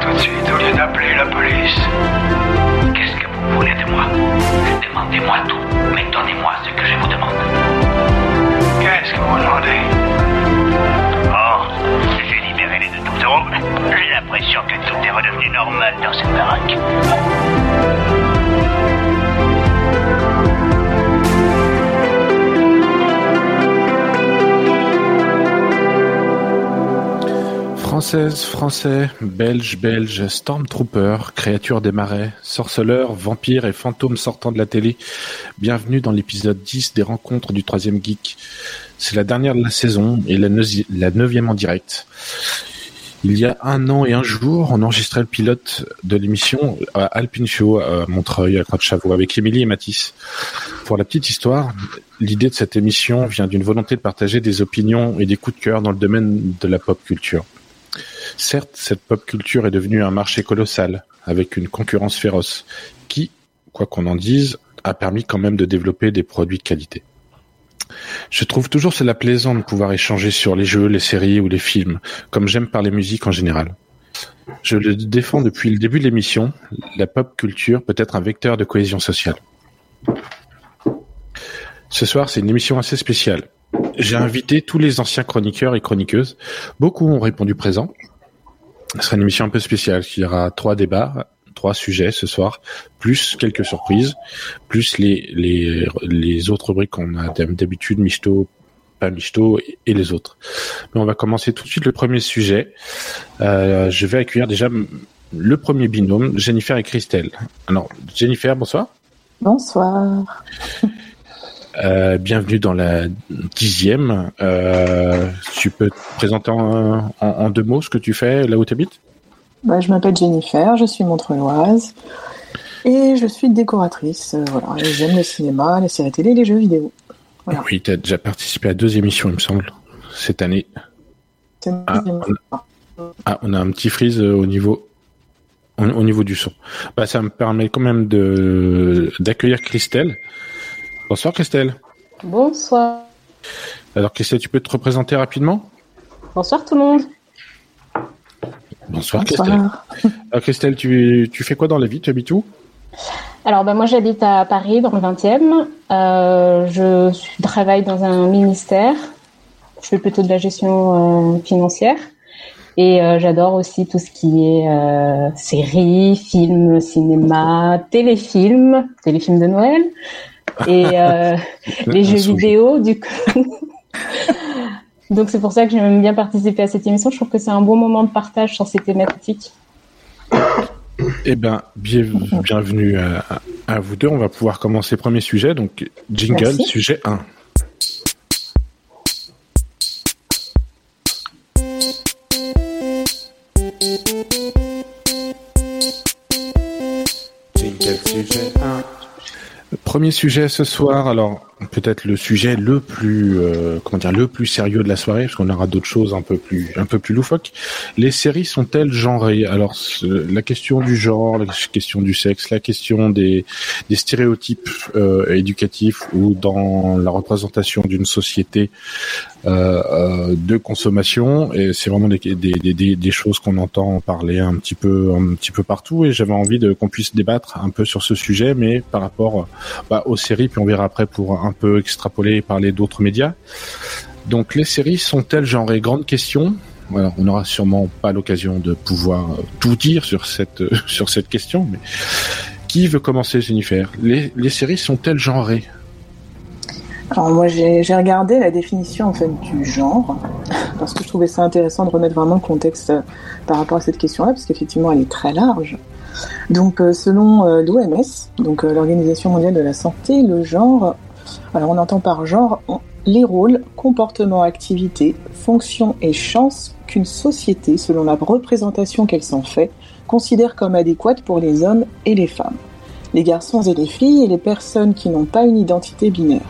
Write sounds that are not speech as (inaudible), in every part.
tout de suite au lieu d'appeler la police Qu'est-ce que vous voulez de moi? Demandez-moi tout, mais donnez-moi ce que je vous demande. Qu'est-ce que vous demandez? Oh, j'ai libéré les deux tourtereaux. J'ai l'impression que tout est redevenu normal dans cette baraque. Française, français, belge, belge, stormtrooper, créature des marais, sorceleur, vampire et fantôme sortant de la télé. Bienvenue dans l'épisode 10 des rencontres du troisième geek. C'est la dernière de la saison et la neuvième en direct. Il y a un an et un jour, on enregistrait le pilote de l'émission à Alpine Show à Montreuil, à Croix-de-Chavaux, avec Émilie et Mathis. Pour la petite histoire, l'idée de cette émission vient d'une volonté de partager des opinions et des coups de cœur dans le domaine de la pop culture. Certes, cette pop culture est devenue un marché colossal, avec une concurrence féroce, qui, quoi qu'on en dise, a permis quand même de développer des produits de qualité. Je trouve toujours cela plaisant de pouvoir échanger sur les jeux, les séries ou les films, comme j'aime parler musique en général. Je le défends depuis le début de l'émission, la pop culture peut être un vecteur de cohésion sociale. Ce soir, c'est une émission assez spéciale. J'ai invité tous les anciens chroniqueurs et chroniqueuses. Beaucoup ont répondu présent. Ce sera une émission un peu spéciale. Y aura trois débats, trois sujets ce soir, plus quelques surprises, plus les, les, les autres rubriques qu'on a d'habitude, Michto, pas Michto et, et les autres. Mais on va commencer tout de suite le premier sujet. Euh, je vais accueillir déjà le premier binôme, Jennifer et Christelle. Alors, Jennifer, bonsoir. Bonsoir. Euh, bienvenue dans la dixième. Euh, tu peux te présenter en, en, en deux mots ce que tu fais là où tu habites Bah, je m'appelle Jennifer, je suis montreuilloise et je suis décoratrice. euh, voilà, j'aime le cinéma, les séries télé, les jeux vidéo. Voilà. Oui, tu as déjà participé à deux émissions, il me semble, cette année. Ah, on- fois. Ah, on a un petit freeze au niveau au, au niveau du son. Bah, ça me permet quand même de d'accueillir Christelle. Bonsoir Christelle. Bonsoir. Alors Christelle, tu peux te représenter rapidement? Bonsoir tout le monde. Bonsoir, Christelle. Bonsoir. Alors Christelle, tu, tu fais quoi dans la vie? Tu habites où? Alors bah, moi j'habite à Paris dans le 20e. Euh, je travaille dans un ministère. Je fais plutôt de la gestion euh, financière. Et euh, j'adore aussi tout ce qui est euh, séries, films, cinéma, téléfilms, téléfilms de Noël et euh, (laughs) les jeux vidéo du coup. (laughs) Donc c'est pour ça que j'aime bien participer à cette émission. Je trouve que c'est un bon moment de partage sur ces thématiques. Eh ben, bien- bienvenue à, à vous deux. On va pouvoir commencer premier sujet. Donc, jingle, Merci. sujet 1. Premier sujet ce soir, alors peut-être le sujet le plus euh, comment dire le plus sérieux de la soirée parce qu'on aura d'autres choses un peu plus un peu plus loufoques. Les séries sont-elles genrées? Alors la question du genre, la question du sexe, la question des des stéréotypes euh, éducatifs ou dans la représentation d'une société de consommation. Et c'est vraiment des, des, des, des- choses qu'on entend parler un petit peu un petit peu partout. Et j'avais envie de qu'on puisse débattre un peu sur ce sujet mais par rapport euh, bah, aux séries puis on verra après pour un peu extrapoler et parler d'autres médias. Donc les séries sont-elles genrées? Grande question. Voilà, on n'aura sûrement pas l'occasion de pouvoir euh, tout dire sur cette euh, (laughs) sur cette question mais qui veut commencer Jennifer? Les, les séries sont-elles genrées? Alors moi j'ai regardé la définition en fait du genre parce que je trouvais ça intéressant de remettre vraiment le contexte euh, par rapport à cette question-là parce qu'effectivement elle est très large. Donc euh, selon euh, l'OMS, donc l'Organisation mondiale de la santé, le genre, alors on entend par genre les rôles, comportements, activités, fonctions et chances qu'une société, selon la représentation qu'elle s'en fait, considère comme adéquate pour les hommes et les femmes, les garçons et les filles et les personnes qui n'ont pas une identité binaire.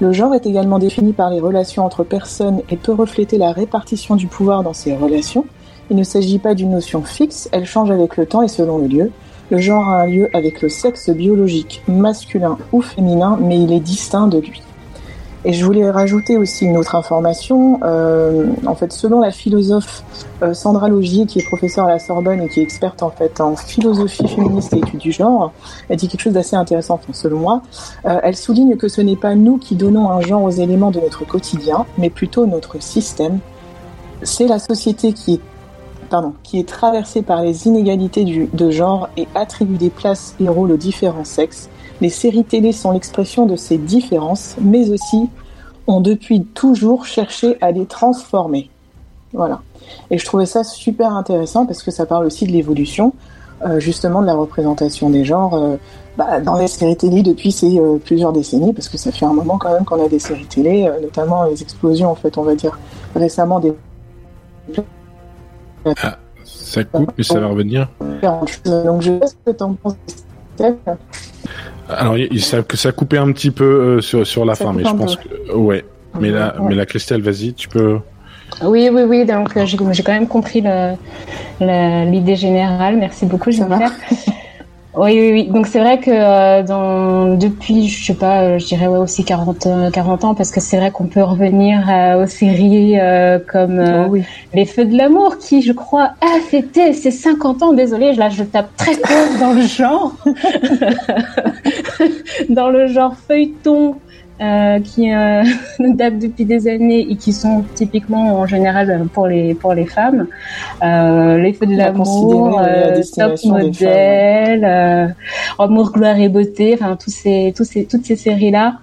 Le genre est également défini par les relations entre personnes et peut refléter la répartition du pouvoir dans ces relations. Il ne s'agit pas d'une notion fixe, elle change avec le temps et selon le lieu. Le genre a un lieu avec le sexe biologique, masculin ou féminin, mais il est distinct de lui. Et je voulais rajouter aussi une autre information. Euh, en fait, selon la philosophe euh, Sandra Logier, qui est professeure à la Sorbonne et qui est experte en fait en philosophie féministe et études du genre, elle dit quelque chose d'assez intéressant, enfin, selon moi. Euh, elle souligne que ce n'est pas nous qui donnons un genre aux éléments de notre quotidien, mais plutôt notre système. C'est la société qui est Pardon, qui est traversée par les inégalités de genre et attribue des places et rôles aux différents sexes, les séries télé sont l'expression de ces différences, mais aussi ont depuis toujours cherché à les transformer. Voilà. Et je trouvais ça super intéressant parce que ça parle aussi de l'évolution, euh, justement de la représentation des genres euh, bah, dans les séries télé depuis ces euh, plusieurs décennies, parce que ça fait un moment quand même qu'on a des séries télé, notamment les explosions, en fait, on va dire récemment des. Ah, ça coupe, mais ça va revenir. Donc je sais ce que t'en penses. Alors, il, ça, que ça a coupé un petit peu euh, sur, sur la Ça fin, mais je pense que. Ouais. Mais là, Ouais. mais la Christelle, vas-y, tu peux. Oui, oui, oui. Donc euh, j'ai quand même compris l'idée générale. Merci beaucoup, Jennifer. (laughs) Oui, oui, oui. Donc c'est vrai que euh, dans, depuis, je sais pas, euh, je dirais ouais, aussi 40, euh, 40 ans, parce que c'est vrai qu'on peut revenir euh, aux séries euh, comme euh, Oh oui. Les Feux de l'amour, qui, je crois, a fêté ses 50 ans. Désolée, là, je tape très court dans le genre. (laughs) (laughs) dans le genre feuilleton, euh, qui euh, (laughs) date depuis des années et qui sont typiquement, en général, pour les, pour les femmes. Euh, les Feux de l'amour, à euh, Top euh, Amour, gloire et beauté, enfin, tous ces, tous ces, toutes ces séries-là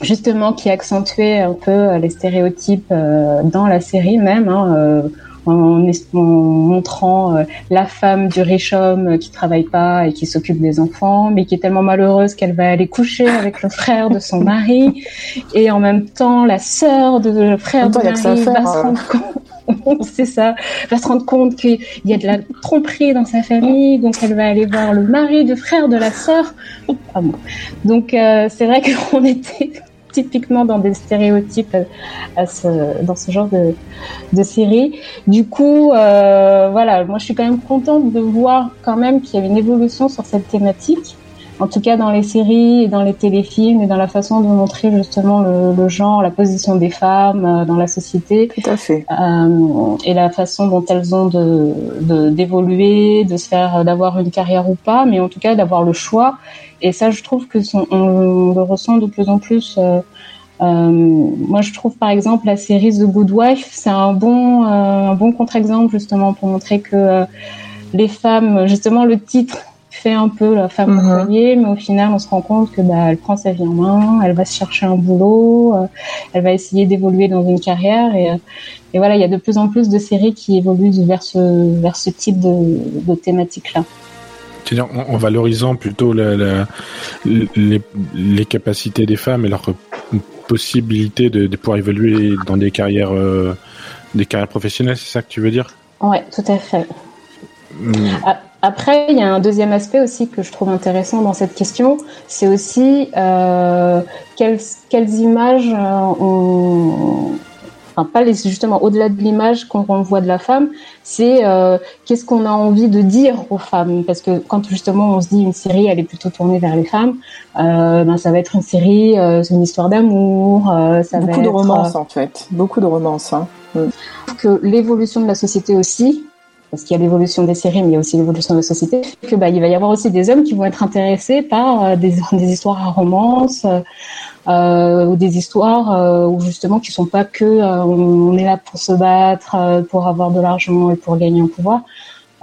justement qui accentuaient un peu euh, les stéréotypes euh, dans la série même, hein, euh, en, montrant euh, la femme du riche homme euh, qui travaille pas et qui s'occupe des enfants, mais qui est tellement malheureuse qu'elle va aller coucher avec le frère de son mari, et en même temps la sœur de le frère à mari va se euh. rendre compte. (laughs) C'est ça, va se rendre compte qu'il y a de la tromperie dans sa famille, donc elle va aller voir le mari du frère de la sœur. Ah bon. Donc euh, c'est vrai (laughs) qu'on était typiquement dans des stéréotypes euh, à ce, dans ce genre de, de série. Du coup, euh, voilà, moi je suis quand même contente de voir quand même qu'il y avait une évolution sur cette thématique. En tout cas dans les séries et dans les téléfilms et dans la façon de montrer justement le, le genre, la position des femmes euh, dans la société Tout à fait. euh, et la façon dont elles ont de de- d'évoluer, de, se faire, d'avoir une carrière ou pas, mais en tout cas d'avoir le choix. Et ça, je trouve que son- on le ressent de plus en plus. euh, euh, moi, je trouve par exemple la série The Good Wife, c'est un bon euh, un bon contre-exemple justement pour montrer que euh, les femmes, justement, le titre fait un peu la femme au Mhm. foyer, mais au final, on se rend compte que bah, elle prend sa vie en main, elle va se chercher un boulot, elle va essayer d'évoluer dans une carrière et et voilà, il y a de plus en plus de séries qui évoluent vers ce, vers ce type de, de thématique-là. C'est-à-dire en, en valorisant plutôt la, la- les, les capacités des femmes et leur possibilité de, de pouvoir évoluer dans des carrières, euh, des carrières professionnelles, c'est ça que tu veux dire? Ouais, tout à fait. Hmm. Après, il y a un deuxième aspect aussi que je trouve intéressant dans cette question, c'est aussi euh, quelles, quelles images euh, on... Enfin, pas les, justement au-delà de l'image qu'on voit de la femme, c'est euh, qu'est-ce qu'on a envie de dire aux femmes, parce que quand justement on se dit une série, elle est plutôt tournée vers les femmes, euh, ben ça va être une série, euh, c'est une histoire d'amour, ça va Beaucoup de être, romances en fait. Beaucoup de romances. Hein. que l'évolution de la société aussi, parce qu'il y a l'évolution des séries, mais il y a aussi l'évolution de la société, que bah, il va y avoir aussi des hommes qui vont être intéressés par euh, des, (laughs) des histoires à romance euh, euh, ou des histoires euh, où justement qui sont pas que euh, on, est là pour se battre, pour avoir de l'argent et pour gagner en pouvoir.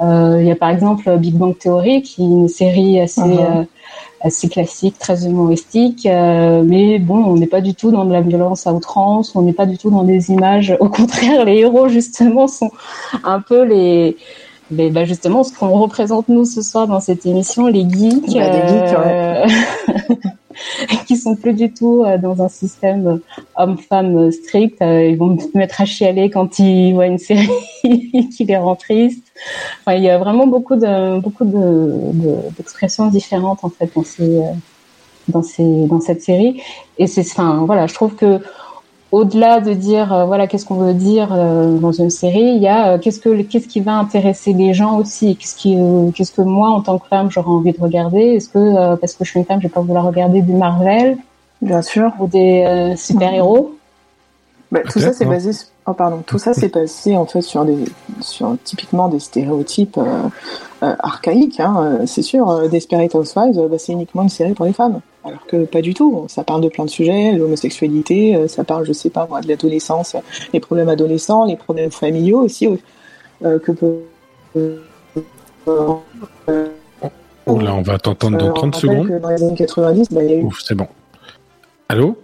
Il y a par exemple Big Bang Theory, qui est une série assez euh, assez classique, très humoristique, euh, mais bon, on n'est pas du tout dans de la violence à outrance, on n'est pas du tout dans des images. (laughs) Au contraire, les héros justement sont un peu les, bah justement ce qu'on représente nous ce soir dans cette émission, les geeks, Bah, des geeks, ouais. (laughs) euh, (laughs) qui sont plus du tout euh, dans un système homme-femme strict. Euh, ils vont se mettre à chialer quand ils voient une série (laughs) qui les rend tristes. Enfin, il y a vraiment beaucoup de beaucoup de de- d'expressions différentes en fait dans ces euh, dans ces dans cette série. Et c'est enfin voilà, je trouve que au-delà de dire euh, voilà qu'est-ce qu'on veut dire euh, dans une série, il y a euh, qu'est-ce que qu'est-ce qui va intéresser les gens aussi, qu'est-ce qui euh, qu'est-ce que moi en tant que femme j'aurais envie de regarder, est-ce que euh, parce que je suis une femme, j'ai pas vouloir regarder du Marvel Bien sûr. ou des euh, super-héros? Bah, tout ça, c'est basé. sur- Oh, pardon. Tout ça, c'est basé en fait sur des, sur typiquement des stéréotypes euh, archaïques. Hein. Euh, C'est sûr, euh, Desperate Housewives, bah, c'est uniquement une série pour les femmes. Alors que pas du tout. Ça parle de plein de sujets, l'homosexualité, ça parle, je sais pas moi, de l'adolescence, les problèmes adolescents, les problèmes familiaux aussi euh, que peut. Oh là, on va t'entendre dans on 30 rappelle secondes. que Dans les années 90, bah, il y a eu Ouf, c'est bon. Allô?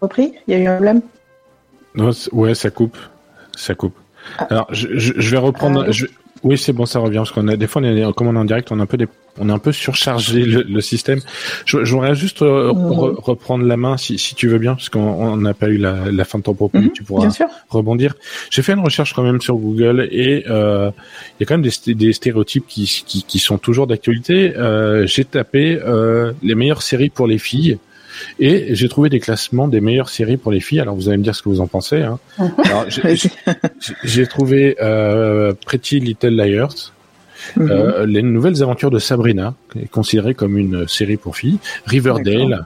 Repris, il y a eu un problème. Non, Ouais, ça coupe. Ça coupe. Alors, je, je, je vais reprendre. Ah, je- Oui, c'est bon, ça revient parce qu'on a des fois, on est, comme on est en direct, on a un peu des, on est un peu surchargé le, le système. Je, je voudrais juste euh, re- reprendre la main si, si tu veux bien, parce qu'on on n'a pas eu la, la fin de ton propos. Mhm, tu pourras rebondir. J'ai fait une recherche quand même sur Google et euh, il y a quand même des, des stéréotypes qui, qui, qui sont toujours d'actualité. Euh, j'ai tapé euh, les meilleures séries pour les filles et j'ai trouvé des classements des meilleures séries pour les filles. Alors vous allez me dire ce que vous en pensez. Hein. (laughs) J'ai- trouvé euh, Pretty Little Liars, Mhm. euh, les nouvelles aventures de Sabrina, considérée comme une série pour filles, Riverdale.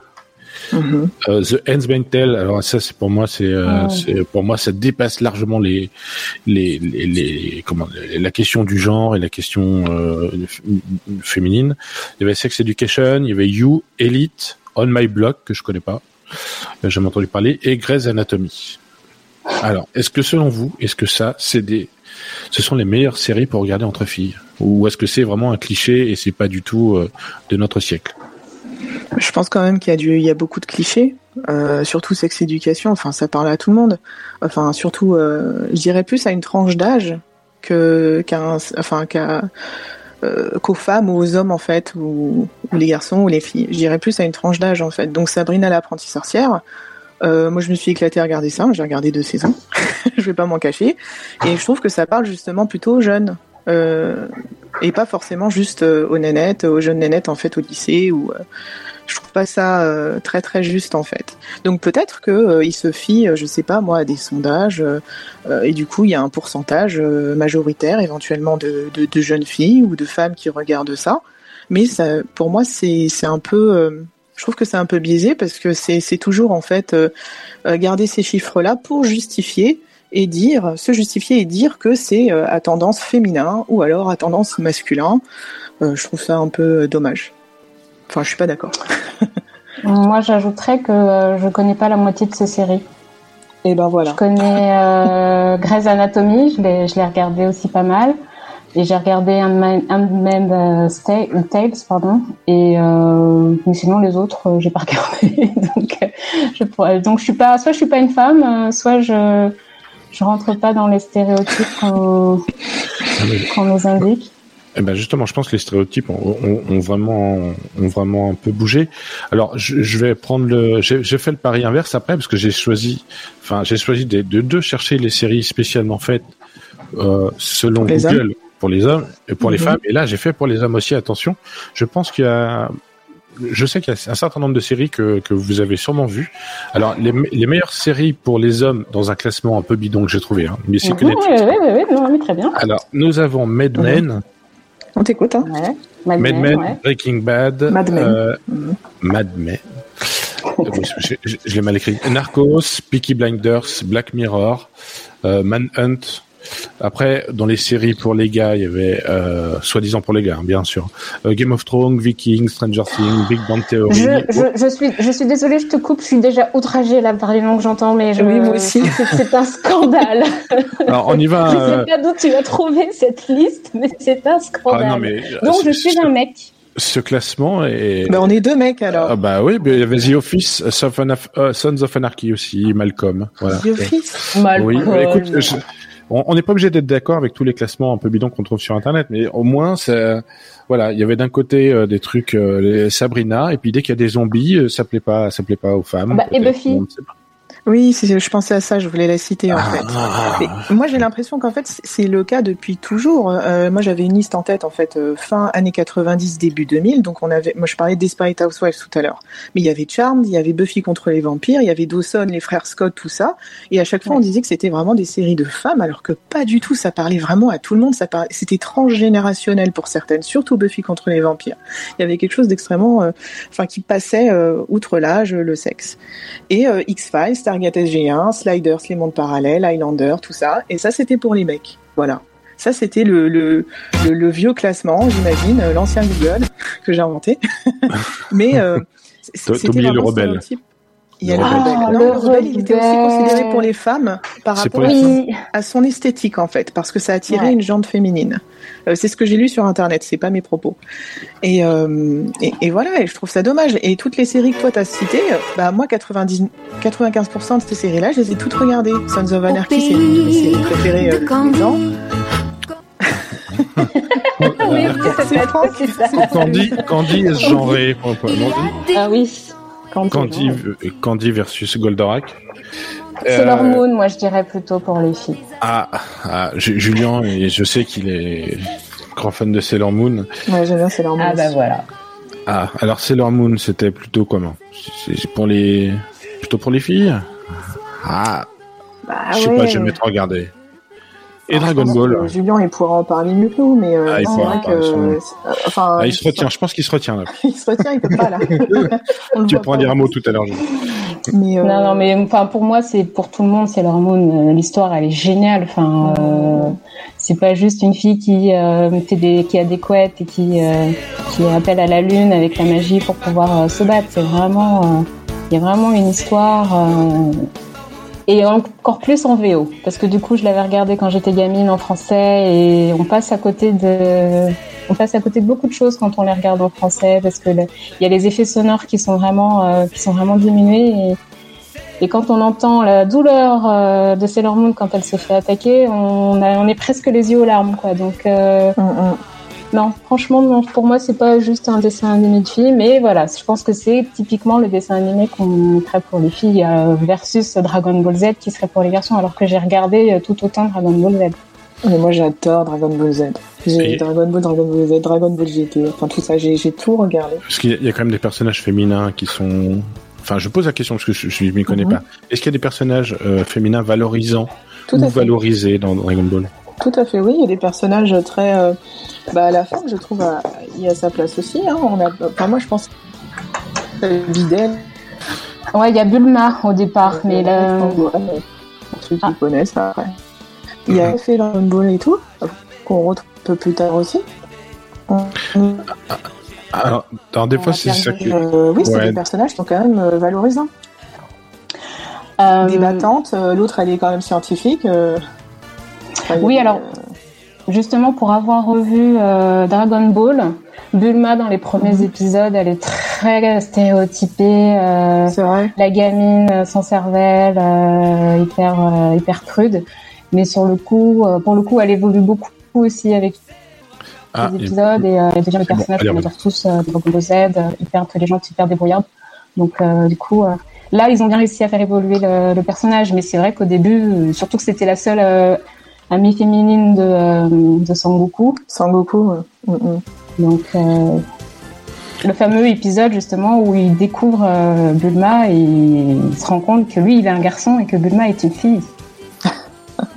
Mhm. Euh, The Handmaid's Tale, alors ça c'est pour moi c'est euh, c'est- pour moi ça dépasse largement les les les, les- comment la question du genre et la question euh, féminine. Il y avait Sex Education, il y avait You, Elite, On My Block que je connais pas, euh, j'ai jamais entendu parler et Grey's Anatomy. Alors, est-ce que selon vous, est-ce que ça c'est des ce sont les meilleures séries pour regarder entre filles? Ou est-ce que c'est vraiment un cliché et c'est pas du tout euh, de notre siècle? Je pense quand même qu'il y a beaucoup de clichés, euh, surtout sex éducation. Enfin, ça parle à tout le monde. Enfin, surtout, euh, je dirais plus à une tranche d'âge que qu'un, enfin, qu'à euh, qu'aux femmes ou aux hommes en fait, ou, les garçons ou les filles. Je dirais plus à une tranche d'âge en fait. Donc Sabrina l'apprentie sorcière. Euh, moi, je me suis éclatée à regarder ça. J'ai regardé deux saisons. (laughs) je vais pas m'en cacher. Et je trouve que ça parle justement plutôt aux jeunes. Euh, et pas forcément juste aux nénettes, aux jeunes nénettes en fait au lycée ou je trouve pas ça euh, très très juste en fait. Donc peut-être que euh, il se fie, euh, je sais pas moi, à des sondages et du coup il y a un pourcentage majoritaire éventuellement de, de, jeunes filles ou de femmes qui regardent ça. Mais pour moi c'est un peu, je trouve que c'est un peu biaisé parce que c'est toujours en fait garder ces chiffres là pour justifier et dire, se justifier et dire que c'est à tendance féminin ou alors à tendance masculin. Je trouve ça un peu dommage. Enfin, je suis pas d'accord. (laughs) Moi, j'ajouterais que euh, je connais pas la moitié de ces séries. Et ben voilà. Je connais euh, Grey's Anatomy, je l'ai, je l'ai regardé aussi pas mal. Et j'ai regardé Handmaid's Tales, pardon. Et euh, mais sinon les autres, euh, j'ai pas (laughs) regardé. donc, euh, je pourrais, donc je suis pas, soit je suis pas une femme, euh, soit je je rentre pas dans les stéréotypes qu'on qu'on nous indique. Eh ben justement, je pense que les stéréotypes ont, ont- ont vraiment, ont vraiment un peu bougé. Alors, je, je vais prendre le, j'ai fait le pari inverse après parce que j'ai choisi, enfin, j'ai choisi de, de, de chercher les séries spécialement faites euh, selon les Google pour les hommes et pour les Mhm. femmes. Et là, j'ai fait pour les hommes aussi. Attention, je pense qu'il y a, je sais qu'il y a un certain nombre de séries que, que vous avez sûrement vues. Alors, les, me- les meilleures séries pour les hommes dans un classement un peu bidon que j'ai trouvé, hein, mais c'est que Oui, Netflix. oui, oui, oui, très bien. Alors, nous avons Mad Men. On t'écoute, hein Ouais. Mad Mad Men, ouais. Breaking Bad, Mad Men. euh, Mhm. Mad Men. Oui, je je- je l'ai mal écrit. Narcos, Peaky Blinders, Black Mirror, euh, Manhunt. Après, dans les séries pour les gars, il y avait, euh, soi-disant pour les gars, hein, bien sûr, euh, Game of Thrones, Vikings, Stranger Things, Big Bang Theory. Je, je, je suis, je suis désolée, je te coupe, je suis déjà outragée là par les noms que j'entends, mais je, Oui, moi aussi. c'est- un scandale. (laughs) Alors, on y va. je euh, sais pas d'où tu as trouvé cette liste, mais c'est un scandale. ah non, mais. Donc je suis un mec. Ce classement est. Ben, on est deux mecs alors. Ah bah oui, il y avait The Office, euh, Sons of Anarch- Sons of Anarchy aussi, Malcolm. Voilà. The Office. Oui, Malcolm. mais écoute, je- on on n'est pas obligé d'être d'accord avec tous les classements un peu bidons qu'on trouve sur Internet, mais au moins, c'est, voilà, il y avait d'un côté euh, des trucs, euh, les Sabrina, et puis dès qu'il y a des zombies, euh, ça plaît pas, ça plaît pas aux femmes. Bah, et Buffy. Oui, je pensais à ça, je voulais la citer en Ah, fait. ah, Mais moi, j'ai l'impression qu'en fait, c'est le cas depuis toujours. Euh, moi, j'avais une liste en tête, en fait, euh, fin années 90, début 2000. Donc, on avait, moi, je parlais des Desperate Housewives tout à l'heure. Mais il y avait Charmed, il y avait Buffy contre les vampires, il y avait Dawson, les frères Scott, tout ça. Et à chaque fois, on disait que c'était vraiment des séries de femmes, alors que pas du tout. Ça parlait vraiment à tout le monde. Ça parlait, c'était transgénérationnel pour certaines, surtout Buffy contre les vampires. Il y avait quelque chose d'extrêmement, euh, enfin, qui passait euh, outre l'âge, le sexe. Et euh, X-Files, Stargate SG1, Sliders, les mondes parallèles, Highlander, tout ça. Et ça, c'était pour les mecs. Voilà. Ça, c'était le, le, le, le vieux classement, j'imagine, euh, l'ancien Google que j'ai inventé. (laughs) Mais euh, (laughs) c'était le rebelle. stéréotype. Il y a Le le rebelle. Ah, Non, le le rebelle, il était aussi considéré pour les femmes par rapport à, Oui, à son esthétique, en fait, parce que ça attirait Ouais. une jante féminine. Euh, c'est ce que j'ai lu sur Internet, c'est pas mes propos. Et, euh, et, et voilà, et je trouve ça dommage. Et toutes les séries que toi t'as citées, euh, bah moi 90, 95% de ces séries-là, je les ai toutes regardées. Sons of Anarchy, c'est une de mes séries préférées euh, (laughs) oui, C'est. Candy, Candy est genré. (laughs) Ah oui. Candy, Candy versus Goldorak. C'est Euh, l'hormone, moi je dirais plutôt pour les filles. Ah, ah, Ju- Julien, et je sais qu'il est grand fan de Sailor Moon. Ouais, j'aime bien, c'est leur Ah bah voilà. Ah, alors Sailor Moon, c'était plutôt comment? C'est pour les, plutôt pour les filles? Ah, Bah, je sais ouais. pas, j'ai jamais trop regardé. Et Dragon Ball. que Julien, il pourra en parler mieux que nous, mais euh, Ah, il c'est pourra vrai en parler, que, euh, enfin, Ah, il se retient, je pense qu'il se retient là. (laughs) il se retient, il peut pas là. (laughs) Tu pourras dire un mot tout à l'heure. Julien. Mais, euh, Non, non, mais enfin pour moi c'est pour tout le monde, c'est l'hormone. Euh, L'histoire elle est géniale. Enfin, euh, c'est pas juste une fille qui euh, fait des, qui a des couettes et qui euh, qui appelle à la lune avec la magie pour pouvoir euh, se battre. C'est vraiment, euh, il y a vraiment une histoire. Et encore plus en VO, parce que du coup je l'avais regardé quand j'étais gamine en français et on passe à côté de, on passe à côté de beaucoup de choses quand on les regarde en français parce que il y a les effets sonores qui sont vraiment, euh, qui sont vraiment diminués et, quand on entend la douleur euh, de Sailor Moon quand elle se fait attaquer, on, est presque les yeux aux larmes quoi. Donc euh, hum, hum. Non, franchement, non, pour moi, c'est pas juste un dessin animé de filles, mais voilà, je pense que c'est typiquement le dessin animé qu'on ferait pour les filles euh, versus Dragon Ball Z qui serait pour les garçons, alors que j'ai regardé euh, tout autant Dragon Ball Z. Mais moi, j'adore Dragon Ball Z. J'ai Et- Dragon Ball, Dragon Ball Z, Dragon Ball GT, enfin tout ça, j'ai tout regardé. Parce qu'il y a- il y a quand même des personnages féminins qui sont. Enfin, je pose la question parce que je, je m'y connais Mhm. pas. Est-ce qu'il y a des personnages euh, féminins valorisants Tout ou fait. valorisés dans Dragon Ball? Tout à fait, oui. Il y a des personnages très. euh, bah, à la fin, je trouve, euh, il y a sa place aussi. Hein. On a, enfin, moi, je pense. euh, Videl. Ouais, il y a Bulma au départ, mais là, Ouais, ceux qui connaissent après. Il y a fait Dragon Ball et tout, qu'on retrouve un peu plus tard aussi. On- alors, alors, des On fois, c'est ça des que. Euh, oui, c'est Ouais. des personnages qui sont quand même euh, valorisants. euh, Débattante, euh, l'autre elle est quand même scientifique. Oui, alors, justement pour avoir revu euh, Dragon Ball, Bulma dans les premiers Mhm. épisodes, elle est très stéréotypée. euh, c'est vrai. la gamine euh, sans cervelle, euh, hyper euh, hyper prude. Mais sur le coup, euh, pour le coup, elle évolue beaucoup aussi avec Ah, les épisodes et euh, elle devient le personnage qu'on on adore tous, euh, Dragon Ball Z, euh, hyper intelligente, hyper débrouillarde. Donc euh, du coup, euh, là, ils ont bien réussi à faire évoluer le, le personnage. Mais c'est vrai qu'au début, surtout que c'était la seule euh, amie féminine de, euh, de Sangoku. Sangoku. euh, mm, mm. Donc euh, le fameux épisode justement où il découvre euh, Bulma et il se rend compte que lui il est un garçon et que Bulma est une fille. (laughs)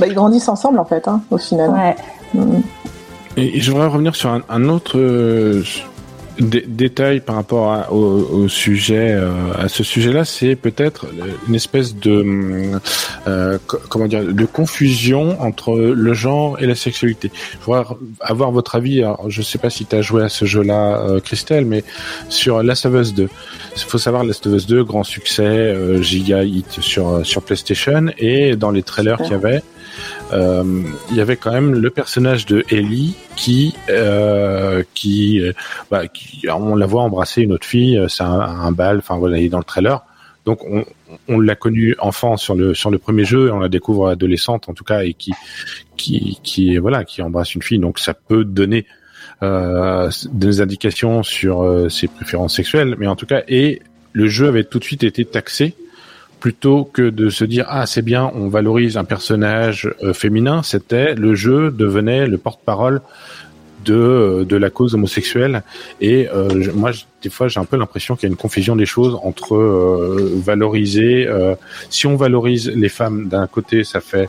Bah, ils grandissent ensemble en fait, hein, au final. Ouais. Mm. Et, et je voudrais revenir sur un, un autre euh, dé- détail par rapport à- au, au sujet, euh, à ce sujet-là, c'est peut-être une espèce de euh, co- comment dire de confusion entre le genre et la sexualité. Je voudrais avoir votre avis. Alors, je sais pas si tu as joué à ce jeu-là, euh, Christelle, mais sur Last of Us 2. Il faut savoir Last of Us 2, grand succès, euh, giga hit sur euh, sur PlayStation et dans les trailers qu'il y avait. Euh, il y avait quand même le personnage de Ellie qui, euh, euh, bah, qui, on la voit embrasser une autre fille, c'est un, bal, enfin voilà, il est dans le trailer. Donc on, l'a connue enfant sur le sur le premier jeu, et on la découvre adolescente en tout cas, et qui qui qui voilà, qui embrasse une fille. Donc ça peut donner des indications sur ses préférences sexuelles, mais en tout cas, et le jeu avait tout de suite été taxé plutôt que de se dire ah c'est bien, on valorise un personnage euh, féminin, c'était le jeu devenait le porte-parole de euh, de la cause homosexuelle. Et euh, moi je- des fois j'ai un peu l'impression qu'il y a une confusion des choses entre valoriser si on valorise les femmes d'un côté ça fait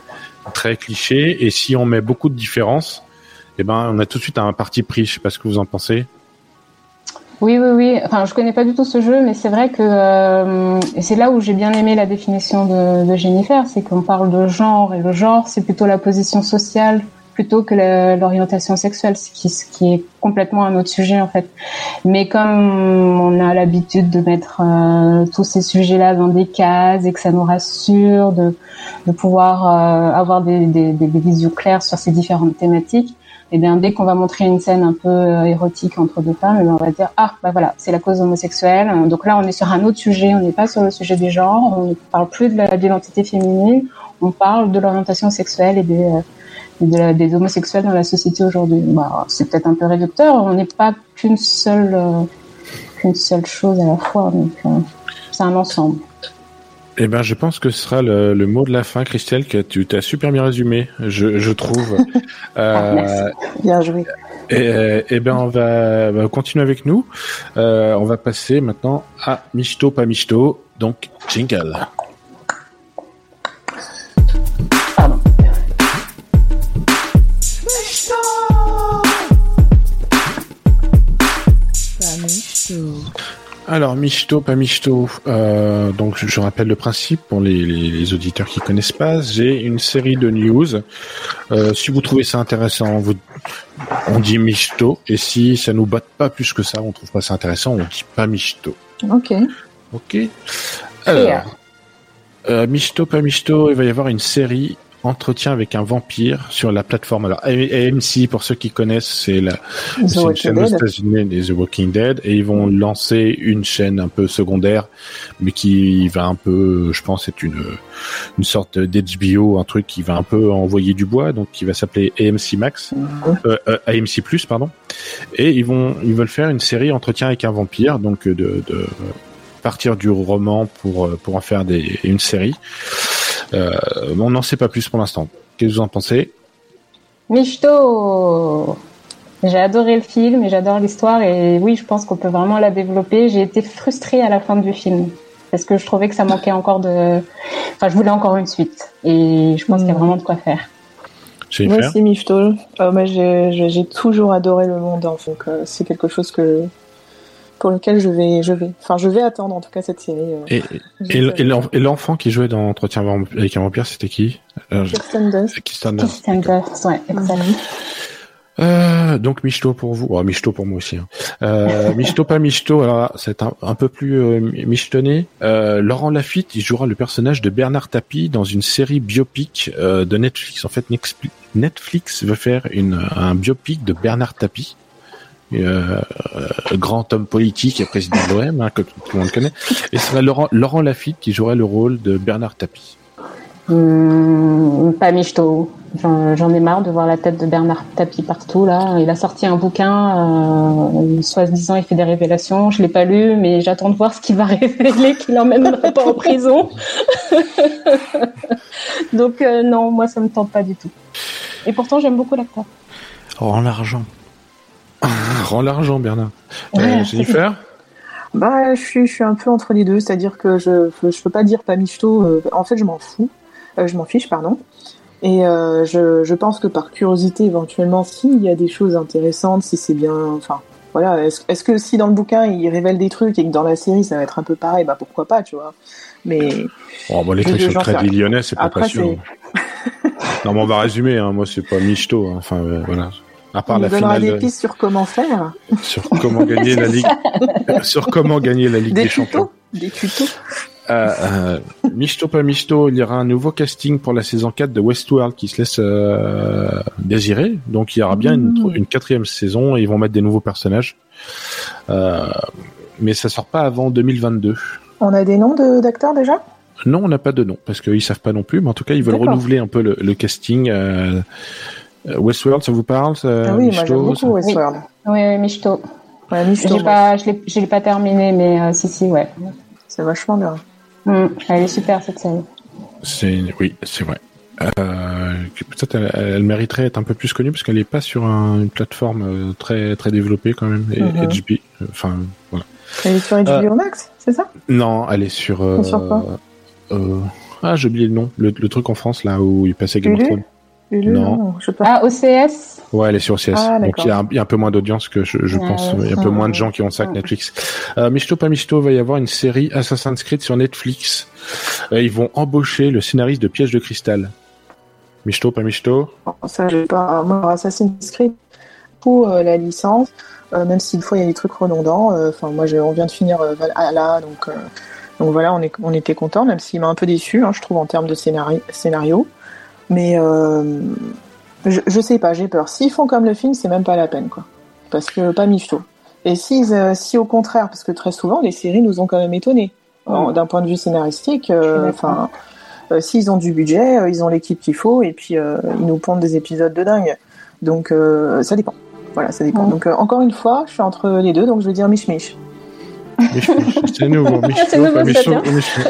très cliché et si on met beaucoup de différences eh ben on a tout de suite un parti pris. Je sais pas ce que vous en pensez Oui, oui, oui. Enfin, je connais pas du tout ce jeu, mais c'est vrai que euh, c'est là où j'ai bien aimé la définition de, Jennifer, c'est qu'on parle de genre et le genre, c'est plutôt la position sociale plutôt que l'orientation sexuelle, ce qui, est complètement un autre sujet en fait. Mais comme on a l'habitude de mettre euh, tous ces sujets-là dans des cases et que ça nous rassure de, pouvoir euh, avoir des visions claires sur ces différentes thématiques, et bien dès qu'on va montrer une scène un peu euh, érotique entre deux femmes, eh on va dire ah bah voilà c'est la cause homosexuelle. Donc là on est sur un autre sujet, on n'est pas sur le sujet des genres, on ne parle plus de l'identité féminine, on parle de l'orientation sexuelle et des, euh, homosexuels dans la société aujourd'hui. C'est peut-être un peu réducteur, on n'est pas qu'une seule euh, qu'une seule chose à la fois, donc c'est un ensemble. Eh ben, je pense que ce sera le, le mot de la fin, Christelle, que tu t'as super bien résumé, je, je trouve. (laughs) Ah, merci. euh, Bien joué. et, eh ben, on va, va continuer avec nous. Euh, on va passer maintenant à Michto, pas Michto. Donc, jingle. Alors, Michto, pas Michto. Euh, donc, je, je rappelle le principe pour les, les, les auditeurs qui connaissent pas. J'ai une série de news. Euh, si vous trouvez ça intéressant, vous, on dit Michto. Et si ça nous batte pas plus que ça, on trouve pas ça intéressant, on dit pas Michto. Ok. Ok. Alors, euh, Michto, pas Michto, il va y avoir une série Entretien avec un vampire sur la plateforme. Alors, AMC, pour ceux qui connaissent, c'est la, c'est une chaîne aux. États-Unis, des The Walking Dead, et ils vont lancer une chaîne un peu secondaire, mais qui va un peu, je pense, être une une sorte d'HBO, un truc qui va un peu envoyer du bois, donc qui va s'appeler AMC Max, euh, euh, AMC Plus, pardon. Et ils vont, ils veulent faire une série Entretien avec un vampire, donc euh, de, de partir du roman pour euh, pour en faire des une série. Euh, on n'en sait pas plus pour l'instant. Qu'est-ce que vous en pensez Michto J'ai adoré le film et j'adore l'histoire et oui, je pense qu'on peut vraiment la développer. J'ai été frustrée à la fin du film parce que je trouvais que ça manquait encore de... Enfin, je voulais encore une suite et je pense qu'il y a vraiment de quoi faire. Moi aussi, Mifto. Euh, moi, j'ai toujours adoré le monde, hein, donc euh, c'est quelque chose que pour lequel je vais, je vais, enfin, je vais attendre en tout cas cette série. euh. Et, l'enfant qui jouait dans Entretien avec un vampire, c'était qui? Euh, je- Kirsten Dunst. Kirsten Dunst. Ouais, exact. Euh, donc Michto pour vous, oh, Michto pour moi aussi. Hein. Euh, Michto pas Michto, alors c'est un, un peu plus euh, michetonné. Euh, Laurent Lafitte, il jouera le personnage de Bernard Tapie dans une série biopic euh, de Netflix. En fait, Netflix veut faire une, un biopic de Bernard Tapie. Euh, euh, grand homme politique et président de l'OM, hein, que tout le monde connaît. Et ce serait Laurent, Laurent Lafitte qui jouerait le rôle de Bernard Tapie. Hum, pas Michto. J'en ai marre de voir la tête de Bernard Tapie partout là. Il a sorti un bouquin, euh, soi-disant il fait des révélations. Je l'ai pas lu, mais j'attends de voir ce qu'il va (laughs) révéler, qu'il l'emmènera pas en prison. (laughs) Donc euh, non, moi ça me tente pas du tout. Et pourtant j'aime beaucoup l'acteur. Rends l'argent. Rends l'argent, Bernard. Euh, Ouais, Jennifer (laughs) Bah, je suis, je suis un peu entre les deux, c'est-à-dire que je, je peux pas dire pas Michto. euh, en fait, je m'en fous, Euh, je m'en fiche, pardon. Et euh, je, je pense que par curiosité, éventuellement, s'il y a des choses intéressantes, si c'est bien, enfin, voilà. Est-ce que si dans le bouquin il révèle des trucs et que dans la série ça va être un peu pareil, bah pourquoi pas, tu vois. Mais Oh, bah, les trucs crédit rien. lyonnais, c'est pas Après, passionnant. non, mais on va résumer, hein. Moi, c'est pas michto, hein. Enfin, euh, voilà. À part on la donnera finale des de- pistes sur comment faire, sur comment gagner la ligue, (laughs) sur comment gagner la ligue des, des champions. des tutos. Euh, euh, michto pas michto, il y aura un nouveau casting pour la saison 4 de Westworld qui se laisse euh, désirer. Donc il y aura bien une, Mmh. une quatrième saison et ils vont mettre des nouveaux personnages. Euh, mais ça sort pas avant 2022. On a des noms de- d'acteurs déjà? Non, on n'a pas de nom parce qu'ils savent pas non plus. Mais en tout cas, ils veulent renouveler un peu le, le casting. Euh, euh, Westworld, ça vous parle ça, Ah oui, moi Michto, j'aime ça beaucoup Westworld. Oui, oui, Michto. Ouais, Je Michto, l'ai pas, je l'ai, je l'ai pas terminé, mais euh, si, si, ouais. c'est vachement bien. Mm, Elle est super cette série. C'est oui, c'est vrai. Euh, Peut-être elle, elle mériterait d'être un peu plus connue parce qu'elle n'est pas sur un- une plateforme euh, très très développée quand même. Et Mhm. Euh, enfin voilà. Elle est sur HBO Max, c'est ça? Non, elle est sur. euh, Sur quoi? euh, Ah, j'ai oublié le nom. Le, le truc en France là où il passait Game of Thrones. Hulu, Non. je sais pas. Ah, OCS Ouais, elle est sur OCS. Ah, Donc il y, a un- il y a un peu moins d'audience que je, je Ah, pense. ouais. Il y a un peu moins de gens qui ont ça que. Netflix. Euh, Michto pas Michto, va y avoir une série Assassin's Creed sur Netflix. Euh, ils vont embaucher le scénariste de Piège de cristal. Michto pas Michto. Bon, ça, j'ai pas. Moi, Assassin's Creed, pour euh, la licence, euh, même si une fois il y a des trucs redondants. euh, Enfin, moi, on vient de finir euh, Valhalla, donc, euh, donc voilà, on, est, on était content, même s'il m'a un peu déçu, hein, je trouve, en termes de scénari- scénario. Mais euh, je, je sais pas, j'ai peur. S'ils font comme le film, c'est même pas la peine, quoi. Parce que pas Michto. Et si, euh, si au contraire, parce que très souvent, les séries nous ont quand même étonnés. D'un point de vue scénaristique, euh, enfin, euh, s'ils ont du budget, euh, ils ont l'équipe qu'il faut, et puis euh, ils nous pondent des épisodes de dingue. Donc ça dépend. Voilà, ça dépend. Donc encore une fois, je suis entre les deux, donc je vais dire Mich Mich. C'est nouveau. C'est nouveau. Mich-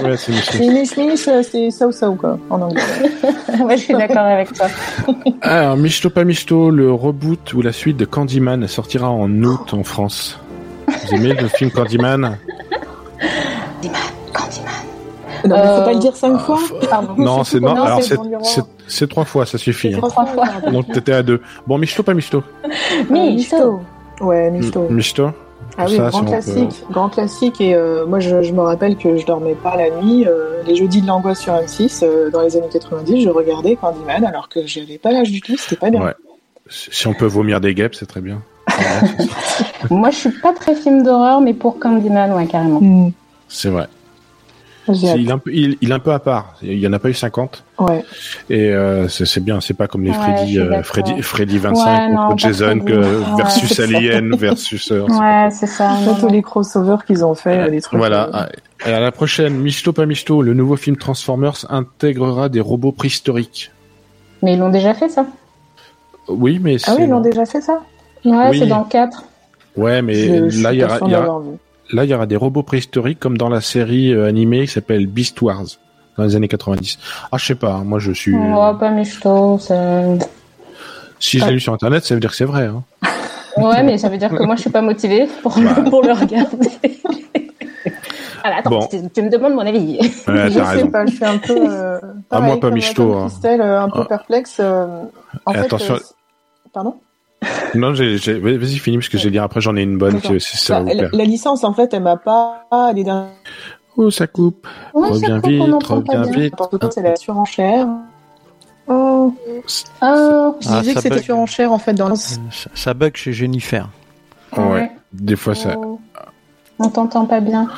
Ouais, c'est euh, c'est quoi, en anglais. (laughs) Ouais, je suis d'accord avec toi. (laughs) Alors, Michto pas Michto, le reboot ou la suite de Candyman sortira en août en France. Vous aimez le film Candyman? Non, mais faut Euh, pas le dire cinq fois. Pardon. Non, c'est non. Non, Alors c'est trois fois, ça suffit. hein. Trois Trois fois. fois. Donc t'étais à deux. Bon, Michto pas Michto. Michto. Ouais, Michto. Michto? Ah oui, Ça, grand si on peut- classique, grand classique. Et euh, moi, je, je me rappelle que je dormais pas la nuit. euh, les jeudis de l'angoisse sur M6, euh, dans les années 90, je regardais Candyman, alors que j'avais pas l'âge du tout. C'était pas bien. Ouais. Si si on peut vomir des guêpes, c'est très bien. (laughs) Moi, je suis pas très film d'horreur, mais pour Candyman, ouais, carrément. Hmm, C'est vrai. Il, est un peu, il, il est un peu à part. Il y en a pas eu 50. Ouais. Et euh, c'est bien. C'est pas comme les Freddy, euh. Freddy, Freddy 25 Ouais, contre Jason Freddy. que, Ouais, versus. Alien versus. euh, Ouais, c'est ça. non, non. les crossovers qu'ils ont fait, euh, trucs. Voilà. Et à la prochaine, Michto pas Michto, le nouveau film Transformers intégrera des robots préhistoriques. Mais ils l'ont déjà fait, ça? Oui, mais Ah oui, ils l'ont déjà fait ça? Ouais, Oui. c'est dans le 4. Ouais, mais Je- là, il y y vu. Là, il y aura des robots préhistoriques comme dans la série euh, animée qui s'appelle Beast Wars dans les années 90. Ah, je sais pas. hein, Moi, je suis. Ouais, pas Michto. Si je l'ai lu sur Internet, ça veut dire que c'est vrai. Hein. (laughs) Ouais, mais ça veut dire que moi, je suis pas motivée pour, le, pour le regarder. Alors, attends, Bon. tu, tu me demandes mon avis. Ouais, (laughs) je sais raison. pas, je suis un peu. Euh, (laughs) Ah, moi, pas michto, hein. Euh, un peu Ah. perplexe. euh, en fait, attention- euh, Pardon? (laughs) Non, j'ai, j'ai- vas-y, finis parce que j'ai dit après j'en ai une bonne si, si ça Bah, la, la licence, en fait, elle m'a pas. Les dernières Oh, ça coupe. Ouais, ça reviens coupe, vite, reviens bien. vite. Quoi, c'est la surenchère. Oh, Ah, je Ah, disais ça que c'était bug. surenchère en fait dans le. Ça, ça bug chez Jennifer. Ouais. Des fois ça. Oh. On t'entend pas bien.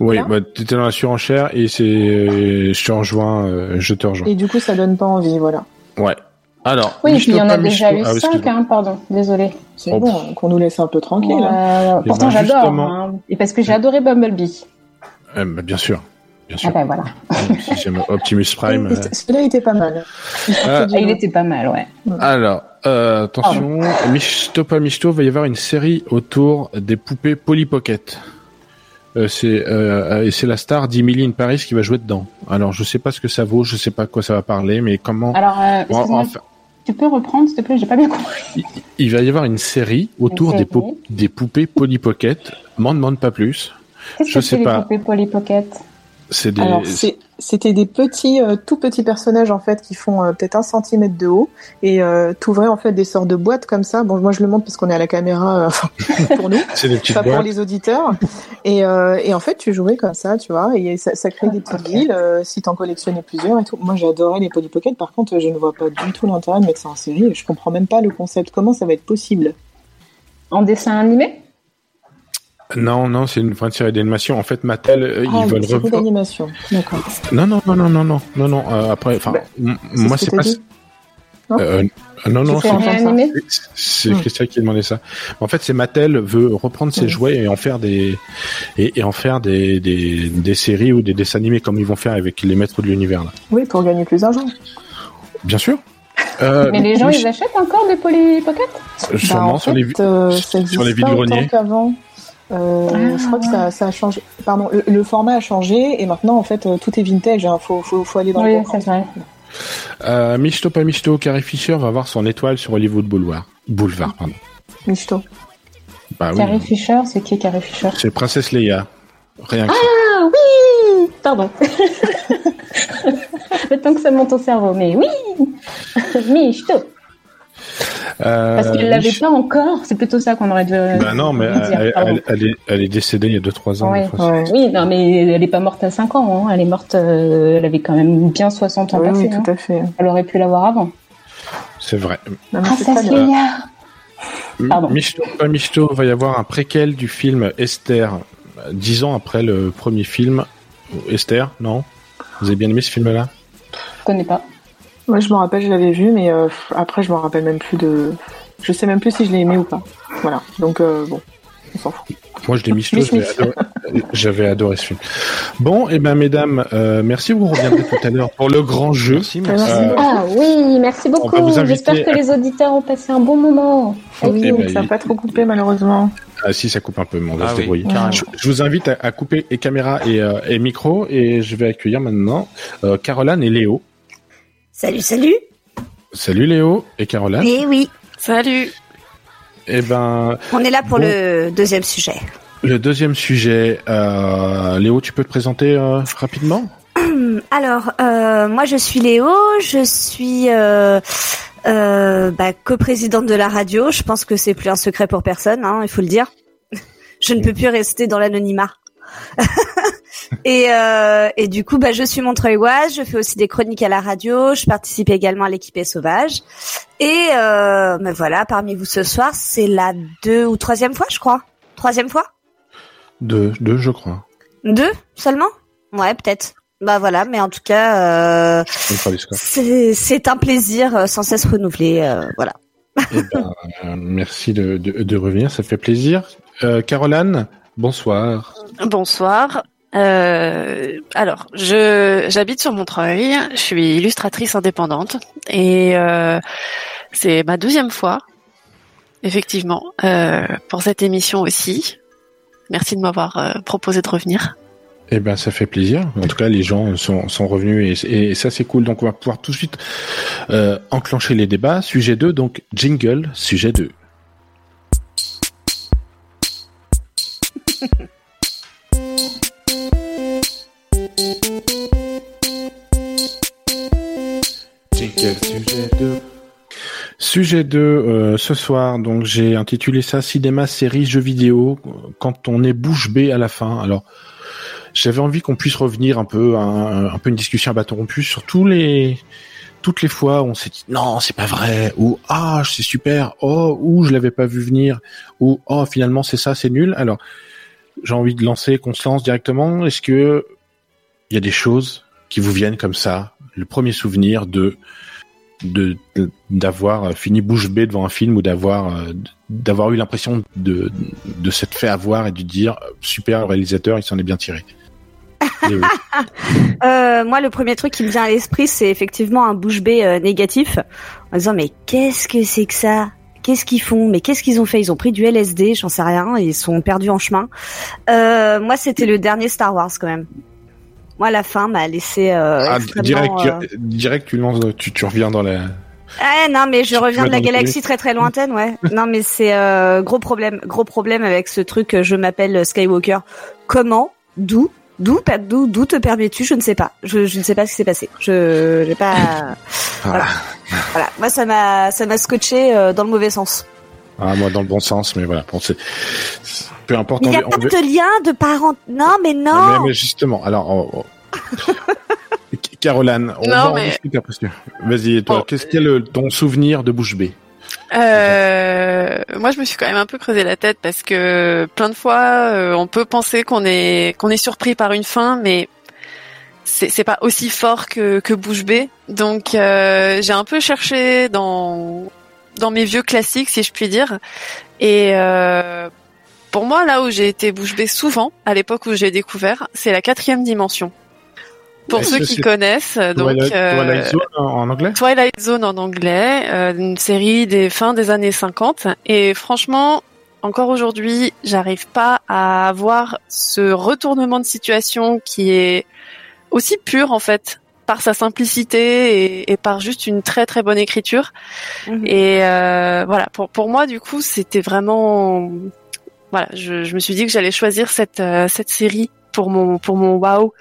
Oui, bah, t'étais dans la surenchère et c'est, euh, je te rejoins, euh, je te rejoins. Et du coup, ça donne pas envie, voilà. Ouais. Alors. Oui, et Michto, puis il y en a déjà eu Ah oui, 5, excuse-moi. hein, pardon, désolé. C'est Oh, bon, qu'on nous laisse un peu tranquille. hein. Euh, Eh pourtant, ben, j'adore. justement. hein. Et parce que j'ai adoré Bumblebee. Euh, bah, bien sûr. Bien Ah sûr. bah voilà. si j'aime Optimus Prime. euh. Celui-là était pas mal. Ah, Ah, il était pas mal, ouais. Alors, euh, attention, Michto pas Michto, va y avoir une série autour des poupées Polly Pocket. Euh, c'est euh, et c'est la star d'Emily in Paris qui va jouer dedans. Alors je sais pas ce que ça vaut, je sais pas de quoi ça va parler, mais comment Alors, euh, Bon, excuse-moi, enfin, tu peux reprendre, s'il te plaît? J'ai pas bien compris. il va y avoir une série autour Une des, poupées Polly Pocket. M'en demande pas plus. Qu'est-ce que sais c'est les pas. poupées Polly Pocket? Des Alors, c'est- c'était des petits, euh, tout petits personnages en fait qui font euh, peut-être un centimètre de haut et euh, t'ouvrais en fait des sortes de boîtes comme ça. Bon, moi je le montre parce qu'on est à la caméra euh, (laughs) pour nous, (laughs) c'est des petites pas pour les auditeurs. Et, euh, et en fait, tu jouais comme ça, tu vois, et ça, ça crée des petites Ok. villes euh, si t'en collectionnais plusieurs et tout. Moi, j'adorais les Polly Pocket. Par contre, je ne vois pas du tout l'intérêt de mettre ça en série. Je comprends même pas le concept. Comment ça va être possible? En dessin animé? Non, non, c'est une, une série d'animation. En fait, Mattel, euh, Ah, ils veulent une série revoir. d'animation. D'accord. Non, non, non, non, non, non, non, non. euh, après, enfin, Bah, C'est moi ce c'est pas. t'as dit Euh, non, non, c'est Hmm. Christian qui a demandé ça. En fait, c'est Mattel veut reprendre ses Hmm. jouets et en faire des et, et en faire des, des des séries ou des dessins animés comme ils vont faire avec les maîtres de l'univers là. Oui, pour gagner plus d'argent. Bien sûr. Euh, Mais les gens, ils achètent encore des Polly Pocket? Sûrement Bah, en sur les fait, euh, sur les existe pas vides-greniers. Euh, Ah, je crois que ça, ça a changé. Pardon, le, le format a changé et maintenant en fait euh, tout est vintage. Il faut, faut, faut aller dans Oui, le bon sens. Euh, Michto pas Michto, Carrie Fisher va avoir son étoile sur Hollywood Boulevard. Boulevard, pardon. Michto. Bah oui. Carrie Fisher, c'est qui Carrie Fisher? C'est Princesse Leia. Rien que ça. Ah oui Pardon. (laughs) Le temps que ça monte au cerveau, mais oui Michto Euh, Parce qu'elle l'avait Mich- pas encore, c'est plutôt ça qu'on aurait dû Bah non, mais dire, elle, pardon. elle- elle est, elle est décédée il y a 2-3 ans. Ouais. Ouais. Oui, non, mais elle est pas morte à 5 ans, hein. elle est morte, euh, elle avait quand même bien 60 ans Oui, oui, hein. tout à fait. Elle aurait pu l'avoir avant. C'est vrai. Non, Princesse. Leia Pardon. Michto pas Michto va y avoir un préquel du film Esther, euh, dix ans après le premier film. Esther, non? Vous avez bien aimé ce film-là? Je connais pas. Ouais, je me rappelle, je l'avais vu, mais euh, après, je me rappelle même plus de. Je sais même plus si je l'ai aimé ou pas. Voilà. Donc, euh, bon, on s'en fout. Moi, je l'ai Mich, j'avais adoré, j'avais adoré ce film. Bon, et ben, mesdames, euh, merci. Vous reviendrez tout à l'heure pour le grand jeu. Merci, merci. Euh, Ah oui, merci beaucoup. J'espère que à- les auditeurs ont passé un bon moment. Oui, Eh ben, ça n'a il- pas trop coupé, malheureusement. Ah si, ça coupe un peu, mais on va Ah se oui, débrouiller. Je, je vous invite à, à couper les caméras et, euh, et micro, et je vais accueillir maintenant euh, Caroline et Léo. Salut, salut. Salut Léo et Caroline. Eh oui, Salut. Eh ben, on est là pour Bon. le deuxième sujet. le deuxième sujet, euh, Léo, tu peux te présenter euh, rapidement? Alors, euh, moi je suis Léo, je suis euh, euh, bah, coprésidente de la radio. Je pense que c'est plus un secret pour personne, hein, il faut le dire. (laughs) Je ne peux plus rester dans l'anonymat. (laughs) et, euh, et du coup, bah, je suis Montreuilloise, je fais aussi des chroniques à la radio, je participe également à l'équipe Sauvage. Et euh, bah, voilà, parmi vous ce soir, c'est la deux ou troisième fois, je crois. Troisième fois Deux, deux, je crois. Deux seulement? Ouais, peut-être. Bah voilà, mais en tout cas, euh, c'est un plaisir euh, sans cesse renouvelé. euh, voilà. Eh ben, euh, merci de, de, de revenir, ça fait plaisir. Euh, Caroline, bonsoir. Bonsoir. Euh, alors, je j'habite sur Montreuil. Je suis illustratrice indépendante et euh, c'est ma deuxième fois, effectivement, euh, pour cette émission aussi. Merci de m'avoir euh, proposé de revenir. Eh ben, ça fait plaisir. En tout cas, les gens sont, sont revenus et, ça, c'est cool. Donc, on va pouvoir tout de suite euh, enclencher les débats. Sujet 2, donc jingle, sujet 2. Sujet 2, euh, ce soir, donc j'ai intitulé ça Cinéma, série, jeux vidéo, quand on est bouche bée à la fin. Alors, j'avais envie qu'on puisse revenir un peu un peu une discussion à bâton rompu sur tous les toutes les fois où on s'est dit non c'est pas vrai ou ah c'est super oh ou je l'avais pas vu venir ou oh finalement c'est ça c'est nul. Alors j'ai envie de lancer qu'on se lance directement. Est-ce que il y a des choses qui vous viennent comme ça le premier souvenir de de d'avoir fini bouche bée devant un film ou d'avoir euh, d'avoir eu l'impression de de s'être fait avoir et de dire super le réalisateur il s'en est bien tiré. (laughs) Euh, moi, le premier truc qui me vient à l'esprit, c'est effectivement un bouche bée euh, négatif, en disant mais qu'est-ce que c'est que ça? Qu'est-ce qu'ils font? Mais qu'est-ce qu'ils ont fait? Ils ont pris du LSD, j'en sais rien, ils sont perdus en chemin. Euh, moi, c'était le dernier Star Wars quand même. Moi, la fin m'a laissé euh, Ah, direct, euh, direct, tu lances, tu, tu reviens dans la. Ah non, mais je reviens de la galaxie très très lointaine, ouais. (laughs) non, mais c'est euh, gros problème, gros problème avec ce truc. Je m'appelle Skywalker. Comment D'où D'où pas- D'où D'où te permets-tu Je ne sais pas. Je, je ne sais pas ce qui s'est passé. Je j'ai pas. Voilà. voilà. Moi, ça m'a ça m'a scotché euh, dans le mauvais sens. Ah, moi, dans le bon sens, mais voilà. Bon, peu importe. Il n'y a on- pas de lien de parents. Non, mais non. Mais, mais justement, alors. oh, oh. (laughs) Caroline, on Non, va en mais- discuter après. Vas-y, toi, Bon. qu'est-ce qu'il y a le, ton souvenir de bouche bée? Euh, moi, je me suis quand même un peu creusé la tête parce que plein de fois, euh, on peut penser qu'on est qu'on est surpris par une fin, mais c'est c'est pas aussi fort que que bouche bée. Donc, euh, j'ai un peu cherché dans dans mes vieux classiques, si je puis dire, et euh, pour moi, là où j'ai été bouche bée souvent, à l'époque où j'ai découvert, c'est la quatrième dimension. Pour ceux qui connaissent, donc Twilight, euh, Twilight Zone en, en anglais? Twilight Zone en anglais, euh, une série des fins des années 50. Et franchement, encore aujourd'hui, j'arrive pas à avoir ce retournement de situation qui est aussi pur en fait par sa simplicité et, et par juste une très très bonne écriture. Mhm. Et euh, voilà, pour pour moi du coup, c'était vraiment voilà, je, je me suis dit que j'allais choisir cette euh, cette série pour mon pour mon wow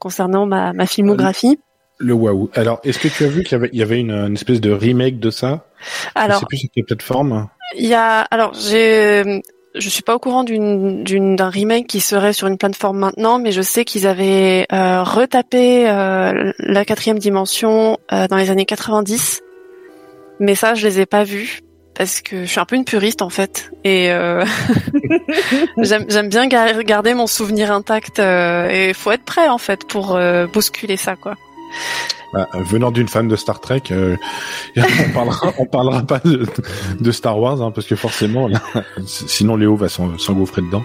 concernant ma ma filmographie. Le waouh. Alors, est-ce que tu as vu qu'il y avait, il y avait une, une espèce de remake de ça? Je Alors, sais plus sur quelle plateforme. Il y a, alors j'ai, je suis pas au courant d'une, d'un remake qui serait sur une plateforme maintenant, mais je sais qu'ils avaient euh, retapé euh, la quatrième dimension euh, dans les années 90. Mais ça, je les ai pas vus parce que je suis un peu une puriste en fait, et euh, (laughs) j'aime, bien gar- garder mon souvenir intact. euh, et faut être prêt en fait pour euh, bousculer ça quoi. Bah, venant d'une fan de Star Trek, euh, (laughs) on parlera, on parlera pas de, de Star Wars, hein, parce que forcément, là, (laughs) sinon Léo va s'en- s'engouffrer dedans.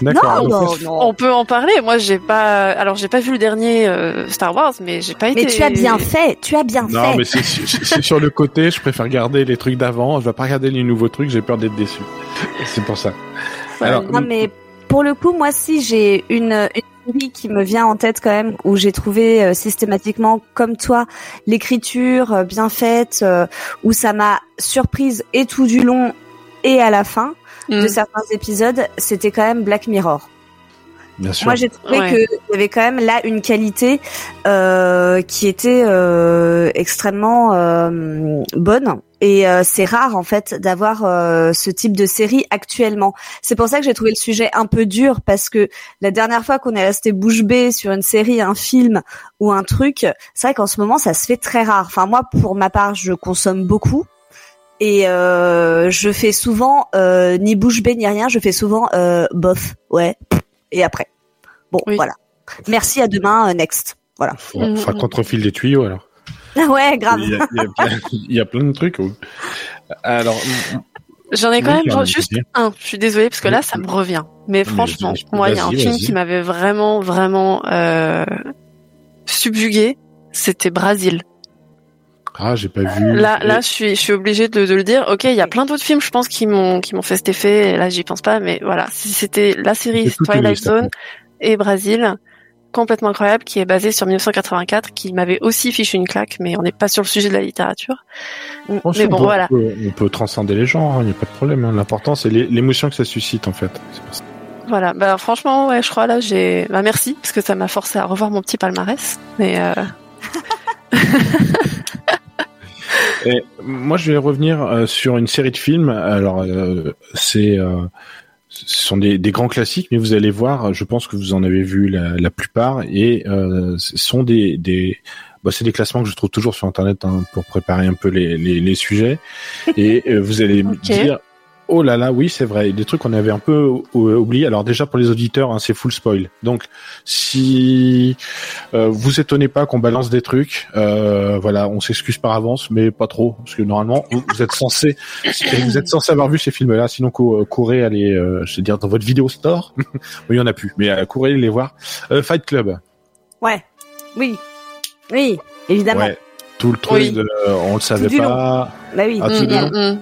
D'accord. Non, non, non. On peut en parler. Moi, j'ai pas. Alors, j'ai pas vu le dernier euh, Star Wars, mais j'ai pas été. Mais tu as bien fait, tu as bien Non, fait. mais c'est sur le côté, je préfère garder les trucs d'avant, je vais pas regarder les nouveaux trucs, j'ai peur d'être déçu. C'est pour ça. Alors, Non, mais pour le coup, moi, si j'ai une, une série qui me vient en tête quand même, où j'ai trouvé euh, systématiquement, comme toi, l'écriture euh, bien faite, euh, où ça m'a surprise et tout du long et à la fin Mm. de certains épisodes, c'était quand même Black Mirror. bien sûr. Moi, j'ai trouvé Ouais. que il y avait quand même là une qualité euh, qui était euh, extrêmement euh, bonne. Et euh, c'est rare en fait d'avoir euh, ce type de série actuellement. C'est pour ça que j'ai trouvé le sujet un peu dur parce que la dernière fois qu'on est resté bouche bée sur une série, un film ou un truc, c'est vrai qu'en ce moment ça se fait très rare. Enfin moi, pour ma part, je consomme beaucoup. Et euh, je fais souvent euh, ni bouche bée ni rien, je fais souvent euh, bof, ouais, et après. Bon, Oui. voilà. Merci, à demain, euh, next. Voilà. Qu'on te refile des tuyaux alors. (laughs) Ouais, grave. Il y, a, il, y a plein, il y a plein de trucs. Alors, J'en ai quand Oui, même juste un. Je suis désolée parce que là, ça me revient. Mais franchement, moi, il y a un film qui m'avait vraiment, vraiment euh, subjugué. C'était Brasil. ah, j'ai pas vu. Là, là, je suis, je suis obligée de, de le dire. Ok, il y a plein d'autres films, je pense, qui m'ont, qui m'ont fait cet effet. Et là, j'y pense pas, mais voilà. C'était la série Twilight. Zone et Brasil, complètement incroyable, qui est basée sur 1984, qui m'avait aussi fichu une claque, mais on n'est pas sur le sujet de la littérature. Mais bon, on peut, voilà. On peut, on peut transcender les genres, il n'y a pas de problème. hein. L'important, c'est l'é- l'émotion que ça suscite, en fait. Voilà, bah franchement, ouais, je crois là, j'ai, bah merci parce que ça m'a forcé à revoir mon petit palmarès. Mais euh... (laughs) Et moi, je vais revenir euh, sur une série de films. Alors, euh, c'est, euh, ce sont des, des grands classiques, mais vous allez voir, je pense que vous en avez vu la, la plupart, et euh, ce sont des, des bah, c'est des classements que je trouve toujours sur Internet hein, pour préparer un peu les, les, les sujets. Et euh, vous allez me dire, oh là là, oui, c'est vrai, des trucs qu'on avait un peu ou- oubliés. Alors déjà pour les auditeurs, hein, c'est full spoil. Donc si euh, vous étonnez pas qu'on balance des trucs, euh, voilà, on s'excuse par avance, mais pas trop, parce que normalement vous, vous êtes censé, vous êtes censé avoir vu ces films-là. Sinon cou- courez aller, euh, je veux dire, dans votre vidéo store. (laughs) oui, il y en a plus, mais euh, courez les voir. Euh, Fight Club. Ouais. Oui. Oui, évidemment. Ouais. Tout le truc, Oui. de, euh, on le savait long. pas. Bah oui. Ah, tout mm, mm, mm.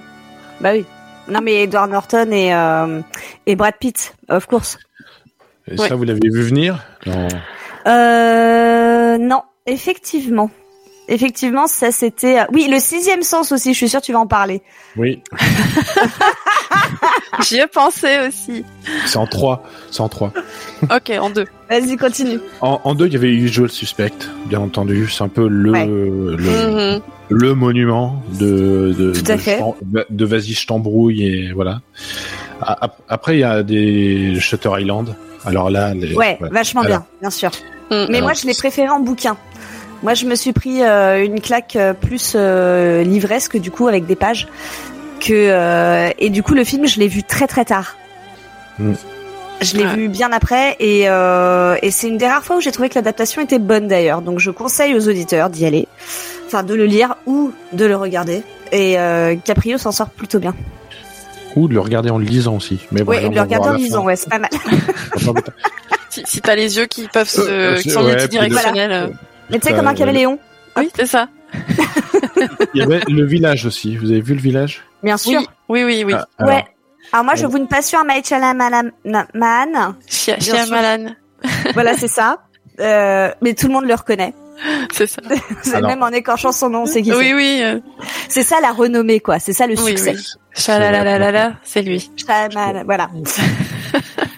Bah oui. Non mais Edward Norton et euh, et Brad Pitt, of course. Et Ouais. ça, vous l'avez vu venir? Non. Euh, non, effectivement. Effectivement, ça c'était. euh, Oui, le sixième sens aussi. Je suis sûre que tu vas en parler. Oui, (laughs) J'y ai pensé aussi. c'est en trois. C'est en trois. Ok, en deux. Vas-y, continue. En, en deux, il y avait Usual Suspect, bien entendu. C'est un peu le Ouais. le, Mhm. le monument de de Tout à de, fait. Jean- de vas-y je t'embrouille et voilà. Après, il y a des Shutter Island. Alors là, les, Ouais, voilà. vachement Alors. bien, bien sûr. Mm. Mais Alors, moi, je l'ai préféré en bouquin. Moi, je me suis pris euh, une claque euh, plus euh, livresque du coup avec des pages que euh, et du coup le film je l'ai vu très très tard. Mm. Je l'ai Ouais. vu bien après et, euh, et c'est une des rares fois où j'ai trouvé que l'adaptation était bonne d'ailleurs. Donc je conseille aux auditeurs d'y aller, enfin de le lire ou de le regarder. Et euh, Caprio s'en sort plutôt bien. Ou de le regarder en le lisant aussi. Mais bon, Oui, de le regarder en lisant, ouais, c'est pas mal. (laughs) Si, si t'as les yeux qui peuvent se, Euh, qui sont ouais, multidirectionnels. Mais tu sais Euh, comme un caméléon, Oui, c'est ça. Il y avait le village aussi. Vous avez vu le village? Bien sûr. Oui, oui, oui, oui. Ah, alors, Ouais. Alors moi, je vous une passion à Maïchala Man. Chia, Bien sûr. Malan. voilà, c'est ça. Euh, mais tout le monde le reconnaît. (laughs) C'est ça. Alors- même en écorchant son nom, c'est qui Oui, oui. euh, C'est ça la renommée, quoi. C'est ça le Oui, succès. oui. Chalalalala, c'est lui. Shaman, voilà.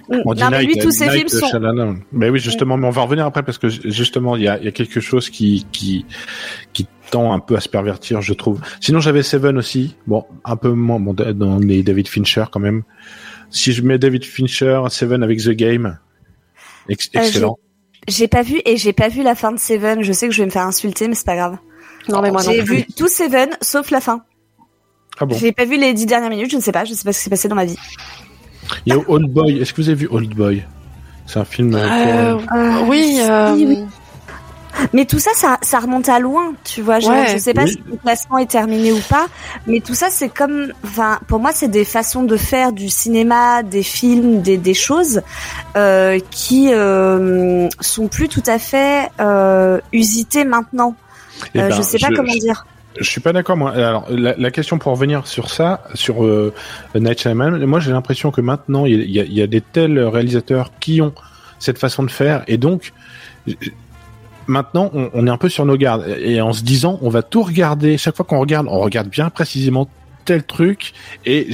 On dit non, mais lui, tous ses Night films sont. Mais oui, justement, mais on va revenir après parce que justement, il y a, il y a quelque chose qui, qui, qui tend un peu à se pervertir, je trouve. Sinon, j'avais Seven aussi. Bon, un peu moins, bon, dans les David Fincher quand même. Si je mets David Fincher, Seven avec The Game, ex- Euh, excellent. J'ai pas vu et j'ai pas vu la fin de Seven. Je sais que je vais me faire insulter, mais c'est pas grave. Non, mais moi non J'ai vu tout Seven sauf la fin. ah bon. J'ai pas vu les dix dernières minutes. Je ne sais pas. Je sais pas ce qui s'est passé dans ma vie. Il y a Old Boy. Est-ce que vous avez vu Old Boy? C'est un film. euh, Euh, pour- oui, euh, oui, oui. Mais tout ça, ça, ça remonte à loin, tu vois. Je, Ouais. je sais pas Oui. si le classement est terminé ou pas, mais tout ça, c'est comme, enfin, pour moi, c'est des façons de faire du cinéma, des films, des, des choses euh, qui euh, sont plus tout à fait euh, usitées maintenant. Eh Euh, ben, je sais pas je- comment je- dire. Je suis pas d'accord moi. Alors la, question pour revenir sur ça, sur euh, Night Shyamalan, moi j'ai l'impression que maintenant il y a, des tels réalisateurs qui ont cette façon de faire et donc maintenant on, on est un peu sur nos gardes et en se disant on va tout regarder. Chaque fois qu'on regarde, on regarde bien précisément tel truc et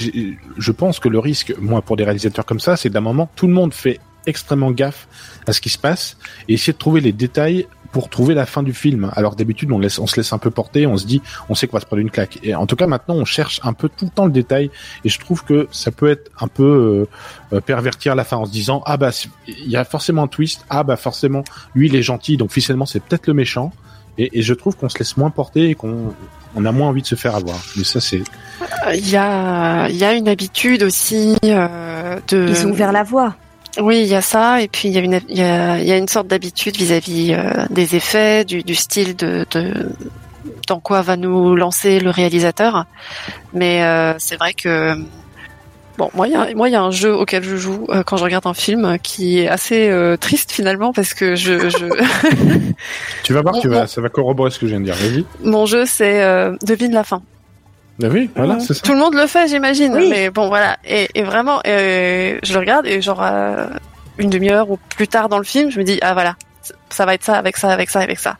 je pense que le risque, moi pour des réalisateurs comme ça, c'est d'un moment tout le monde fait extrêmement gaffe à ce qui se passe et essayer de trouver les détails pour trouver la fin du film. Alors d'habitude, on, laisse, on se laisse un peu porter, on se dit, on sait qu'on va se prendre une claque. Et en tout cas, maintenant, on cherche un peu tout le temps le détail. Et je trouve que ça peut être un peu euh, euh, pervertir la fin en se disant, ah bah, il y a forcément un twist. Ah bah forcément, lui, il est gentil, donc officiellement, c'est peut-être le méchant. Et, et je trouve qu'on se laisse moins porter et qu'on on a moins envie de se faire avoir. Mais ça, c'est Il y a, il y a une habitude aussi euh, de. Ils ont ouvert la voie. Oui, il y a ça, et puis il y a une, il y a, il y a une sorte d'habitude vis-à-vis euh, des effets, du, du style de, de dans quoi va nous lancer le réalisateur. Mais euh, c'est vrai que bon, moi il y a, moi il y a un jeu auquel je joue euh, quand je regarde un film qui est assez euh, triste finalement parce que je, je (laughs) Tu vas voir, tu vas, ça va corroborer ce que je viens de dire. Vas-y. mon jeu c'est euh, devine la fin. Ah oui, voilà, c'est ça. Tout le monde le fait, j'imagine. Oui. Mais bon, voilà. Et, et vraiment, euh, je le regarde et genre euh, une demi-heure ou plus tard dans le film, je me dis ah voilà, ça va être ça avec ça avec ça avec ça.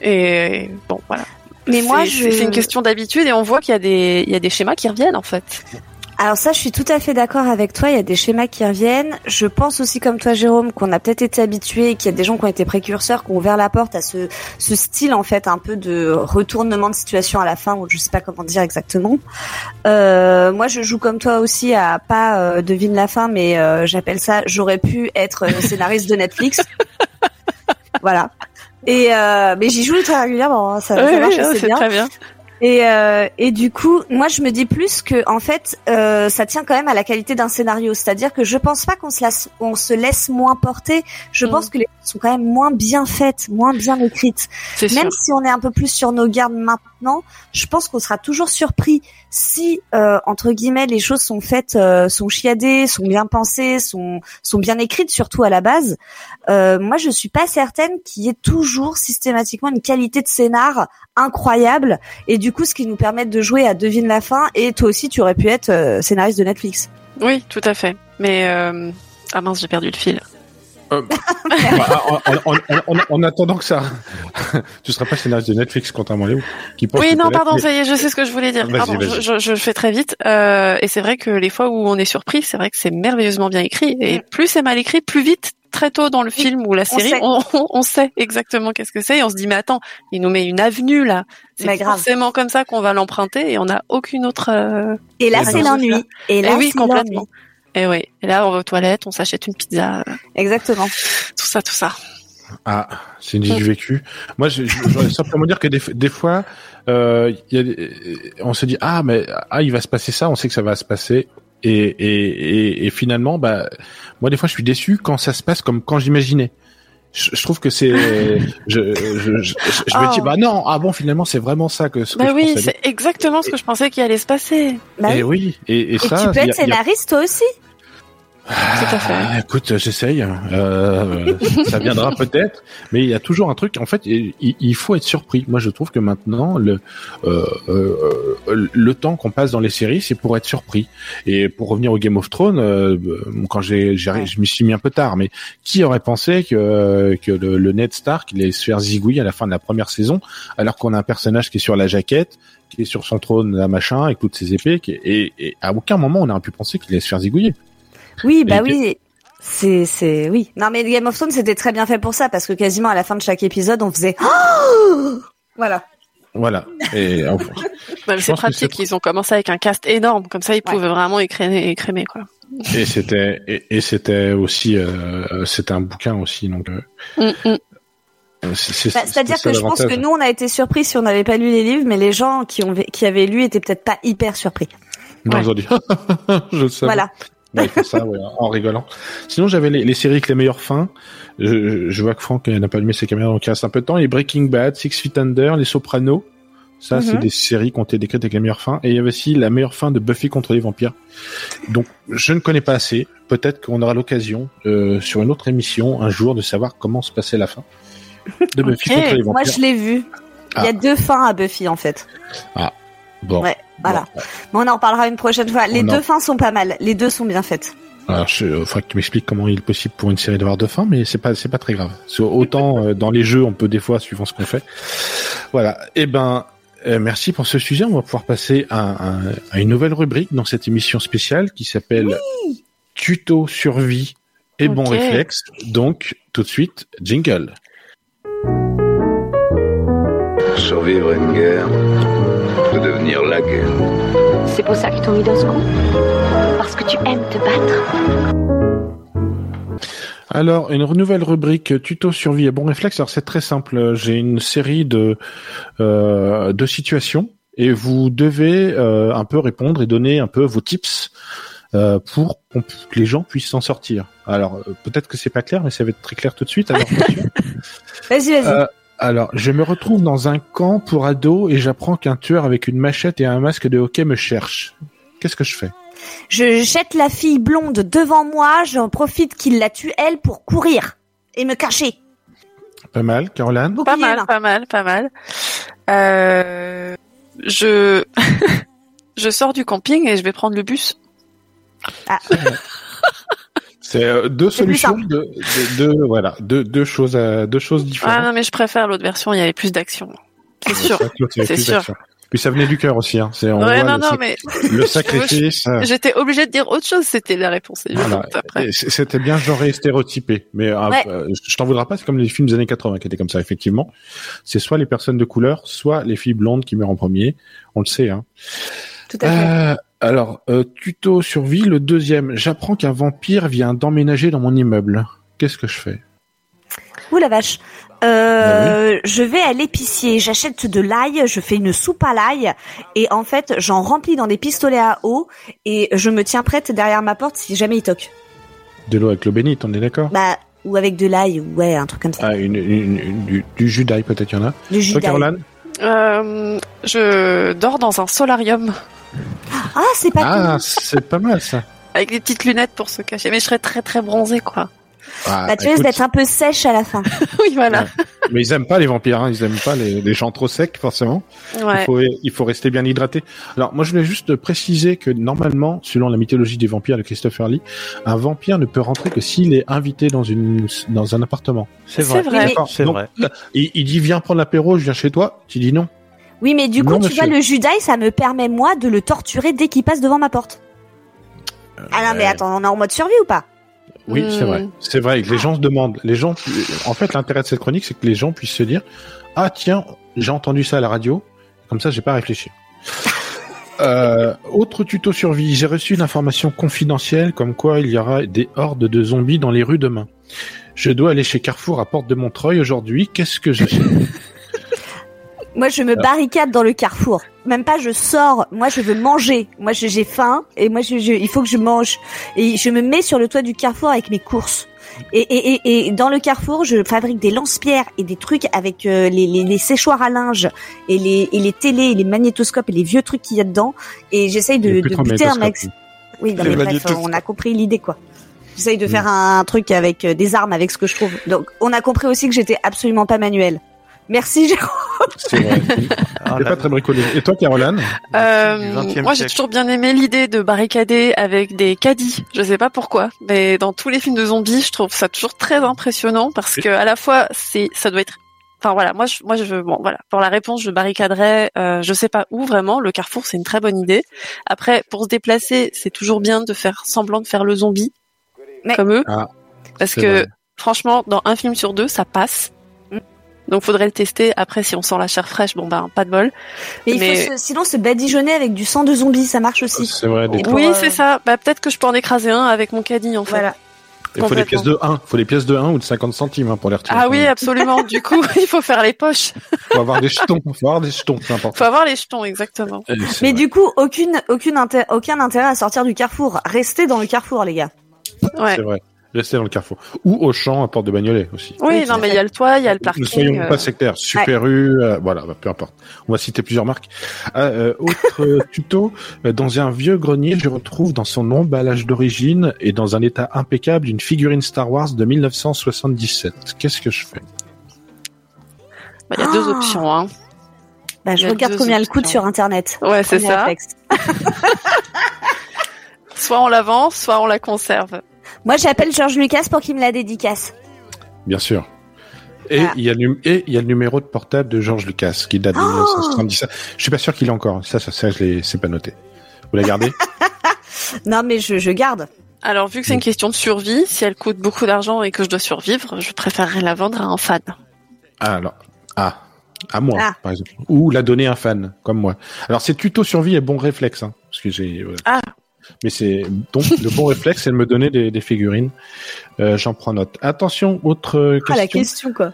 Et bon, voilà. Mais moi, C'est- je. c'est une question d'habitude et on voit qu'il y a des il y a des schémas qui reviennent en fait. Alors ça, je suis tout à fait d'accord avec toi. Il y a des schémas qui reviennent. Je pense aussi, comme toi, Jérôme, qu'on a peut-être été habitué, qu'il y a des gens qui ont été précurseurs, qui ont ouvert la porte à ce, ce style en fait, un peu de retournement de situation à la fin, ou je sais pas comment dire exactement. Euh, moi, je joue comme toi aussi à pas euh, devine la fin, mais euh, j'appelle ça. J'aurais pu être scénariste de Netflix. (laughs) voilà. Et euh, mais j'y joue très régulièrement. hein. Ça, ça marche ouais, c'est bien. très bien. Et, euh, et du coup, moi, je me dis plus que en fait, euh, ça tient quand même à la qualité d'un scénario. C'est-à-dire que je pense pas qu'on se laisse, on se laisse moins porter. Je Mm. pense que les choses sont quand même moins bien faites, moins bien écrites. C'est sûr. Même si on est un peu plus sur nos gardes maintenant, je pense qu'on sera toujours surpris si, euh, entre guillemets, les choses sont faites, euh, sont chiadées, sont bien pensées, sont sont bien écrites, surtout à la base. Euh, moi, je suis pas certaine qu'il y ait toujours systématiquement une qualité de scénar incroyable et du coup, ce qui nous permet de jouer à devine la fin. Et toi aussi, tu aurais pu être euh, scénariste de Netflix. Oui, tout à fait. Mais euh... ah mince, j'ai perdu le fil. Bah, (laughs) en, en- en- en- en attendant que ça, (laughs) tu seras pas scénariste de Netflix, contrairement à Léo. Qui pense Oui, non, pardon, mais- ça y est, je sais ce que je voulais dire. Pardon, je, je, fais très vite. Euh, et c'est vrai que les fois où on est surpris, c'est vrai que c'est merveilleusement bien écrit. Et plus c'est mal écrit, plus vite, très tôt dans le film ou la série, sait. on, sait exactement qu'est-ce que c'est. Et on se dit, mais attends, il nous met une avenue là. C'est grave. forcément comme ça qu'on va l'emprunter et on n'a aucune autre. euh, Et là, Et c'est l'ennui. Et là, Eh oui, c'est complètement. l'ennui. Et oui. Et là, on va aux toilettes, on s'achète une pizza, Exactement. tout ça, tout ça. Ah, c'est une vie du vécu. Moi, voudrais simplement dire que des, des fois, euh, y a on se dit ah mais ah il va se passer ça, on sait que ça va se passer. Et, et, et, et finalement, bah, moi des fois je suis déçu quand ça se passe comme quand j'imaginais. Je, je trouve que c'est, je, je, je, me dis bah non, ah bon finalement c'est vraiment ça que ce que Bah je oui, c'est exactement ce que je pensais qu'il allait se passer. Bah Et oui. oui, et, et Et ça, tu peux être a- scénariste toi aussi. Tout à fait. Ah, écoute, j'essaye. Euh, ça viendra (laughs) peut-être, mais il y a toujours un truc. En fait, il, il faut être surpris. Moi, je trouve que maintenant, le euh, euh, le temps qu'on passe dans les séries, c'est pour être surpris. Et pour revenir au Game of Thrones, euh, quand j'ai, j'ai je m'y suis mis un peu tard, mais qui aurait pensé que que le, le Ned Stark allait se faire zigouiller à la fin de la première saison, alors qu'on a un personnage qui est sur la jaquette, qui est sur son trône, là, machin, avec toutes ses épées, qui, et, et à aucun moment on aurait pu penser qu'il allait se faire zigouiller. Oui, bah Et oui. C'est, c'est, oui. Non, mais Game of Thrones, c'était très bien fait pour ça, parce que quasiment à la fin de chaque épisode, on faisait, (gasps) voilà. Voilà. Et enfin, (laughs) Je c'est pratique. Ils ont commencé avec un cast énorme, comme ça ils pouvaient vraiment écrémer, écrémer quoi. et c'était et, et c'était aussi euh, c'était un bouquin aussi donc. euh, Mm, mm. c'est- c'est- Bah, C'est-à-dire que je pense que nous, on a été surpris si on n'avait pas lu les livres, mais les gens qui ont, qui avaient lu étaient peut-être pas hyper surpris. Non, Ouais. ils ont dit. je le savais. Voilà. Ouais, ils font ça ouais, en rigolant. Sinon, j'avais les, les séries avec les meilleures fins. Je, je vois que Franck n'a pas allumé ses caméras, donc il reste un peu de temps. Les Breaking Bad, Six Feet Under, Les Sopranos. Ça, c'est Mhm. des séries qui ont été décrites avec les meilleures fins. Et il y avait aussi la meilleure fin de Buffy contre les vampires. Donc, je ne connais pas assez. Peut-être qu'on aura l'occasion, euh, sur une autre émission, un jour, de savoir comment se passait la fin de Buffy contre les vampires. Moi, je l'ai vu. Il y a Ah. deux fins à Buffy, en fait. Bon. Ouais, voilà. Bon. Mais on en reparlera une prochaine fois. Les On en- deux fins sont pas mal. Les deux sont bien faites. Alors, je, euh, faudrait que tu m'expliques comment il est possible pour une série d'avoir deux fins, mais c'est pas, c'est pas très grave. C'est autant euh, dans les jeux, on peut des fois, suivant ce qu'on fait. Voilà. Eh ben, euh, merci pour ce sujet. On va pouvoir passer à, à- à une nouvelle rubrique dans cette émission spéciale qui s'appelle Tuto survie et bon Ok. réflexe. Donc, tout de suite, jingle. Survivre une guerre, de devenir la guerre. C'est pour ça qu'ils t'ont mis dans ce coup Parce que tu aimes te battre Alors, une nouvelle rubrique tuto survie et bon réflexe. Alors, c'est très simple. J'ai une série de euh, de situations et vous devez euh, un peu répondre et donner un peu vos tips euh, pour que les gens puissent s'en sortir. Alors, peut-être que c'est pas clair, mais ça va être très clair tout de suite. Alors. (laughs) Vas-y, vas-y. Alors, je me retrouve dans un camp pour ados et j'apprends qu'un tueur avec une machette et un masque de hockey me cherche. Qu'est-ce que je fais Je jette la fille blonde devant moi. J'en profite qu'il la tue, elle, pour courir et me cacher. Pas mal, Caroline Pas mal, pas mal, pas mal. Euh, je (laughs) je sors du camping et je vais prendre le bus. C'est euh, deux solutions, simple. de, de, de- voilà, deux, deux choses, à, deux choses différentes. Ah non, mais je préfère l'autre version. Il y avait plus d'action. C'est sûr. C'est sûr. Puis ça venait du cœur aussi. Hein. C'est, Ouais, non, le, non, mais le (laughs) sacrifice. euh, j'étais obligée de dire autre chose. C'était la réponse. voilà. C'était bien genré stéréotypé. Mais Ouais. euh, je t'en voudrais pas, c'est comme les films des années 80 qui étaient comme ça, effectivement. C'est soit les personnes de couleur, soit les filles blondes qui meurent en premier. On le sait. Hein. Tout à fait. Euh, alors, euh, tuto survie, le deuxième. J'apprends qu'un vampire vient d'emménager dans mon immeuble. Qu'est-ce que je fais Ouh la vache. Euh, Je vais à l'épicier, j'achète de l'ail, je fais une soupe à l'ail et en fait j'en remplis dans des pistolets à eau et je me tiens prête derrière ma porte si jamais il toque. De l'eau avec l'eau bénite, on est d'accord Bah ou avec de l'ail, ouais un truc comme ça. ah, une, une- une- du, du jus d'ail peut-être, il y en a. Du jus d'ail. Caroline Euh, je dors dans un solarium Ah c'est pas Ah, c'est pas mal ça. avec des petites lunettes pour se cacher. Mais je serais très très bronzée quoi. Ah, Bah tu risques d'être un peu sèche à la fin. (laughs) oui, voilà. Mais ils aiment pas les vampires, hein. ils aiment pas les, les gens trop secs forcément. Ouais. Il, faut, il faut rester bien hydraté. Alors moi je voulais juste préciser que normalement, selon la mythologie des vampires de Christopher Lee, un vampire ne peut rentrer que s'il est invité dans une dans un appartement. C'est C'est vrai. C'est Donc, vrai. Il, il dit viens prendre l'apéro, je viens chez toi. Tu dis non. Oui mais du coup Non, tu monsieur. vois le jus d'ail ça me permet moi de le torturer dès qu'il passe devant ma porte. Ah non mais Euh, attends on est en mode survie ou pas? Oui, c'est Hmm. vrai. C'est vrai. que Les gens se demandent. Les gens. En fait, l'intérêt de cette chronique, c'est que les gens puissent se dire ah tiens, j'ai entendu ça à la radio. Comme ça, j'ai pas réfléchi. (laughs) Euh, autre tuto survie. J'ai reçu une information confidentielle comme quoi il y aura des hordes de zombies dans les rues demain. Je dois aller chez Carrefour à Porte de Montreuil aujourd'hui. Qu'est-ce que j'ai Moi, je me barricade dans le carrefour. Même pas, je sors. Moi, je veux manger. Moi, j'ai faim et moi, je, je- il faut que je mange. Et je me mets sur le toit du carrefour avec mes courses. Et, et, et, et dans le carrefour, je fabrique des lance-pierres et des trucs avec euh, les, les, les séchoirs à linge et les, et les télés et les magnétoscopes et les vieux trucs qu'il y a dedans. Et j'essaye de, de buter un max. Oui, non, Les mais bref, on a compris l'idée, quoi. J'essaye de faire un truc avec euh, des armes, avec ce que je trouve. Donc, on a compris aussi que j'étais absolument pas manuel. Merci, (laughs) Jérôme. C'est vrai. Ah, pas très bricolé. Et toi, Caroline? Euh, du 20e moi, j'ai toujours bien aimé l'idée de barricader avec des caddies. Je sais pas pourquoi, mais dans tous les films de zombies, je trouve ça toujours très impressionnant parce que à la fois, c'est, ça doit être. Enfin voilà, moi, je, moi, je, bon, voilà. Pour la réponse, je barricaderais. Euh, je sais pas où vraiment. Le carrefour, c'est une très bonne idée. Après, pour se déplacer, c'est toujours bien de faire semblant de faire le zombie, Mais- comme eux, Ah, parce que vrai. franchement, dans un film sur deux, ça passe. Donc, faudrait le tester. Après, si on sent la chair fraîche, bon ben, pas de bol. Mais, il faut se- sinon se badigeonner avec du sang de zombie, ça marche aussi. C'est vrai. des- Et oui, euh, c'est ça. Bah, peut-être que je peux en écraser un avec mon caddie, en fait. Voilà. Il faut des pièces de 1. faut des pièces de 1 ou de 50 centimes hein, pour les retirer. Ah oui, absolument. du coup, (laughs) il faut faire les poches. Faut avoir des jetons. Faut avoir des jetons, c'est important. Faut avoir les jetons, exactement. Eh, Mais vrai. du coup, aucune, aucune aucun intérêt à sortir du carrefour. Restez dans le carrefour, les gars. Ouais. C'est vrai. Restez dans le carrefour. Ou au champ à Porte de Bagnolet aussi. Oui, Oui, non, mais il y a le toit, il y a le Ne parking. soyons euh, pas sectaires. Super U, euh, voilà, bah, peu importe. On va citer plusieurs marques. Ah, euh, autre (laughs) tuto, euh, dans un vieux grenier, je retrouve dans son emballage d'origine et dans un état impeccable une figurine Star Wars de 1977. Qu'est-ce que je fais? Bah, Il y a deux Ah. options, hein. Bah, je regarde combien elle coûte sur internet. Ouais, c'est ça. (laughs) (laughs) Soit on la vend, soit on la conserve. Moi, j'appelle George Lucas pour qu'il me la dédicace. Bien sûr. Et Ah. il y a le, et il y a le numéro de portable de Georges Lucas qui date de Oh 1977. Je suis pas sûr qu'il l'ait encore. Ça, ça, ça, je l'ai, c'est pas noté. Vous l'avez gardé (laughs) Non, mais je, je garde. Alors, vu que c'est une question de survie, si elle coûte beaucoup d'argent et que je dois survivre, je préférerais la vendre à un fan. Ah, alors. Ah. À moi, Ah. par exemple. Ou la donner à un fan, comme moi. Alors, c'est tuto survie et bon réflexe, hein. Parce que j'ai, voilà. Ah. Mais c'est, donc, le bon réflexe, c'est de me donner des, des figurines. Euh, j'en prends note. Attention, autre euh, Ah, la question. question, quoi.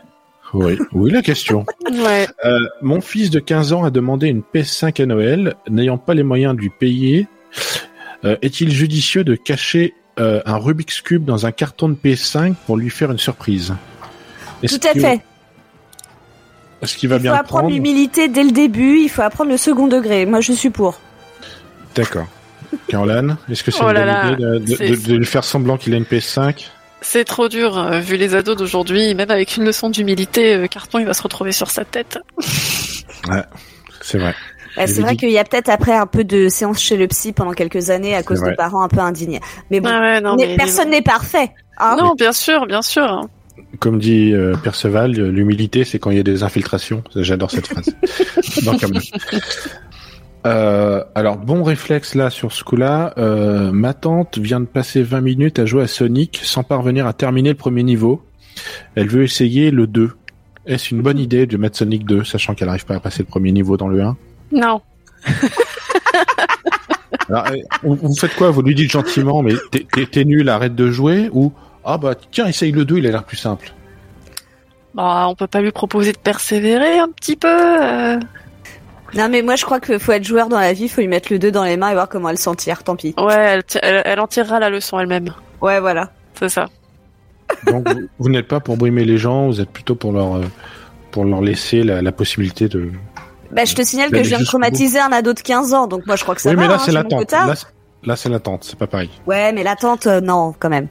Oui, oui, la question. (laughs) Ouais. Euh, mon fils de 15 ans a demandé une PS5 à Noël, n'ayant pas les moyens de lui payer. Euh, Est-il judicieux de cacher un Rubik's Cube dans un carton de PS5 pour lui faire une surprise? Tout à fait. Est-ce qu'il va Il faut bien le apprendre prendre l'humilité dès le début. Il faut apprendre le second degré. Moi, je suis pour. D'accord. Caroline, est-ce que c'est Oh une bonne idée de, de- c'est- de- de lui faire semblant qu'il a une PS5 C'est trop dur, euh, vu les ados d'aujourd'hui. Même avec une leçon d'humilité, euh, Carton, il va se retrouver sur sa tête. (laughs) C'est vrai. Bah, c'est vrai qu'il y a peut-être après un peu de séance chez le psy pendant quelques années à cause vrai. de parents un peu indignés. Mais bon, Ah ouais, non, mais mais personne n'est parfait. hein. Non, bien sûr, bien sûr. Comme dit euh, Perceval, l'humilité, c'est quand il y a des infiltrations. J'adore cette phrase. (laughs) Euh, alors, bon réflexe là sur ce coup-là. Euh, ma tante vient de passer 20 minutes à jouer à Sonic sans parvenir à terminer le premier niveau. Elle veut essayer le 2. Est-ce une bonne idée de mettre Sonic 2, sachant qu'elle n'arrive pas à passer le premier niveau dans le 1 Non. (laughs) Alors, euh, vous faites quoi? Vous lui dites gentiment, mais t'es- nul, arrête de jouer? Ou, ah bah tiens, essaye le 2, il a l'air plus simple. Bah, on peut pas lui proposer de persévérer un petit peu. euh. Non, mais moi, je crois qu'il faut être joueur dans la vie. Il faut lui mettre le 2 dans les mains et voir comment elle s'en tire. Tant pis. Ouais, elle, elle, elle en tirera la leçon elle-même. Ouais, voilà. C'est ça. Donc vous, vous n'êtes pas pour brimer les gens, vous êtes plutôt pour leur euh, pour leur laisser la, la possibilité de. Bah, je te signale que je viens de traumatiser un ado de 15 ans. Donc, moi, je crois que ça oui, va. mais là hein, c'est l'attente. quota. Là, c'est- là c'est l'attente, c'est pas pareil. Ouais, mais l'attente, euh, non, quand même.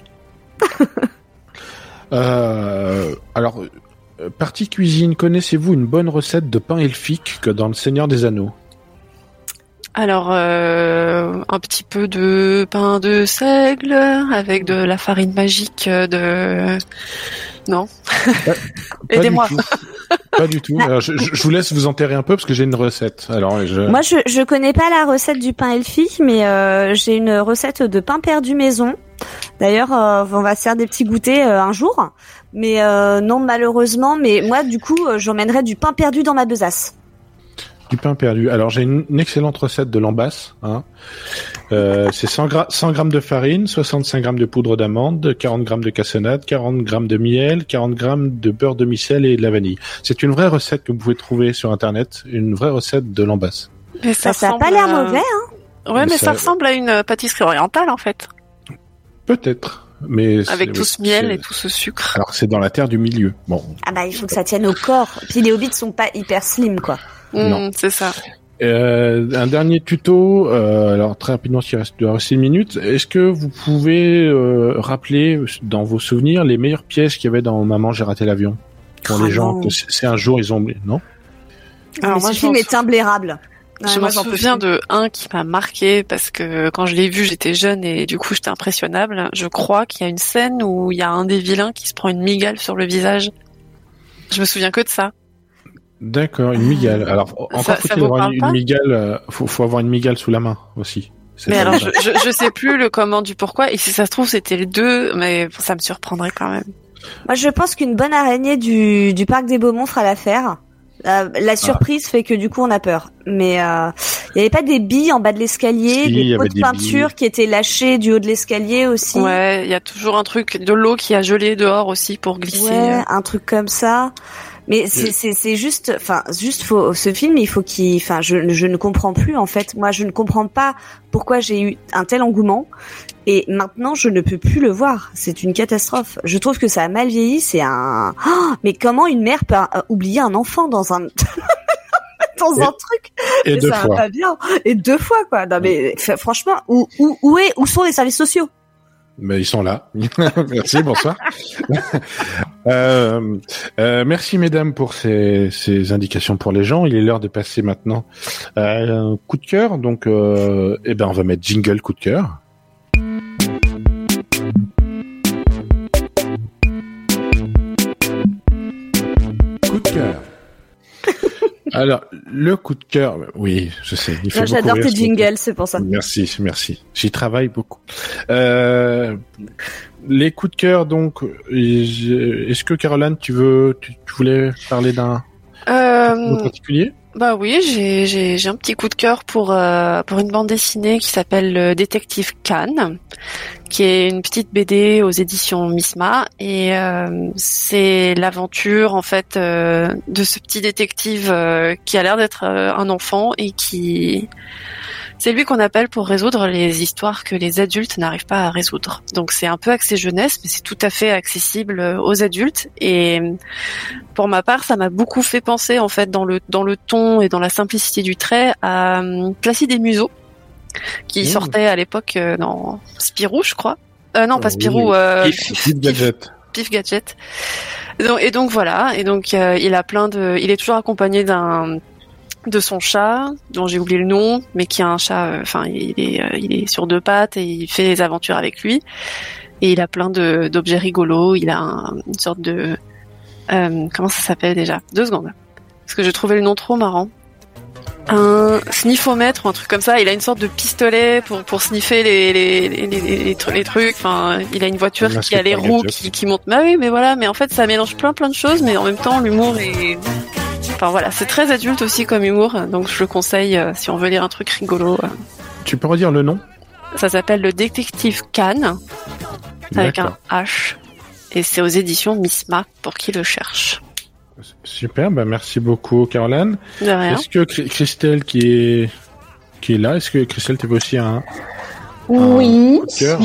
Euh, alors euh, partie cuisine, connaissez-vous une bonne recette de pain elfique que dans le Seigneur des Anneaux? Alors, euh, un petit peu de pain de seigle avec de la farine magique euh, de... Non. Pas (laughs) Aidez-moi. Pas du tout. Alors, je, je- je vous laisse vous enterrer un peu parce que j'ai une recette. Alors je. Moi, je, je connais pas la recette du pain elfique, mais euh, j'ai une recette de pain perdu maison. D'ailleurs, euh, on va se faire des petits goûters euh, un jour. Mais euh, non, malheureusement. Mais moi, du coup, euh, j'emmènerai du pain perdu dans ma besace. Du pain perdu. Alors j'ai une, une excellente recette de lambasse. Hein. Euh, c'est 100, gra- 100 grammes de farine, 65 grammes de poudre d'amande, 40 grammes de cassonade, 40 grammes de miel, 40 grammes de beurre de micelle et de la vanille. C'est une vraie recette que vous pouvez trouver sur internet, une vraie recette de lambasse. Mais ça a ressemble pas l'air à- mauvais, hein Ouais, Mais mais ça- ça ressemble à une pâtisserie orientale en fait, Peut-être, mais avec tout ce miel et tout ce sucre. Alors c'est dans la terre du milieu. Bon, Ah bah, il faut que ça tienne au corps. Puis les hobbits sont pas hyper slim, quoi. non. Hum, c'est ça. Euh, un dernier tuto, euh, alors très rapidement, s'il reste doit rester une minute. Est-ce que vous pouvez euh, rappeler dans vos souvenirs les meilleures pièces qu'il y avait dans Maman j'ai raté l'avion? Pour les Ah gens non. que c'est un jour ils ont non? Alors Mais moi, ce je film est imblairable. Ouais, je moi, me souviens de un qui m'a marqué parce que quand je l'ai vu, j'étais jeune et du coup j'étais impressionnable. Je crois qu'il y a une scène où il y a un des vilains qui se prend une migale sur le visage. Je me souviens que de ça. D'accord, une migale. Alors encore faut-il avoir une, migale. euh, faut, faut avoir une migale sous la main aussi. Mais alors je, je, je sais plus le comment du pourquoi et si ça se trouve c'était les deux, mais ça me surprendrait quand même. Moi, je pense qu'une bonne araignée du, du parc des Beaumont fera l'affaire. La, Ah. la surprise fait que du coup on a peur. Mais euh, il y avait pas des billes en bas de l'escalier, Si, des pots de peinture qui étaient lâchés du haut de l'escalier aussi. Ouais, il y a toujours un truc de l'eau qui a gelé dehors aussi pour glisser. Ouais, un truc comme ça. Mais c'est c'est c'est juste, enfin juste faut ce film il faut qu'il, enfin je je ne comprends plus en fait. Moi je ne comprends pas pourquoi j'ai eu un tel engouement et maintenant je ne peux plus le voir. C'est une catastrophe. Je trouve que ça a mal vieilli. C'est un. Oh, mais comment une mère peut euh, oublier un enfant dans un (laughs) dans un truc? Et Mais deux ça va fois. pas bien. Et deux fois quoi. Non mais franchement où où où est où sont les services sociaux? Mais ils sont là. (laughs) merci, bonsoir. (laughs) Euh, euh, merci mesdames pour ces, indications pour les gens. Il est l'heure de passer maintenant à un coup de cœur. Donc, euh, eh ben, on va mettre jingle coup de cœur. Alors, le coup de cœur, oui, je sais. Il J'adore tes ce- jingles, c'est pour ça. Merci, merci. J'y travaille beaucoup. Euh, les coups de cœur, donc, est-ce que Caroline, tu veux, tu, tu voulais parler d'un en Euh, particulier? Bah oui, j'ai un petit coup de cœur pour euh, pour une bande dessinée qui s'appelle euh, Détective Khan, qui est une petite BD aux éditions Misma. Et euh, c'est l'aventure en fait de ce petit détective qui a l'air d'être un enfant et qui c'est lui qu'on appelle pour résoudre les histoires que les adultes n'arrivent pas à résoudre. Donc c'est un peu axé jeunesse, mais c'est tout à fait accessible aux adultes. Et pour ma part, ça m'a beaucoup fait penser en fait dans le dans le ton et dans la simplicité du trait à euh, Placide et Museau, qui Mmh. sortait à l'époque euh, dans Spirou, je crois. Euh, non, pas Euh, Spirou, oui. euh, Pif, Pif Gadget. Pif Gadget. Et donc, et donc voilà, et donc euh, il a plein de, il est toujours accompagné d'un de son chat dont j'ai oublié le nom, mais qui a un chat, euh, enfin il est euh, il est sur deux pattes et il fait des aventures avec lui. Et il a plein de d'objets rigolos. Il a un- une sorte de euh, comment ça s'appelle déjà? Deux secondes, parce que j'ai trouvé le nom trop marrant. Un sniffomètre ou un truc comme ça. Il a une sorte de pistolet pour pour sniffer les les les, les, les tru- les trucs. Enfin, il a une voiture qui a les roues qui qui montent. Bah oui, mais voilà. Mais en fait, ça mélange plein plein de choses, mais en même temps, l'humour est Enfin voilà, c'est très adulte aussi comme humour, donc je le conseille euh, si on veut lire un truc rigolo. euh. Tu peux redire le nom? Ça s'appelle Le Détective Khan avec un D'accord. H et c'est aux éditions Misma pour qui le cherche. Super, bah merci beaucoup Caroline. De rien. Est-ce que Chr- Christelle qui est qui est là, est-ce que Christelle tu veux aussi un, Oui. coup de cœur?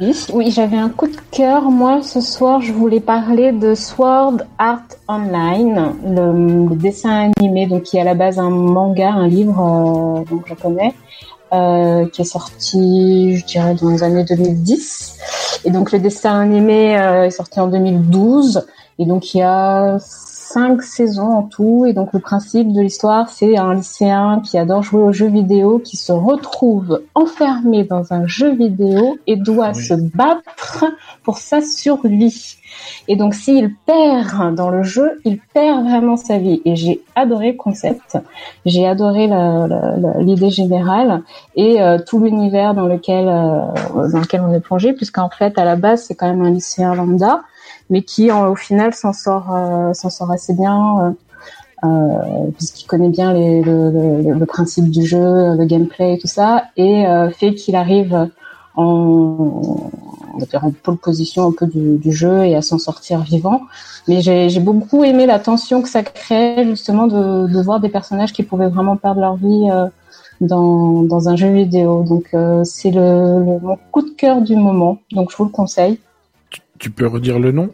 Oui, j'avais un coup de cœur. Moi, ce soir, je voulais parler de Sword Art Online, le, le dessin animé, donc qui est à la base un manga, un livre euh, donc japonais, euh, qui est sorti, je dirais, dans les années 2010. Et donc le dessin animé euh, est sorti en 2012. Et donc il y a cinq saisons en tout. Et donc le principe de l'histoire, c'est un lycéen qui adore jouer aux jeux vidéo, qui se retrouve enfermé dans un jeu vidéo et doit Oui. se battre pour sa survie. Et donc s'il perd dans le jeu, il perd vraiment sa vie. Et j'ai adoré le concept, j'ai adoré l'idée générale et euh, tout l'univers dans lequel euh, dans lequel on est plongé, puisqu'en fait à la base c'est quand même un lycéen lambda mais qui en- au final s'en sort euh, s'en sort assez bien euh, euh, puisqu'il connaît bien les, le, le- le principe du jeu, le gameplay et tout ça, et euh, fait qu'il arrive en, on dire en pole position un peu du, du jeu et à s'en sortir vivant. Mais j'ai j'ai beaucoup aimé la tension que ça crée justement de, de voir des personnages qui pouvaient vraiment perdre leur vie euh, dans, dans un jeu vidéo. Donc euh, c'est le, le- mon coup de cœur du moment, donc je vous le conseille. Tu peux redire le nom?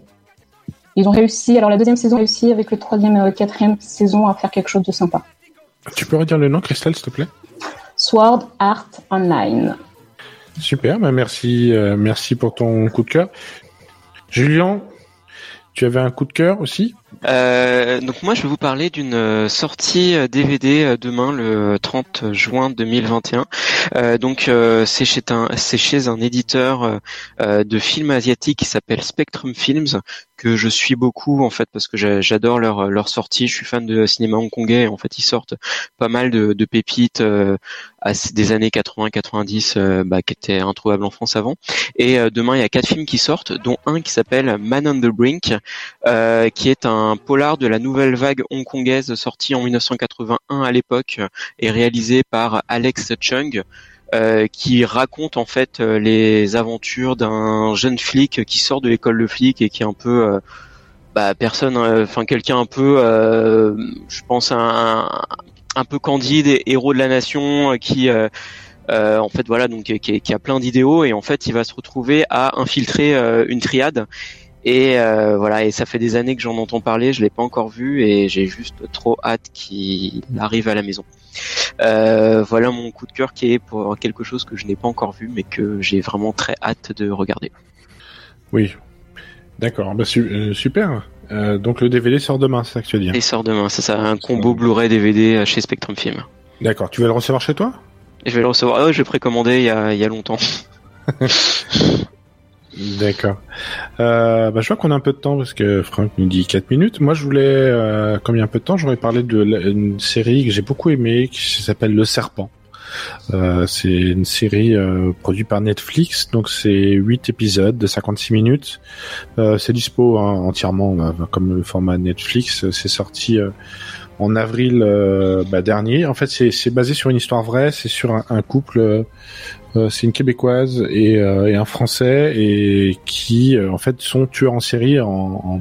Ils ont réussi, alors la deuxième saison a réussi avec le troisième et quatrième saison à faire quelque chose de sympa. Tu peux redire le nom, Christelle, s'il te plaît? Sword Art Online. Super, bah merci, euh, merci pour ton coup de cœur. Julien, tu avais un coup de cœur aussi euh, donc moi je vais vous parler d'une euh, sortie DVD euh, demain le 30 juin 2021. Euh, donc c'est chez un c'est chez un éditeur de films asiatiques qui s'appelle Spectrum Films que je suis beaucoup en fait parce que j'adore leur leur sortie. Je suis fan de cinéma hongkongais. En fait ils sortent pas mal de, pépites des années 80-90 bah, qui étaient introuvables en France avant. Et demain il y a quatre films qui sortent, dont un qui s'appelle Man on the Brink, qui est un un polar de la nouvelle vague hongkongaise sorti en 1981 à l'époque et réalisé par Alex Chung. Euh, qui raconte en fait euh, les aventures d'un jeune flic qui sort de l'école de flic et qui est un peu euh, bah, personne enfin quelqu'un un peu je pense un, un peu candide et héros de la nation qui en fait voilà donc qui, a plein d'idéaux et en fait il va se retrouver à infiltrer une triade et voilà, et ça fait des années que j'en entends parler, je l'ai pas encore vu et j'ai juste trop hâte qu'il arrive à la maison. Euh, voilà mon coup de cœur qui est pour quelque chose que je n'ai pas encore vu, mais que j'ai vraiment très hâte de regarder. Oui, d'accord, bah, euh, super. donc le DVD sort demain, c'est ça que tu dis hein Il sort demain, c'est ça, un combo Blu-ray DVD chez Spectrum Film. D'accord, tu vas le recevoir chez toi? Je vais le recevoir, oh, je l'ai précommandé il y a, il y a longtemps. (laughs) D'accord. Euh, bah, je vois qu'on a un peu de temps parce que Franck nous dit 4 minutes. Moi, je voulais, euh, comme il y a un peu de temps, j'aurais parlé de une série que j'ai beaucoup aimée qui s'appelle Le Serpent. Euh, c'est une série euh, produite par Netflix, donc c'est 8 épisodes de 56 minutes. Euh, c'est dispo hein, entièrement euh, comme le format Netflix. C'est sorti en avril bah, dernier. En fait, c'est basé sur une histoire vraie. C'est sur un, couple euh, c'est une québécoise et, euh, et, un français et qui euh, en fait sont tueurs en série en,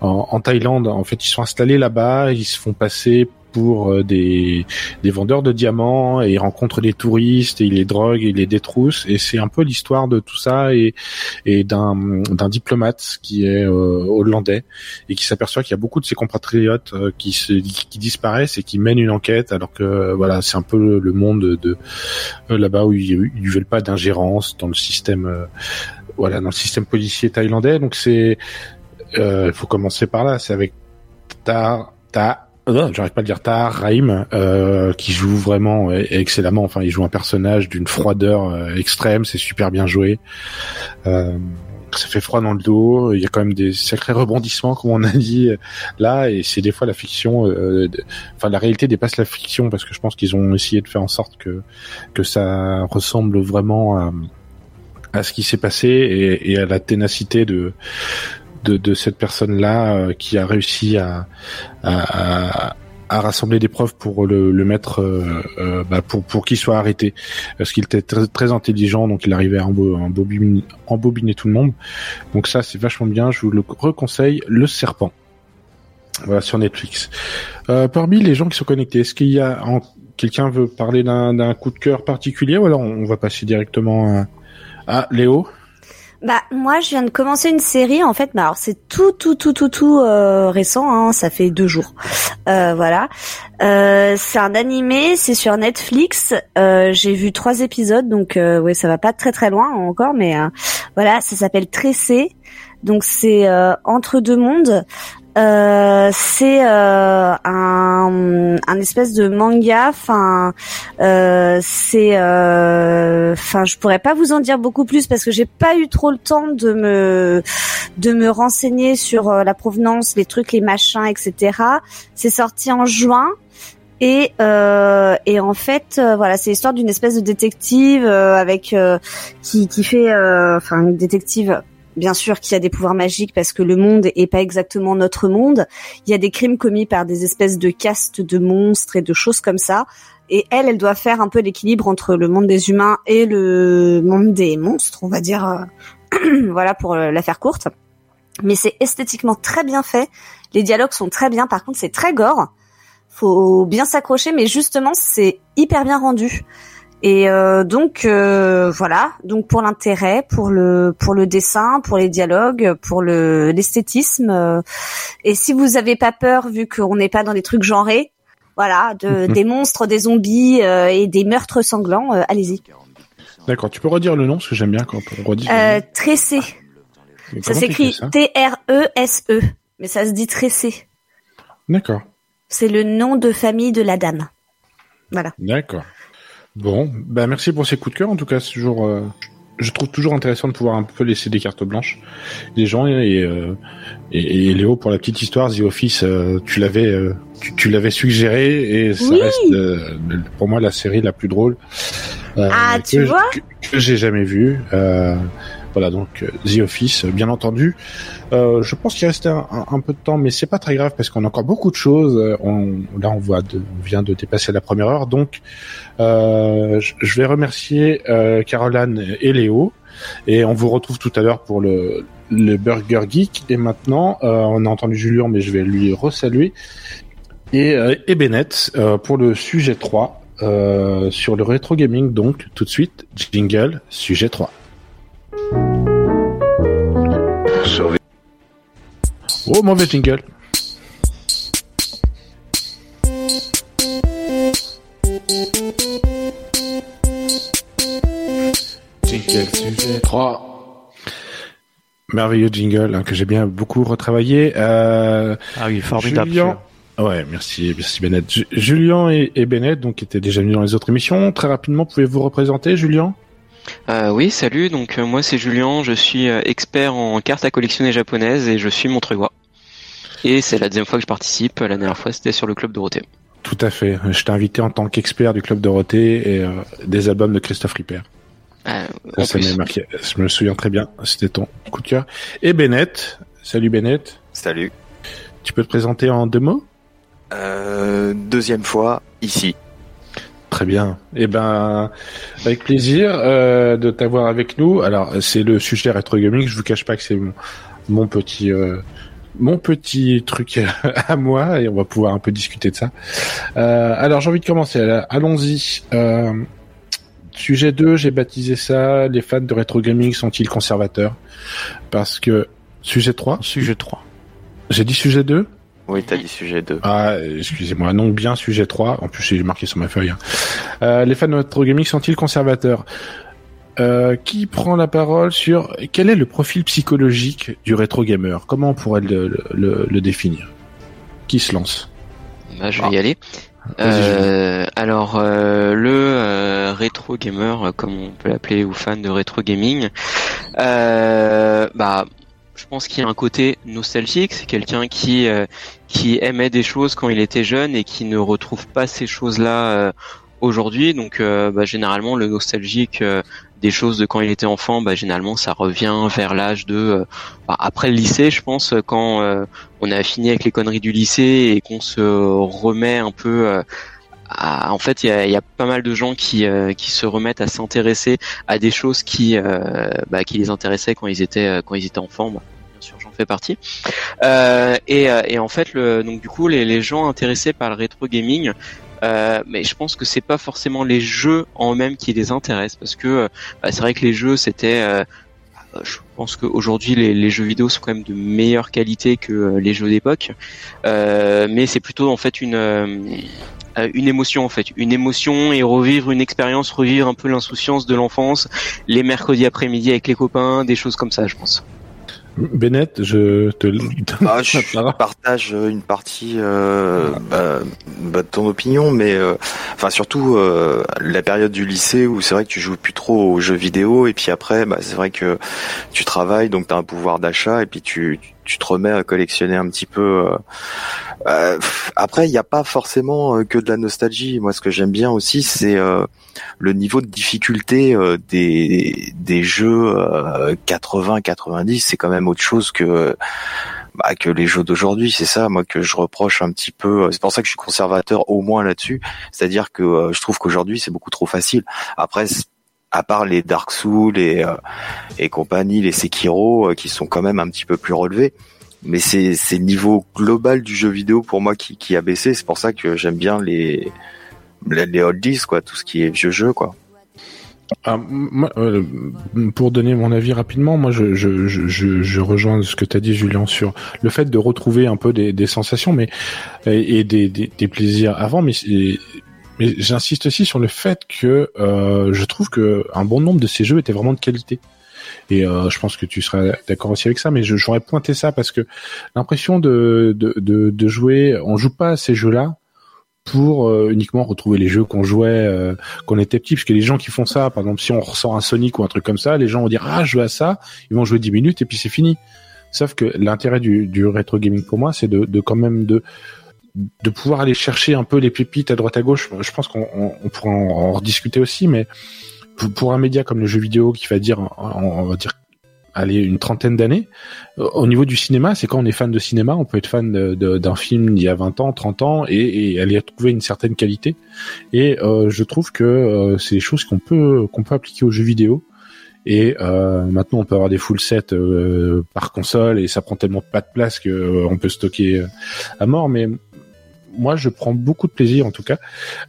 en, en, Thaïlande. En fait, ils sont installés là-bas, ils se font passer pour euh, des, des vendeurs de diamants et il rencontre des touristes et il les drogue et il les détrousse et c'est un peu l'histoire de tout ça et, et d'un, diplomate qui est euh, hollandais et qui s'aperçoit qu'il y a beaucoup de ses compatriotes euh, qui, se, qui disparaissent et qui mènent une enquête alors que voilà c'est un peu le, monde de, là-bas où ils, ils veulent pas d'ingérence dans le système voilà dans le système policier thaïlandais. Donc c'est il faut commencer par là. C'est avec Ta Ta euh, j'arrive pas à le dire tard, Raim, euh, qui joue vraiment euh, excellemment. Enfin, il joue un personnage d'une froideur euh, extrême, c'est super bien joué. Euh, ça fait froid dans le dos. Il y a quand même des sacrés rebondissements, comme on a dit là, et c'est des fois la fiction. Euh, enfin, la réalité dépasse la fiction parce que je pense qu'ils ont essayé de faire en sorte que que ça ressemble vraiment à, à ce qui s'est passé et, à la ténacité de de, cette personne-là euh, qui a réussi à, rassembler des preuves pour le, mettre, euh, euh bah pour pour qu'il soit arrêté, parce qu'il était très, intelligent, donc il arrivait à embobiner, tout le monde. Donc ça, c'est vachement bien. Je vous le reconseille, Le Serpent. Voilà sur Netflix. Parmi les gens qui sont connectés, est-ce qu'il y a quelqu'un veut parler d'un coup de cœur particulier ou alors on va passer directement à Léo? Bah moi je viens de commencer une série en fait, bah alors c'est tout tout tout tout tout euh, récent, hein, ça fait deux jours, euh, voilà. Euh, c'est un animé, c'est sur Netflix. Euh, j'ai vu trois épisodes, donc euh, ouais ça va pas très très loin encore, mais voilà, ça s'appelle Tressé. Donc c'est entre deux mondes. Euh, c'est euh, un, un, espèce de manga. Enfin, euh, c'est, euh, enfin, je pourrais pas vous en dire beaucoup plus parce que j'ai pas eu trop le temps de me de me renseigner sur la provenance, les trucs, les machins, etc. C'est sorti en juin. Et, euh, et en fait, voilà, c'est l'histoire d'une espèce de détective avec qui, qui fait, enfin, une détective bien sûr qu'il y a des pouvoirs magiques parce que le monde est pas exactement notre monde. Il y a des crimes commis par des espèces de castes de monstres et de choses comme ça. Et elle, elle doit faire un peu l'équilibre entre le monde des humains et le monde des monstres, on va dire. Euh, (clears throat) voilà pour euh, la faire courte. Mais c'est esthétiquement très bien fait. Les dialogues sont très bien. Par contre, c'est très gore. Faut bien s'accrocher, mais justement, c'est hyper bien rendu. Et euh, donc euh, voilà, donc pour l'intérêt, pour le pour le dessin, pour les dialogues, pour le l'esthétisme. Euh, et si vous avez pas peur, vu qu'on n'est pas dans des trucs genrés, voilà, de Mhm. des monstres, des zombies euh, et des meurtres sanglants. euh, Allez-y. D'accord, tu peux redire le nom parce que j'aime bien quand on redit. Euh. Tressé. Mais Ça s'écrit T-R-E-S-E, mais ça se dit Tressé. D'accord, C'est le nom de famille de la dame. Voilà. d'accord. Bon, bah merci pour ces coups de cœur. En tout cas, c'est toujours, euh, je trouve toujours intéressant de pouvoir un peu laisser des cartes blanches des gens et, euh, et, et Léo pour la petite histoire, The Office, euh, tu l'avais, euh, tu, tu l'avais suggéré et ça Oui. reste euh, pour moi la série la plus drôle. euh, Ah, tu que- vois que, que j'ai jamais vue. Voilà donc euh, The Office, euh, bien entendu. Euh, je pense qu'il reste un, peu de temps, mais c'est pas très grave parce qu'on a encore beaucoup de choses. On, là, on voit, vient de dépasser la première heure, donc je, vais remercier Caroline et Léo, et on vous retrouve tout à l'heure pour le, le Burger Geek. Et maintenant, on a entendu Julien, mais je vais lui resaluer et, et Bennett pour le sujet 3 euh, sur le rétro gaming. Donc, tout de suite, jingle sujet 3. Oh, mauvais jingle. Jingle sujet 3. Merveilleux jingle hein, que j'ai bien beaucoup retravaillé. Euh, Ah oui, formidable. Julien. Ouais, merci, merci Bennett. Ju- Julien et, et Bennett, donc, étaient déjà venus dans les autres émissions. Très rapidement, pouvez-vous représenter, Julien? Euh, oui, salut. Donc euh, moi c'est Julien, je suis euh, expert en cartes à collectionner japonaises et je suis Montreuillois. Et c'est la deuxième fois que je participe. La dernière fois c'était sur le club Dorothée. Tout à fait. Je t'ai invité en tant qu'expert du Club Dorothée et euh, des albums de Christophe Ripper. Euh, Ça, ça marqué. Je me souviens très bien. C'était ton coup de cœur. Et Bennett. Salut Bennett. Salut. Tu peux te présenter en deux mots? Euh, deuxième fois, ici. Très bien. Eh ben, avec plaisir euh, de t'avoir avec nous. Alors, c'est le sujet rétro gaming. Je vous cache pas que c'est mon, mon petit euh, mon petit truc (laughs) à moi et on va pouvoir un peu discuter de ça. Euh, alors, j'ai envie de commencer. Allons-y. Sujet 2, j'ai baptisé ça. Les fans de rétro gaming sont-ils conservateurs Parce que sujet 3. Sujet 3. J'ai dit sujet 2 Oui, t'as dit sujet 2. Ah, excusez-moi, non, bien sujet 3. En plus, j'ai marqué sur ma feuille. hein. Euh, les fans de rétro gaming sont-ils conservateurs? Euh, Qui prend la parole sur quel est le profil psychologique du rétro gamer? Comment on pourrait le, le- le- le définir? Qui se lance? Bah, je vais y aller. Vas-y, Euh, alors euh, le euh, rétro gamer, comme on peut l'appeler, ou fan de rétro gaming, euh, bah je pense qu'il y a un côté nostalgique. C'est quelqu'un qui euh, qui aimait des choses quand il était jeune et qui ne retrouve pas ces choses-là euh, aujourd'hui. Donc euh, bah, généralement le nostalgique euh, des choses de quand il était enfant, bah, généralement ça revient vers l'âge de euh, bah, après le lycée, je pense, quand euh, on a fini avec les conneries du lycée et qu'on se remet un peu à- en fait, il y a, y a pas mal de gens qui, euh, qui se remettent à s'intéresser à des choses qui, euh, bah, qui les intéressaient quand ils étaient, euh, quand ils étaient enfants. Bien sûr, j'en fais partie. Euh, et, euh, et en fait, le, donc du coup, les, les gens intéressés par le rétro gaming, euh, mais je pense que c'est pas forcément les jeux en eux-mêmes qui les intéressent, parce que euh, bah, c'est vrai que les jeux, c'était euh, je pense qu'aujourd'hui les, jeux vidéo sont quand même de meilleure qualité que euh, les jeux d'époque, Euh, mais c'est plutôt en fait une euh, euh, une émotion en fait, une émotion et revivre une expérience, revivre un peu l'insouciance de l'enfance, les mercredis après-midi avec les copains, des choses comme ça, je pense. Bennett, je te Ah, je (laughs) partage une partie euh, bah, bah, de ton opinion, mais euh, enfin surtout euh, la période du lycée où c'est vrai que tu joues plus trop aux jeux vidéo et puis après bah, c'est vrai que tu travailles donc tu as un pouvoir d'achat et puis tu tu te remets à collectionner un petit peu. euh, euh, après il n'y a pas forcément euh, que de la nostalgie. Moi ce que j'aime bien aussi c'est euh, le niveau de difficulté euh, des des jeux 80-90, c'est quand même autre chose que bah, que les jeux d'aujourd'hui. C'est ça, moi, que je reproche un petit peu. C'est pour ça que je suis conservateur au moins là-dessus. C'est-à-dire que je trouve qu'aujourd'hui c'est beaucoup trop facile. Après, à part les Dark Souls et euh, compagnie, les Sekiro, euh, qui sont quand même un petit peu plus relevés. Mais c'est le niveau global du jeu vidéo pour moi qui a baissé. C'est pour ça que j'aime bien les les oldies, quoi, tout ce qui est vieux jeu, quoi. Ah, euh, pour donner mon avis rapidement, moi je, rejoins ce que tu as dit Julien sur le fait de retrouver un peu des, sensations mais et, des, des, des, plaisirs avant, mais, mais j'insiste aussi sur le fait que euh, je trouve que un bon nombre de ces jeux étaient vraiment de qualité. Et euh, je pense que tu seras d'accord aussi avec ça, mais j'aurais pointé ça parce que l'impression de, de, de, de jouer, on joue pas à ces jeux-là pour euh, uniquement retrouver les jeux qu'on jouait euh, quand on était petit parce que les gens qui font ça par exemple si on ressort un Sonic ou un truc comme ça les gens vont dire ah je joue à ça ils vont jouer 10 minutes et puis c'est fini sauf que l'intérêt du, du rétro gaming pour moi c'est de, de quand même de de pouvoir aller chercher un peu les pépites à droite à gauche je pense qu'on on, pourra en, rediscuter aussi mais pour, un média comme le jeu vidéo qui va dire on va dire allez, une trentaine d'années. Au niveau du cinéma, c'est quand on est fan de cinéma, on peut être fan d'un film d'il y a 20 ans, 30 ans, et, et aller trouver une certaine qualité. Et euh, je trouve que euh, c'est des choses qu'on peut qu'on peut appliquer aux jeux vidéo. Et euh, maintenant, on peut avoir des full sets euh, par console, et ça prend tellement pas de place que euh, on peut stocker à mort. Mais moi, je prends beaucoup de plaisir, en tout cas,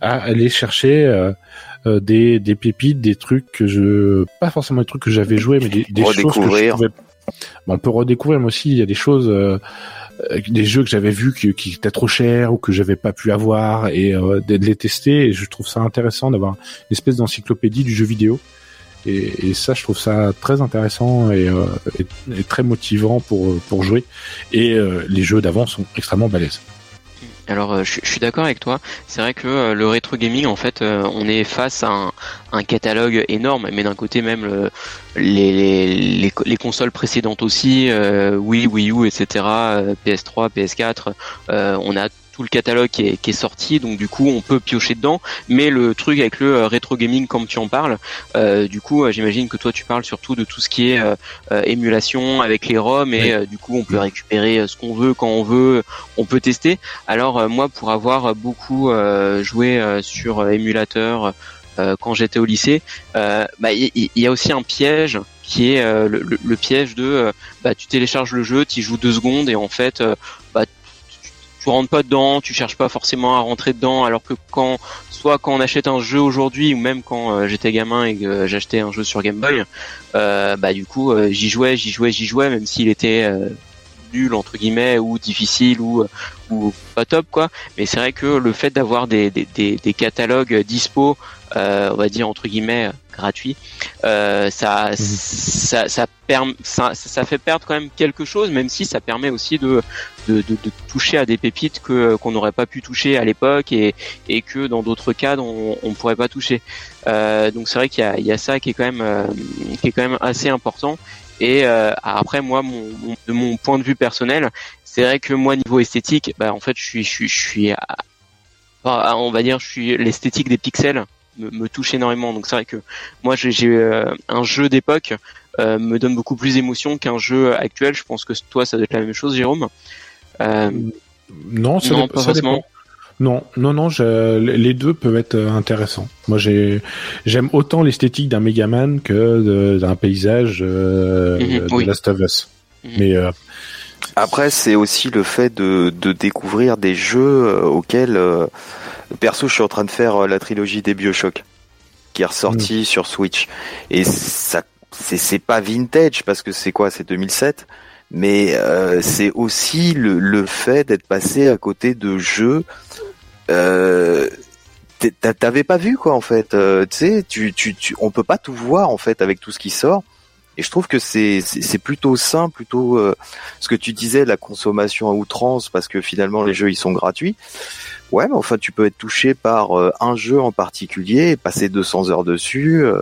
à aller chercher euh, des, des pépites, des trucs que je, pas forcément des trucs que j'avais joué, mais des, des choses que je pouvais. on peut redécouvrir, mais aussi il y a des choses, euh, euh, des jeux que j'avais vus qui, qui, étaient trop chers ou que j'avais pas pu avoir et de les tester. Et je trouve ça intéressant d'avoir une espèce d'encyclopédie du jeu vidéo. Et, et, ça, je trouve ça très intéressant et, et, et très motivant pour pour jouer. Et les jeux d'avant sont extrêmement balèzes. Alors euh, je, suis d'accord avec toi. C'est vrai que euh, le rétro gaming, en fait, euh, on est face à un, catalogue énorme, mais d'un côté même les, les, consoles précédentes aussi, Wii, Wii U, etc., PS3, PS4, on a tout le catalogue qui est, sorti, donc du coup on peut piocher dedans. Mais le truc avec le euh, rétro gaming, comme tu en parles, euh, du coup euh, j'imagine que toi tu parles surtout de tout ce qui est émulation avec les ROM et du coup on peut récupérer ce qu'on veut quand on veut, on peut tester. Alors moi pour avoir beaucoup joué sur émulateur quand j'étais au lycée, bah, il y, a aussi un piège qui est le, piège de bah, tu télécharges le jeu, tu joues deux secondes et en fait bah, tu rentres pas dedans, tu cherches pas forcément à rentrer dedans, alors que quand soit quand on achète un jeu aujourd'hui ou même quand euh, j'étais gamin et que j'achetais un jeu sur Game Boy, euh, bah du coup euh, j'y jouais, j'y jouais, j'y jouais, même s'il était nul entre guillemets ou difficile ou ou pas top quoi. Mais c'est vrai que le fait d'avoir des, des, des, des catalogues dispo, on va dire entre guillemets gratuit, euh, ça, mhm. ça, ça, ça, ça, fait perdre quand même quelque chose, même si ça permet aussi de, de, de, de toucher à des pépites que qu'on n'aurait pas pu toucher à l'époque et, et que dans d'autres cas on, on pourrait pas toucher. Euh, donc c'est vrai qu'il y a, il y a ça qui est quand même euh, qui est quand même assez important. Et euh, après moi, mon, de mon point de vue personnel, c'est vrai que moi niveau esthétique, bah en fait je suis je suis je suis on va dire je suis l'esthétique des pixels me, touche énormément. Donc c'est vrai que moi j'ai euh, un jeu d'époque euh, me donne beaucoup plus d'émotion qu'un jeu actuel. Je pense que toi ça doit être la même chose, Jérôme. Euh, non, ça non, pas forcément. Non, non, non, les deux peuvent être intéressants. Moi, j'ai, j'aime autant l'esthétique d'un Megaman que d'un paysage mhm, de Last of Us. Mhm. Mais après, c'est aussi le fait de, de découvrir des jeux auxquels Perso, je suis en train de faire euh, la trilogie des Bioshock qui est ressortie mm. sur Switch. Et ça, c'est pas vintage parce que c'est quoi, c'est 2007. Mais euh, c'est aussi le, le fait d'être passé à côté de jeux. Euh, T'avais pas vu quoi en fait. Euh, tu sais, tu, tu, tu, on peut pas tout voir en fait avec tout ce qui sort. Et je trouve que c'est c'est plutôt sain, plutôt euh, ce que tu disais, la consommation à outrance, parce que finalement les jeux ils sont gratuits. Ouais, mais enfin, tu peux être touché par euh, un jeu en particulier et passer 200 heures dessus. Euh,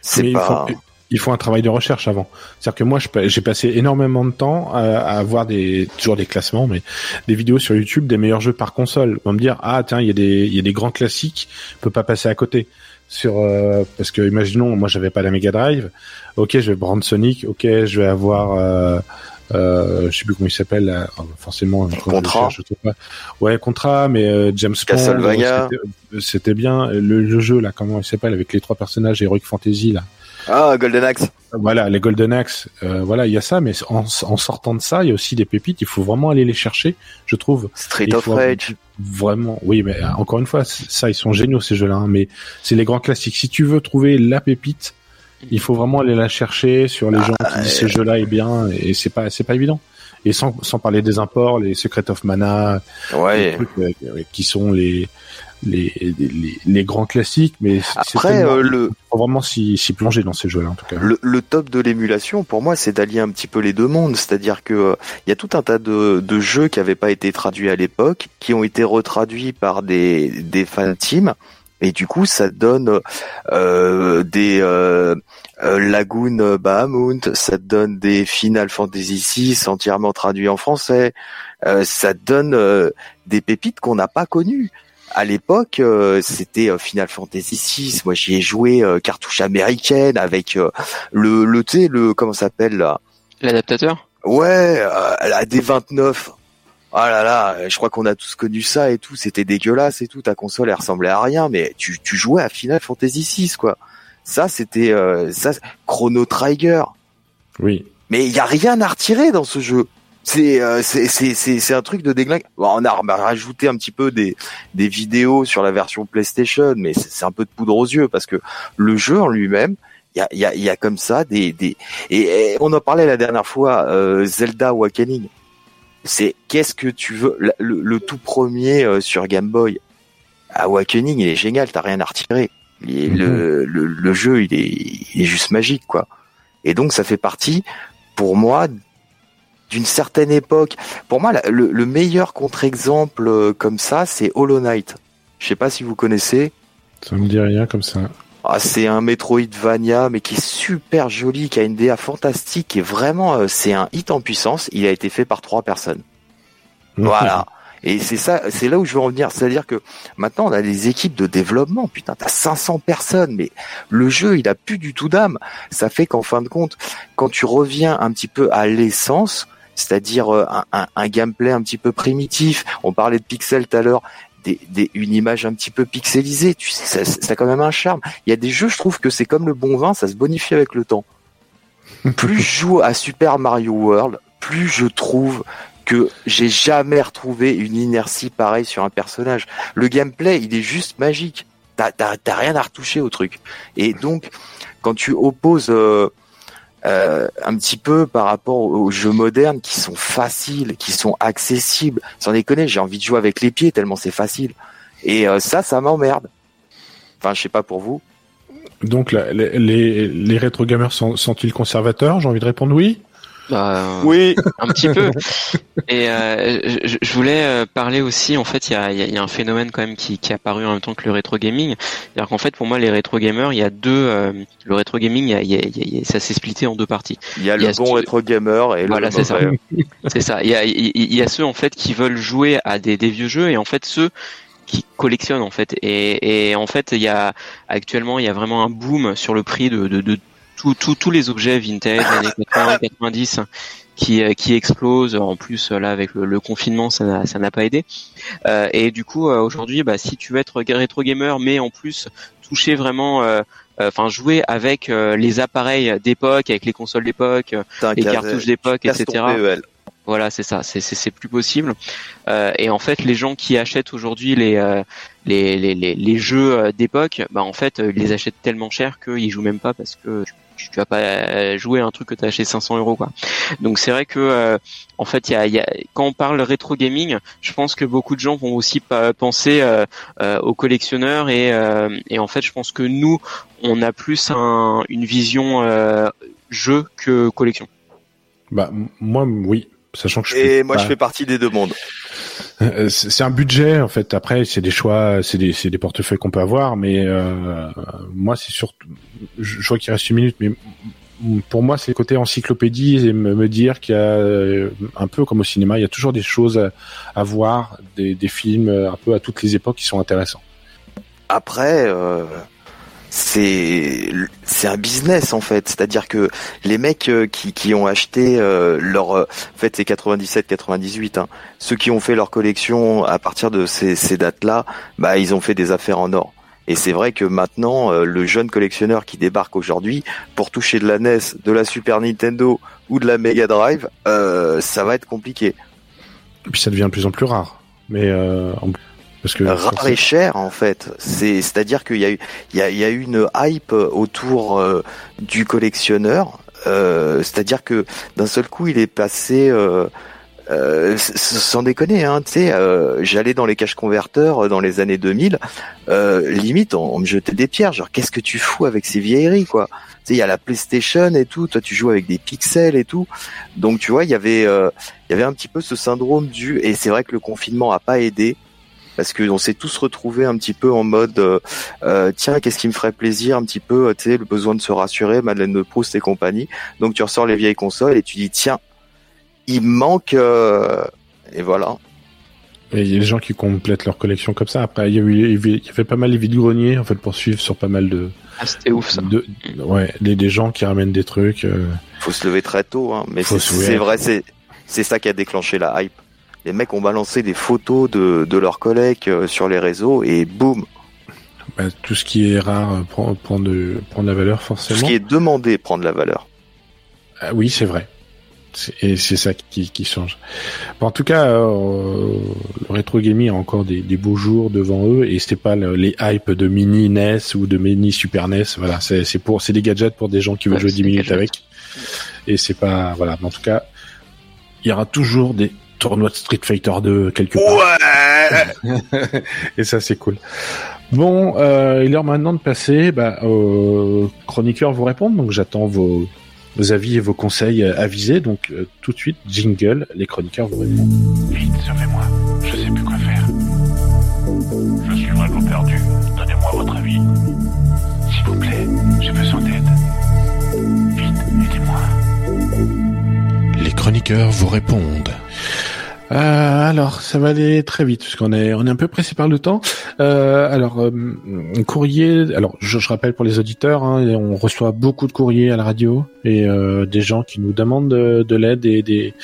c'est pas. Il faut, un travail de recherche avant. C'est-à-dire que moi, j'ai passé énormément de temps à, à, voir des toujours des classements, mais des vidéos sur YouTube des meilleurs jeux par console. On va me dire ah tiens il y a des il y a des grands classiques, on peut pas passer à côté. Sur euh, parce que imaginons moi j'avais pas la Mega Drive, ok je vais prendre Sonic, ok je vais avoir euh, je sais plus comment il s'appelle, euh, forcément. Contrat. Ouais, contrat, mais euh, James Castlevania. C'était bien le, jeu là, comment il s'appelle avec les trois personnages Heroic Fantasy là. Ah, Golden Axe. Voilà, les Golden Axe, euh, voilà, il y a ça, mais en, en, sortant de ça, il y a aussi des pépites. Il faut vraiment aller les chercher, je trouve. Street of Rage. Vraiment, oui, mais euh, encore une fois, ça, ils sont géniaux ces jeux-là. Hein, mais c'est les grands classiques. Si tu veux trouver la pépite, il faut vraiment aller la chercher sur les ah, gens qui disent ce jeu-là est bien, et c'est pas, c'est pas évident. Et sans, sans parler des imports, les Secret of Mana, ouais. les trucs, qui sont les les, les, les, grands classiques, mais après euh, le faut vraiment s'y plonger dans ces jeux-là en tout cas. Le, le top de l'émulation, pour moi, c'est d'allier un petit peu les deux mondes, c'est-à-dire que euh, il y a tout un tas de, de jeux qui n'avaient pas été traduits à l'époque, qui ont été retraduits par des des fan teams, et du coup, ça donne euh, des euh, euh Lagoon Bahamut, ça donne des Final Fantasy VI entièrement traduits en français, ça donne des pépites qu'on n'a pas connues à l'époque, euh, c'était euh, Final Fantasy VI. Moi, j'y ai joué euh, cartouche américaine avec le le tu le comment s'appelle là? L'adaptateur? Ouais, la D29. Ah là là, je crois qu'on a tous connu ça et tout. C'était dégueulasse et tout. Ta console, elle ressemblait à rien, mais tu tu jouais à Final Fantasy VI quoi. Ça, c'était ça Chrono Trigger. Oui. Mais il y a rien à retirer dans ce jeu. Euh, c'est c'est c'est c'est un truc de déglingue. on a rajouté un petit peu des des vidéos sur la version PlayStation, mais c'est un peu de poudre aux yeux parce que le jeu en lui-même, il y a il y a il y a comme ça des des et, on en parlait la dernière fois euh, Zelda Awakening. C'est qu'est-ce que tu veux le, tout premier euh, sur Game Boy. Awakening, il est génial, t'as rien à retirer. Mhm. le, le, le jeu, il est, il est juste magique, quoi. Et donc, ça fait partie, pour moi, d'une certaine époque. Pour moi, le, meilleur contre-exemple euh, comme ça, c'est Hollow Knight. Je sais pas si vous connaissez. Ça me dit rien comme ça. Ah, c'est un Metroidvania, mais qui est super joli, qui a une DA fantastique, et vraiment, euh, c'est un hit en puissance. Il a été fait par trois personnes. (laughs) Voilà. Et c'est ça, c'est là où je veux en venir. C'est-à-dire que maintenant, on a des équipes de développement. Putain, t'as 500 personnes, mais le jeu, il a plus du tout d'âme. Ça fait qu'en fin de compte, quand tu reviens un petit peu à l'essence, c'est-à-dire euh, un, gameplay un petit peu primitif. On parlait de pixels tout à l'heure. Des, une image un petit peu pixelisée, tu sais, ça, ça, a quand même un charme. Il y a des jeux, je trouve que c'est comme le bon vin, ça se bonifie avec le temps. (laughs) plus je joue à Super Mario World, plus je trouve que j'ai jamais retrouvé une inertie pareille sur un personnage. Le gameplay, il est juste magique. T'as rien à retoucher au truc. Et donc, quand tu opposes euh, euh, un petit peu par rapport aux jeux modernes qui sont faciles, qui sont accessibles. Sans déconner, j'ai envie de jouer avec les pieds tellement c'est facile. Et euh, ça, ça m'emmerde. Enfin, je sais pas pour vous. Donc les, les, rétro gamers sont, sont-ils conservateurs? J'ai envie de répondre oui. Bah, oui, un petit peu. Et euh, je, je, voulais euh, parler aussi, en fait, il y a, y a, un phénomène quand même qui, qui est apparu en même temps que le rétro gaming. C'est-à-dire qu'en fait, pour moi, les rétro gamers, il y a deux. Euh, le rétro gaming, y a, y a, ça s'est splitté en deux parties. Il y a le bon rétro gamer et voilà, c'est ça. c'est ça. Il y a, il y a ceux en fait qui veulent jouer à des, des vieux jeux et en fait ceux qui collectionnent en fait et, et en fait il y a actuellement il y a vraiment un boom sur le prix de, de, de tous les objets vintage années (laughs) 80 90 qui euh, qui explosent. En plus là avec le, confinement ça ça n'a pas aidé. Euh, et du coup euh, aujourd'hui bah si tu veux être rétro gamer mais en plus toucher vraiment enfin jouer avec les appareils d'époque avec les consoles d'époque les cartouches d'époque etc voilà, c'est ça, c'est plus possible. Euh, et en fait, les gens qui achètent aujourd'hui les, euh, les, les, les, jeux d'époque, bah en fait, ils les achètent tellement cher qu'ils jouent même pas parce que tu, tu vas pas jouer un truc que tu as acheté 500 euros quoi. Donc c'est vrai que euh, en fait, il y a, y a, quand on parle rétro gaming, je pense que beaucoup de gens vont aussi penser euh, euh, aux collectionneurs et, et en fait, je pense que nous, on a plus un, une vision jeu que collection. Bah moi oui, sachant que je et moi je fais partie des deux mondes. Euh, c'est un budget en fait. Après, c'est des choix, c'est des, portefeuilles qu'on peut avoir, mais euh, moi c'est surtout, je, vois qu'il reste une minute, mais pour moi c'est le côté encyclopédie et me, dire qu'il y a euh, un peu comme au cinéma, il y a toujours des choses à, voir, des, films un peu à toutes les époques qui sont intéressants. Après. C'est c'est un business en fait c'est-à-dire que les mecs euh, qui, qui ont acheté euh, leur euh, en fait c'est 97 98 hein, ceux qui ont fait leur collection à partir de ces, ces dates là bah ils ont fait des affaires en or Et c'est vrai que maintenant, le jeune collectionneur qui débarque aujourd'hui, pour toucher de la NES, de la Super Nintendo ou de la Mega Drive, euh, ça va être compliqué. Et puis ça devient de plus en plus rare. Mais euh, parce que rare et cher en fait. C'est c'est-à-dire qu'il y a eu il y a, il y a eu une hype autour euh, du collectionneur. Euh, c'est-à-dire que d'un seul coup il est passé. Euh, euh, sans déconner, hein, tu sais, euh, j'allais dans les caches converteurs euh, dans les années 2000, euh, limite on, on me jetait des pierres, genre qu'est-ce que tu fous avec ces vieilleries quoi? Tu sais, il y a la PlayStation et tout, toi tu joues avec des pixels et tout, donc tu vois il y avait euh, il y avait un petit peu ce syndrome du et c'est vrai que le confinement a pas aidé parce que on s'est tous retrouvés un petit peu en mode euh, euh, tiens qu'est-ce qui me ferait plaisir un petit peu euh, tu sais le besoin de se rassurer Madeleine de Proust et compagnie donc tu ressors les vieilles consoles et tu dis tiens il me manque euh, et voilà Et il y a des gens qui complètent leur collection comme ça. Après, il y, a eu, il y avait pas mal les vides greniers en fait pour suivre sur pas mal de. Ah, c'était ouf ça. De, ouais, des, des gens qui ramènent des trucs. euh, faut se lever très tôt hein, mais c'est vrai c'est c'est ça qui a déclenché la hype les mecs ont balancé des photos de, de leurs collègues euh, sur les réseaux et boum bah, tout ce qui est rare euh, prend, prend, de, prend de la valeur tout forcément. ce qui est demandé prend de la valeur Ah oui, c'est vrai. Et c'est ça qui, qui change. Bon, en tout cas, euh, le rétro gaming a encore des, des beaux jours devant eux et c'était pas le- les hypes de mini NES ou de mini Super NES. Voilà, c'est c'est pour c'est des gadgets pour des gens qui veulent Ouais, jouer c'est 10 des minutes gadgets. avec. Et c'est pas voilà. Mais en tout cas, il y aura toujours des tournois de Street Fighter 2 quelque part. (laughs) et ça c'est cool. Bon, euh, il est l'heure maintenant de passer bah, aux chroniqueurs vous répondre. Donc j'attends vos, vos avis et vos conseils euh, avisés. Donc euh, tout de suite, jingle, les chroniqueurs vous répondent. Vite, servez-moi. Je sais plus quoi faire. Je suis vraiment perdu. Donnez-moi votre avis. S'il vous plaît, j'ai besoin d'aide. Vite, aidez-moi. Les chroniqueurs vous répondent. Euh, alors, ça va aller très vite puisqu'on est on est un peu pressé par le temps. Euh, alors, euh, courrier. Alors, je, je rappelle pour les auditeurs, hein, on reçoit beaucoup de courriers à la radio et euh, des gens qui nous demandent de, de l'aide et des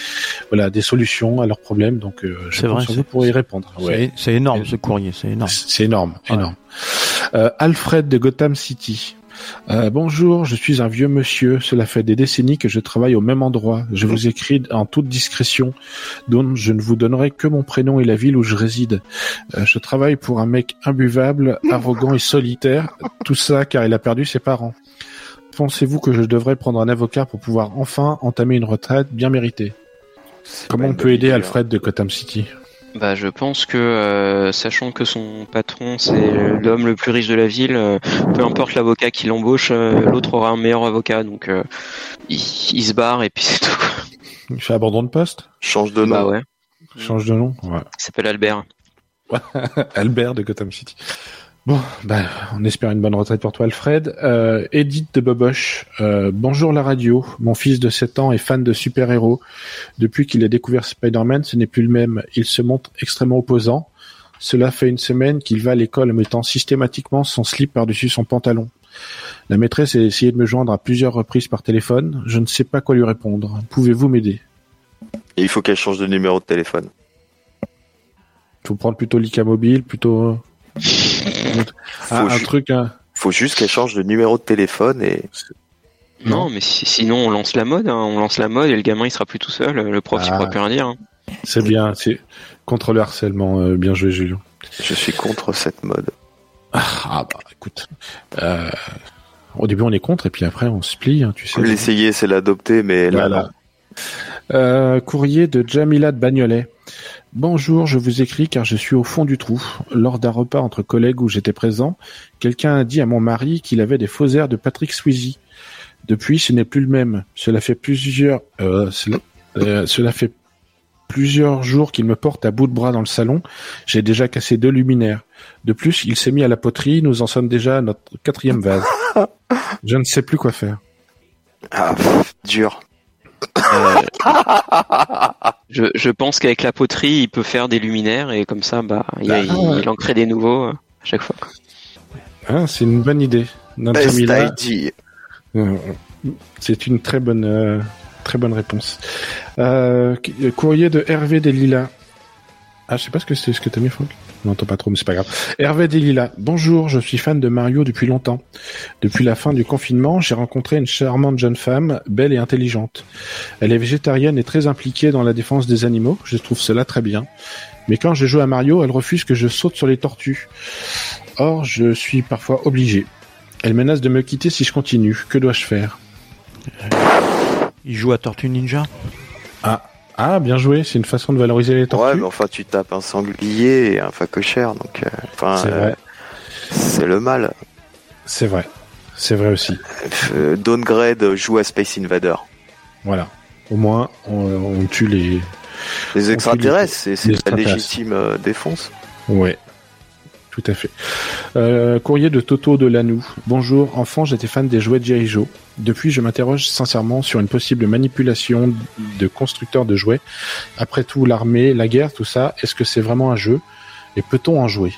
voilà des solutions à leurs problèmes. Donc, euh, je c'est- vous pour y répondre. C'est c'est énorme ce courrier, c'est énorme. C'est énorme, Ouais. énorme. Euh, Alfred de Gotham City. Euh, bonjour, je suis un vieux monsieur. Cela fait des décennies que je travaille au même endroit. Je vous écris en toute discrétion, donc je ne vous donnerai que mon prénom et la ville où je réside. Euh, je travaille pour un mec imbuvable, (laughs) arrogant et solitaire. Tout ça car il a perdu ses parents. Pensez-vous que je devrais prendre un avocat pour pouvoir enfin entamer une retraite bien méritée? Comment on peut aider hein. Alfred de Gotham City? Bah, je pense que, euh, sachant que son patron c'est l'homme le plus riche de la ville, euh, peu importe l'avocat qui l'embauche, euh, l'autre aura un meilleur avocat. Donc, euh, il, il se barre et puis c'est tout. quoi. Il fait abandon de poste? Change de nom Bah ouais. Change de nom ouais. Il s'appelle Albert. (laughs) Albert de Gotham City. Bon, bah, on espère une bonne retraite pour toi, Alfred. Euh, Edith de Boboche. Euh, bonjour la radio. Mon fils de 7 ans est fan de super-héros. Depuis qu'il a découvert Spider-Man, ce n'est plus le même. Il se montre extrêmement opposant. Cela fait une semaine qu'il va à l'école en mettant systématiquement son slip par-dessus son pantalon. La maîtresse a essayé de me joindre à plusieurs reprises par téléphone. Je ne sais pas quoi lui répondre. Pouvez-vous m'aider? Et il faut qu'elle change de numéro de téléphone Faut prendre plutôt l'ICA mobile, plutôt... Ah, un truc... hein. faut juste qu'elle change de numéro de téléphone et Non, mais si- sinon on lance la mode, hein, on lance la mode et le gamin il sera plus tout seul. Le prof il Ah. pourra plus rien dire. hein. C'est bien, c'est contre le harcèlement. euh, bien joué, Julien. je suis contre cette mode Ah bah écoute, euh, au début on est contre et puis après on se plie, hein, tu sais. l'essayer c'est l'adopter mais là Voilà. non. Euh, courrier de Jamila de Bagnolet. Bonjour, je vous écris car je suis au fond du trou. Lors d'un repas entre collègues où j'étais présent, quelqu'un a dit à mon mari qu'il avait des faux airs de Patrick Swayze. Depuis, ce n'est plus le même. Cela fait plusieurs, euh, cela, euh, cela fait plusieurs jours qu'il me porte à bout de bras dans le salon. J'ai déjà cassé deux luminaires. De plus, il s'est mis à la poterie. Nous en sommes déjà à notre quatrième vase. (laughs) Je ne sais plus quoi faire. ah pff, dur je, je pense qu'avec la poterie il peut faire des luminaires et comme ça bah il, Bah, il- ouais. il en crée des nouveaux euh, à chaque fois. Hein, c'est une bonne idée. Best idea. Euh, C'est une très bonne, euh, très bonne réponse. Euh, courrier de Hervé des Lilas. Ah, je sais pas ce que c'est, ce que t'as mis, Franck. On n'entend pas trop, mais c'est pas grave. Hervé Delila, bonjour, je suis fan de Mario depuis longtemps. Depuis la fin du confinement, j'ai rencontré une charmante jeune femme, belle et intelligente. Elle est végétarienne et très impliquée dans la défense des animaux, je trouve cela très bien. Mais quand je joue à Mario, elle refuse que je saute sur les tortues. Or, je suis parfois obligé. Elle menace de me quitter si je continue. Que dois-je faire? Il joue à Tortue Ninja? Ah, ah, bien joué. C'est une façon de valoriser les tortues. Ouais, mais enfin, tu tapes un sanglier et un facochère, donc, euh, enfin, C'est euh, vrai. c'est le mal. C'est vrai. C'est vrai aussi. Euh, Downgrade joue à Space Invader. Voilà. Au moins, on, on tue les. Les extraterrestres, c'est la légitime défense. Ouais. Tout à fait. Euh, courrier de Toto de Lanou. Bonjour, enfant, j'étais fan des jouets de G.I. Joe. Depuis, je m'interroge sincèrement sur une possible manipulation de constructeurs de jouets. Après tout, l'armée, la guerre, tout ça, est-ce que c'est vraiment un jeu? Et peut-on en jouer?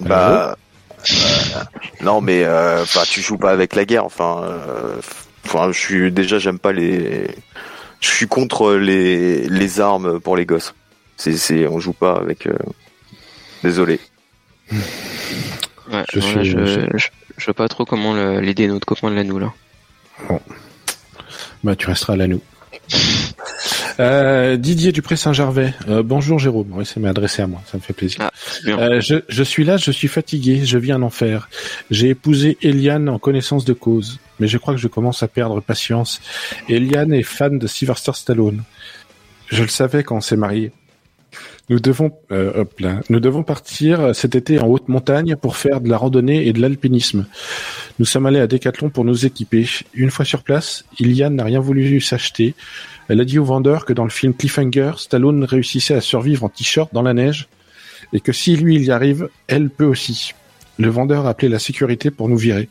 Bah, euh, non, mais euh, enfin, tu joues pas avec la guerre. Enfin, euh, enfin, je suis déjà, j'aime pas les. Je suis contre les les armes pour les gosses. C'est, c'est, on joue pas avec. euh, Désolé. Ouais, Je suis- je, je- je, je vois pas trop comment l'aider notre copain de l'anneau là. Bah, tu resteras à Lanou. (laughs) Euh, Didier Dupré Saint-Gervais. Euh, bonjour Jérôme. Oui, ça m'est adressé à moi. Ça me fait plaisir. Ah. Euh, je, je suis là, je suis fatigué, je vis un enfer. J'ai épousé Eliane en connaissance de cause, mais je crois que je commence à perdre patience. Eliane est fan de Sylvester Stallone. Je le savais quand on s'est mariés. Nous devons, euh, hop là, nous devons partir cet été en haute montagne pour faire de la randonnée et de l'alpinisme. Nous sommes allés à Decathlon pour nous équiper. Une fois sur place, Iliane n'a rien voulu s'acheter. Elle a dit au vendeur que dans le film Cliffhanger, Stallone réussissait à survivre en t-shirt dans la neige et que si lui il y arrive, elle peut aussi. Le vendeur a appelé la sécurité pour nous virer.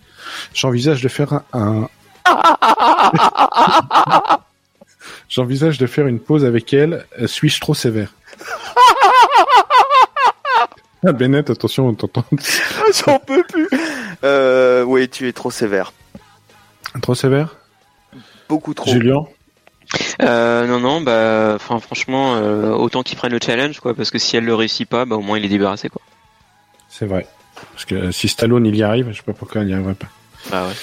J'envisage de faire un, (laughs) J'envisage de faire une pause avec elle. Suis-je trop sévère? (laughs) Ah Bennett, attention, on t'entend. J'en peux plus. Euh, oui, tu es trop sévère. Trop sévère? Beaucoup trop. Julien? Euh, non, non, bah, enfin, franchement, euh, autant qu'il prenne le challenge, quoi, parce que si elle le réussit pas, bah, au moins il est débarrassé, quoi. C'est vrai. Parce que euh, si Stallone il y arrive, je sais pas pourquoi il n'y arriverait pas. Bah ouais.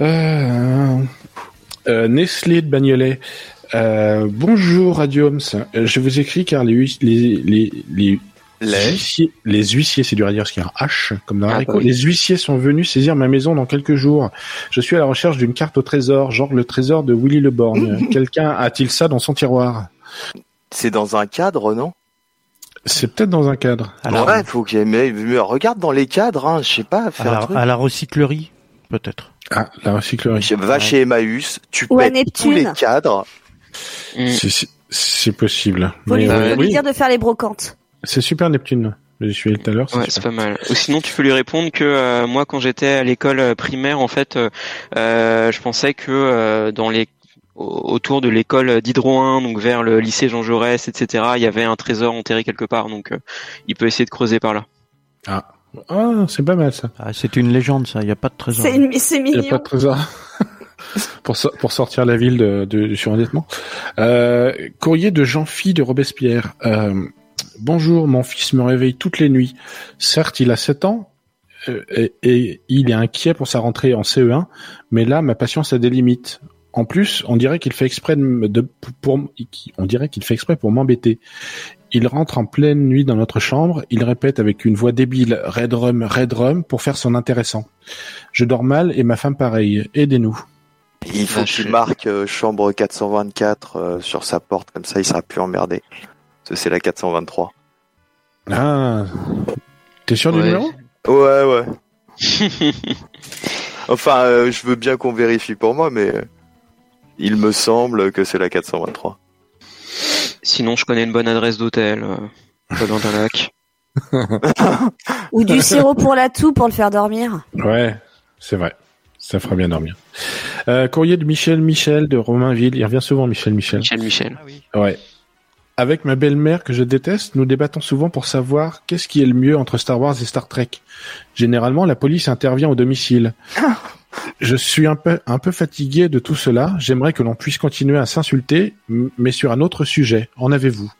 Euh, euh, Nestlé de Bagnolet. Euh, bonjour Radioms. Euh, je vous écris car les hui- les les les huissiers, les huissiers, c'est dur à dire parce qu'il y a un H comme dans Ah, haricot. bah oui. Les huissiers sont venus saisir ma maison dans quelques jours. Je suis à la recherche d'une carte au trésor, genre le trésor de Willy Le Borgne. (laughs) Quelqu'un a-t-il ça dans son tiroir? C'est dans un cadre, non? C'est peut-être dans un cadre. Ouais, faut que mais, mais regarde dans les cadres, hein, je sais pas, À faire un la, truc. à la recyclerie, peut-être. Ah, la recyclerie. Va chez Emmaüs, tu Ou à pètes tous Neptune. les cadres. C'est- c'est- C'est possible. Faut lui, euh, faut lui oui, dire de faire les brocantes. c'est super Neptune. Je suis allé tout à l'heure. Ouais, c'est pas mal. Ou sinon, tu peux lui répondre que euh, moi, quand j'étais à l'école euh, primaire, en fait, euh, je pensais que euh, dans les au- autour de l'école d'Hydro 1, donc vers le lycée Jean Jaurès, etc., il y avait un trésor enterré quelque part, donc euh, il peut essayer de creuser par là. Ah, Ah, c'est pas mal ça. Ah, c'est une légende, ça. Il n'y a pas de trésor. C'est une- c'est Il n'y a mignon. pas de trésor. (laughs) pour, pour sortir la ville de, de, du surendettement. Euh, courrier de Jean-Phi de Robespierre. Euh, Bonjour, mon fils me réveille toutes les nuits. Certes, il a 7 ans euh, et, et il est inquiet pour sa rentrée en CE1, mais là, ma patience a des limites. En plus, on dirait qu'il fait exprès de, de- pour, on dirait qu'il fait exprès pour m'embêter. Il rentre en pleine nuit dans notre chambre, il répète avec une voix débile Red Rum, Red Rum pour faire son intéressant. Je dors mal et ma femme pareil. Aidez-nous. Il faut qu'il marque euh, chambre 424 euh, sur sa porte, comme ça il sera plus emmerdé. Parce que c'est la 423. Ah, t'es sûr du numéro? Ouais, ouais. (laughs) enfin, euh, je veux bien qu'on vérifie pour moi, mais euh, il me semble que c'est la 423. Sinon, je connais une bonne adresse d'hôtel, euh, pas loin d'un lac. (laughs) Ou du sirop pour la toux pour le faire dormir. Ouais, c'est vrai. Ça fera bien dormir. Euh, courrier de Michel Michel de Romainville. Il revient souvent Michel Michel. Michel Michel. Ouais. Avec ma belle-mère que je déteste, nous débattons souvent pour savoir qu'est-ce qui est le mieux entre Star Wars et Star Trek. Généralement, la police intervient au domicile. Je suis un peu, un peu fatigué de tout cela. J'aimerais que l'on puisse continuer à s'insulter, mais sur un autre sujet. En avez-vous?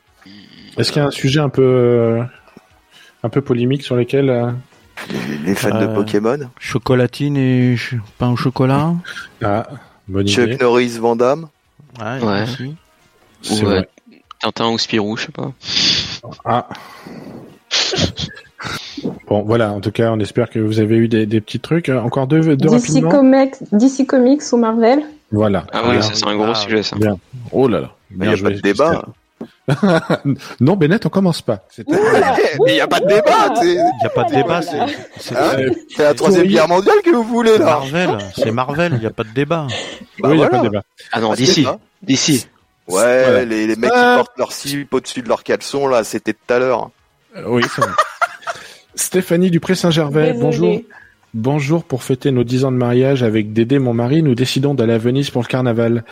Est-ce qu'il y a un sujet un peu, euh, un peu polémiques sur lesquels euh, Les, les fans de Euh, Pokémon. Chocolatine et ch- pain au chocolat. Ah, bonne Chuck idée. Norris Van Damme. Ouais. Ouais. aussi. C'est Ou, euh. Tintin ou Spirou, je sais pas. Ah. Bon, voilà. En tout cas, on espère que vous avez eu des, des petits trucs. Euh, Encore deux, deux DC rapidement. Comics, DC Comics ou Marvel? Voilà. Ah oui, ça c'est un gros Ah, sujet ça. Bien. Oh là là. Il n'y a joué, pas de débat. (laughs) non, Bennett, on commence pas. C'est- Mais il n'y a pas de débat. C'est Il n'y a pas de débat, c'est hein la troisième guerre mondiale que vous voulez là. Marvel. C'est Marvel, il n'y a pas de débat. Bah oui, il n'y a pas de débat. Ah non, d'ici. débat. D'ici. Ouais, Voilà. les, les mecs Ah. qui portent leur slip au-dessus de leur caleçon là, c'était tout à l'heure. Euh, oui, c'est vrai. (laughs) Stéphanie Dupré-Saint-Gervais, Désolée. bonjour. Bonjour, pour fêter nos 10 ans de mariage avec Dédé, mon mari, nous décidons d'aller à Venise pour le carnaval,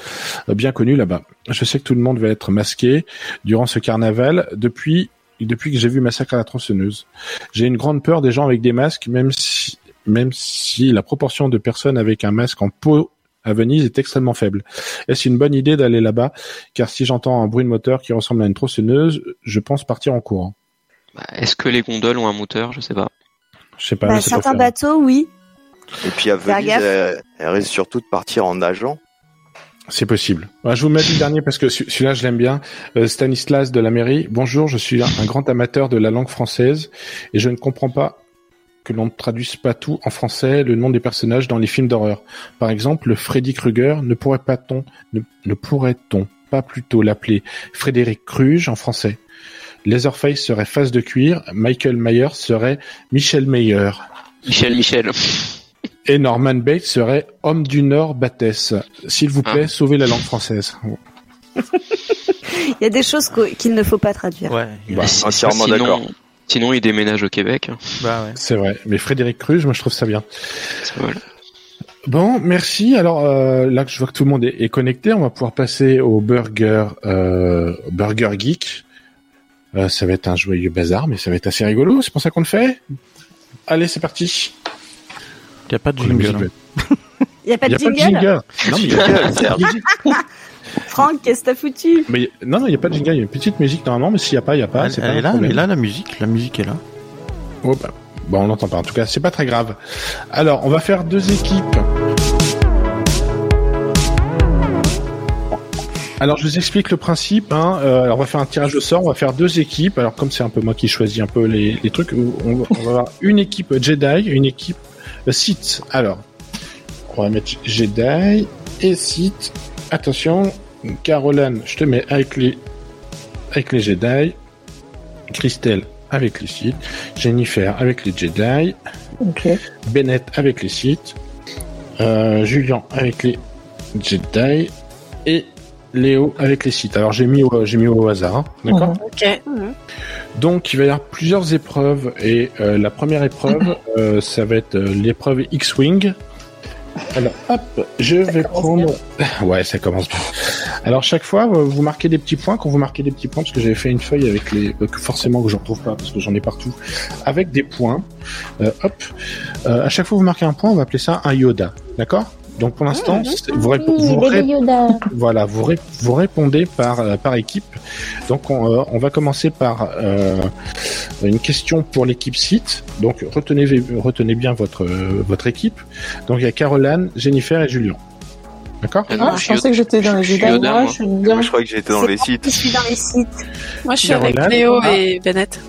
euh, bien connu là-bas. Je sais que tout le monde va être masqué durant ce carnaval depuis, depuis que j'ai vu Massacre à la tronçonneuse. J'ai une grande peur des gens avec des masques, même si, même si la proportion de personnes avec un masque en peau à Venise est extrêmement faible. Est-ce une bonne idée d'aller là-bas? Car si j'entends un bruit de moteur qui ressemble à une tronçonneuse, je pense partir en courant. Bah, Est-ce que les gondoles ont un moteur? Je sais pas. Je sais pas. Bah, certains bateaux, oui. Et puis à Venise, elle, elle risque surtout de partir en nageant. C'est possible. Ouais, je vous mets le dernier parce que celui- celui-là, je l'aime bien. Euh, Stanislas de la mairie. Bonjour, je suis un, grand amateur de la langue française et je ne comprends pas que l'on ne traduise pas tout en français le nom des personnages dans les films d'horreur. Par exemple, le Freddy Krueger ne pourrait pas on ne, ne pourrait-on pas plutôt l'appeler Frédéric Kruge en français? Leatherface serait face de cuir, Michael Myers serait Michel Meyer Michel, Michel. et Norman Bates serait Homme du Nord Battès. S'il vous plaît, Ah. sauvez la langue française. Il y a des choses qu'il ne faut pas traduire. Ouais. Bah, Si- entièrement sinon- d'accord. Sinon, il déménage au Québec. bah ouais. C'est vrai. Mais Frédéric Cruz, moi je trouve ça bien. C'est voilà. Bon, merci. Alors euh, là que je vois que tout le monde est, est connecté, on va pouvoir passer au burger euh, burger geek. Euh, ça va être un joyeux bazar, mais ça va être assez rigolo. C'est pour ça qu'on le fait. Allez, c'est parti. Il n'y (laughs) a pas de jingle. Il n'y a pas de a pas de jingle. Non, mais il y a-. Franck, qu'est-ce que t'as foutu mais non, non, il y a pas de jingle. Il y a une petite musique normalement, mais s'il y a pas, il y a pas. Elle, pas est là, problème. est là la musique, la musique est là. Oh, bah, bon, on l'entend pas. En tout cas, c'est pas très grave. Alors, on va faire deux équipes. Alors, je vous explique le principe. Hein. Euh, alors, on va faire un tirage au sort. On va faire deux équipes. Alors, comme c'est un peu moi qui choisis un peu les, les trucs, on va, on va avoir une équipe Jedi, une équipe euh, Sith. Alors, on va mettre Jedi et Sith. Attention, Caroline, je te mets avec les avec les Jedi. Christelle avec les Sith. Jennifer avec les Jedi. Bennett avec les Sith, euh, Julien avec les Jedi et Léo avec les Sith. Alors j'ai mis au, j'ai mis au hasard, hein, d'accord Mhm. Ok. Donc il va y avoir plusieurs épreuves et euh, la première épreuve, euh, ça va être euh, l'épreuve X-wing. Alors hop, je vais prendre. (laughs) Ouais, ça commence bien. Alors chaque fois, euh, vous marquez des petits points. Quand vous marquez des petits points, parce que j'avais fait une feuille avec les, euh, que forcément que j'en trouve pas parce que j'en ai partout, avec des points. Euh, hop, Euh, à chaque fois que vous marquez un point, on va appeler ça un Yoda, d'accord? Donc pour l'instant, c'est- vous, voilà, vous, ré- vous répondez par, euh, par équipe. Donc on, euh, on va commencer par euh, une question pour l'équipe site. Donc retenez, retenez bien votre, euh, votre équipe. Donc il y a Caroline, Jennifer et Julien. D'accord? Ah non, Ah, je pensais que j'étais dans les je. Yoda, Moi, moi. je suis bien. Moi, je croyais que j'étais dans les moi sites. qui suis dans les sites. Moi, je suis Caroline? avec Léo Ah. et Bennett.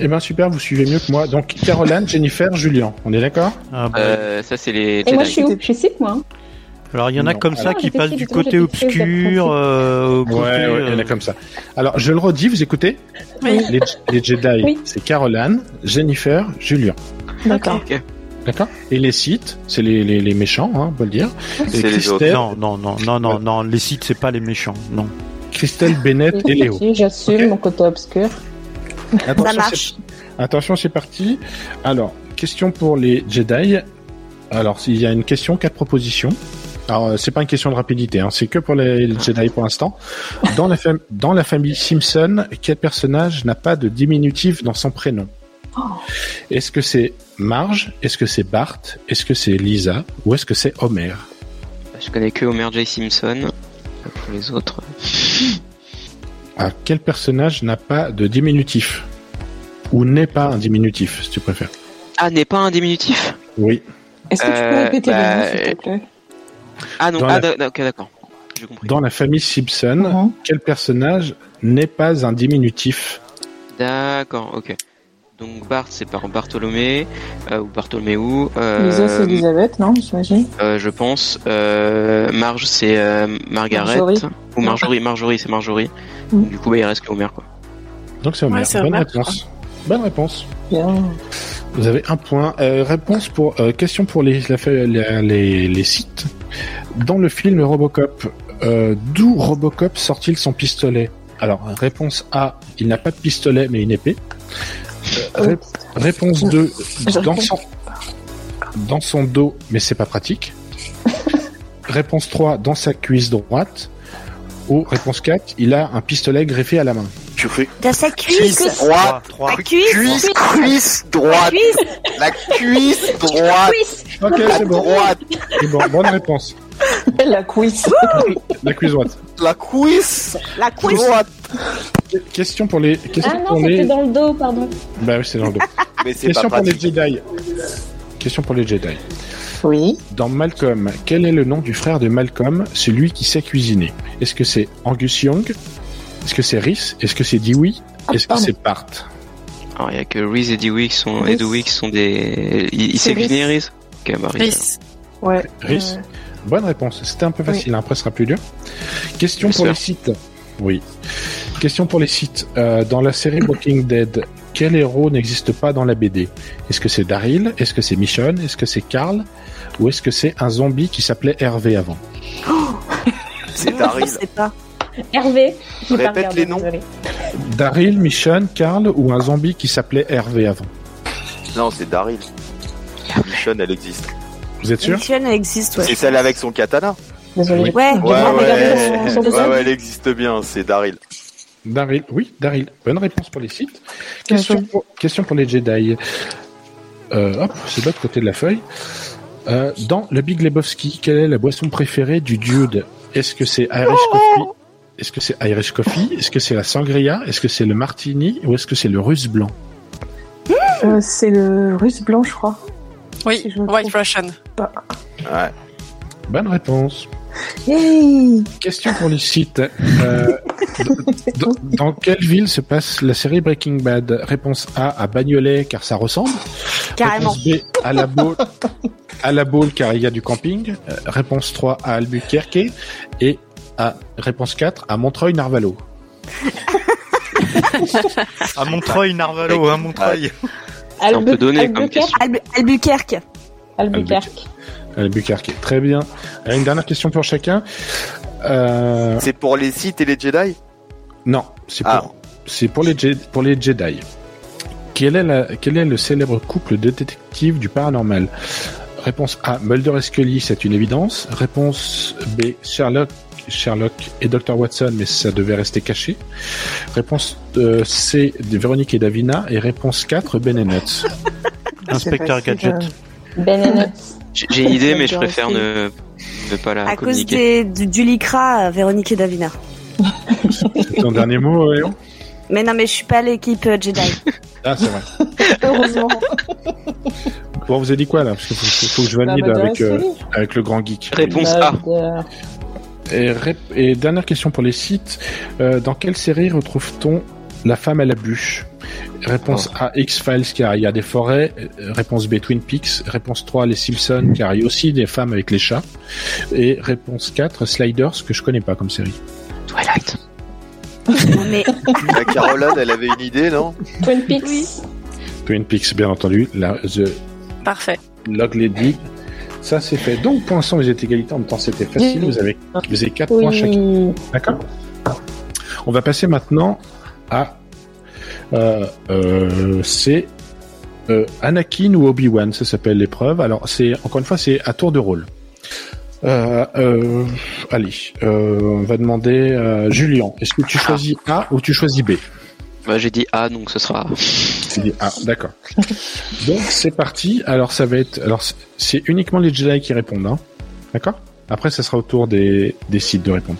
Eh ben super, vous suivez mieux que moi. Donc Caroline, (laughs) Jennifer, Julien. On est d'accord? Ah, bah, Euh, ça, c'est les Et moi, je suis où Je suis moi. Alors il y en a non. comme ça Ah, qui passent du côté obscur euh, au côté. Ouais, ouais, il y en a comme ça. Alors je le redis, vous écoutez? Oui. les, les Jedi, Oui. c'est Caroline, Jennifer, Julien. D'accord. D'accord? Et les sites, c'est les, les, les méchants, hein, on peut le dire. Et C'est les autres. Christelle, Non, non, non, non, non, non, les sites c'est pas les méchants, non. Christelle, Bennett et Léo. Si, J'assume mon côté obscur. Attention, Ça marche. c'est- Attention, c'est parti. Alors, question pour les Jedi. Alors, s'il y a une question, quatre propositions. Alors, euh, c'est pas une question de rapidité, hein, c'est que pour les Jedi pour l'instant. Dans la, fam- dans la famille Simpson, quel personnage n'a pas de diminutif dans son prénom? Est-ce que c'est Marge? Est-ce que c'est Bart? Est-ce que c'est Lisa? Ou est-ce que c'est Homer? Je connais que Homer J. Simpson. Pour les autres. Ah, quel personnage n'a pas de diminutif ou n'est pas un diminutif, si tu préfères. Ah, n'est pas un diminutif Oui. Est-ce que tu peux Euh, répéter bah, le nom, s'il te plaît? Ah non, ah, la- d'accord. Dans la famille Simpson, Mhm. quel personnage n'est pas un diminutif? D'accord, ok. Donc Bart, c'est par Bartholomé, euh, ou Bartholoméou. Euh, Lisa, c'est Elisabeth, non, j'imagine? Euh, je pense. Euh, Marge, c'est euh, Margaret. Marjorie. Ou Marjorie, Marjorie, c'est Marjorie. Mm. Du coup, bah, il reste que Homer, quoi. Donc c'est Homer. Ouais, Bonne Homer, réponse. Bonne réponse. Bien. Vous avez un point. Euh, réponse pour euh, question pour les, la les les sites. Dans le film Robocop, euh, d'où Robocop sort-il son pistolet? Alors réponse A, il n'a pas de pistolet mais une épée. Ré- réponse 2, Je dans son dans son dos mais c'est pas pratique. (laughs) réponse 3, dans sa cuisse droite. Ou réponse 4, il a un pistolet greffé à la main. Tu fais Dans sa cuisse. droite, Trois. La cuisse. cuisse, cuisse La droite, cuisse. la cuisse droite, Cuisse. Ok, c'est bon. droite, C'est bon. Bonne réponse. (laughs) La quiz. La cuisse droite. la cuisse La cuisse. droite. Question pour les question Ah non, pour c'était les dans le dos, pardon. bah oui c'est dans le dos. (laughs) Mais c'est Question pas pour les. Jedi. Question pour les Jedi. Oui. Dans Malcolm, quel est le nom du frère de Malcolm, celui qui sait cuisiner? Est-ce que c'est Angus Young? Est-ce que c'est Rhys? Est-ce que c'est Dewey? Est-ce que c'est Bart? Alors, il y a que Reese et Dewey qui sont, Reese. et Dewey qui sont des. Il, il sait cuisiner, Reese. Reese Ok, bah. Reese. Ouais. Rhys Euh, Bonne réponse. C'était un peu facile, hein, après ce sera plus dur. Question pour J'espère. les sites. Oui. Question pour les sites. Euh, dans la série Walking Dead, quel héros n'existe pas dans la BD Est-ce que c'est Daryl? Est-ce que c'est Michonne? Est-ce que c'est Carl Ou est-ce que c'est un zombie qui s'appelait Hervé avant? (laughs) C'est Je Daryl. sais pas. Hervé. pas Répète regardé, les noms. désolé. Daryl, Michonne, Carl ou un zombie qui s'appelait Hervé avant? Non, c'est Daryl. Michonne, elle existe. Vous êtes sûr? Mission, elle existe, ouais. C'est celle avec son katana. Désolé. Ouais. Ouais, ouais, elle existe bien, c'est Daryl. Daryl, oui, Daryl. Bonne réponse pour les sites. Question pour, question pour les Jedi. Euh, hop, c'est de l'autre côté de la feuille. Euh, dans le Big Lebowski, quelle est la boisson préférée du dude Est-ce que c'est Irish Coffee? Est-ce que c'est Irish Coffee? Est-ce que c'est la sangria? Est-ce que c'est le martini? Ou est-ce que c'est le russe blanc? Euh, c'est le russe blanc, je crois. Oui, Si je me White Russian. Ouais. Bonne réponse. Yay Question pour les sites. Euh, dans, dans quelle ville se passe la série Breaking Bad? Réponse A à Bagnolet car ça ressemble. Carrément. Réponse B à la Baule, à la Baule car il y a du camping. Euh, réponse 3 à Albuquerque et à réponse 4 à Montreuil-Narvalo. À Montreuil, Narvalo, à Montreuil. C'est un peu Albu- donné comme Albuquerque. question. Albu- Albuquerque. Albuquerque. Albuquerque. Très bien. Euh, Une dernière question pour chacun. Euh, C'est pour les sites et les Jedi? Non, c'est pour, Ah. c'est pour les, Je- pour les Jedi. Quel est, la, quel est le célèbre couple de détectives du paranormal? Réponse A, Mulder et Scully, c'est une évidence. Réponse B, Sherlock, Sherlock et Dr. Watson, mais ça devait rester caché. Réponse euh, C, Véronique et Davina. Et réponse 4, Ben et Nuts. (laughs) Inspecteur Gadget. Ben et Nuts. J'ai une idée, mais je préfère ne, ne pas la À cause communiquer. des, du, du Lycra, euh, Véronique et Davina. C'est ton dernier mot, Léon? Mais non, mais je suis pas l'équipe euh, Jedi. (laughs) Ah, c'est vrai. Heureusement. Bon, vous avez dit quoi là? Parce qu'il faut, que je valide Bah, avec, euh, Scully. avec le grand geek. Réponse A. Et, rép- et dernière question pour les sites. Euh, dans quelle série retrouve-t-on la femme à la bûche Réponse A, X-Files, car il y a des forêts. Euh, Réponse B, Twin Peaks. Réponse 3, Les Simpsons, car il y a aussi des femmes avec les chats. Et réponse 4, Sliders, que je connais pas comme série. Twilight. Non, mais (laughs) La Caroline, elle avait une idée, non? Twin Peaks. Twin Peaks, bien entendu. La, The Parfait. Log Lady. Ça, c'est fait. Donc, pour l'instant, vous êtes égalité. En même temps, c'était facile. Vous avez, vous avez 4 points chacun. Oui. D'accord? On va passer maintenant à. Euh, euh, c'est euh, Anakin ou Obi-Wan, ça s'appelle l'épreuve. Alors, c'est encore une fois, c'est à tour de rôle. Allez, on va demander Julien. Est-ce que tu choisis A ou tu choisis B? Bah, j'ai dit A, donc ce sera. Tu dis A, d'accord. Donc c'est parti. Alors ça va être, alors c'est- c'est uniquement les Jedi qui répondent, hein D'accord? Après, ça sera au tour des, des sites de répondre.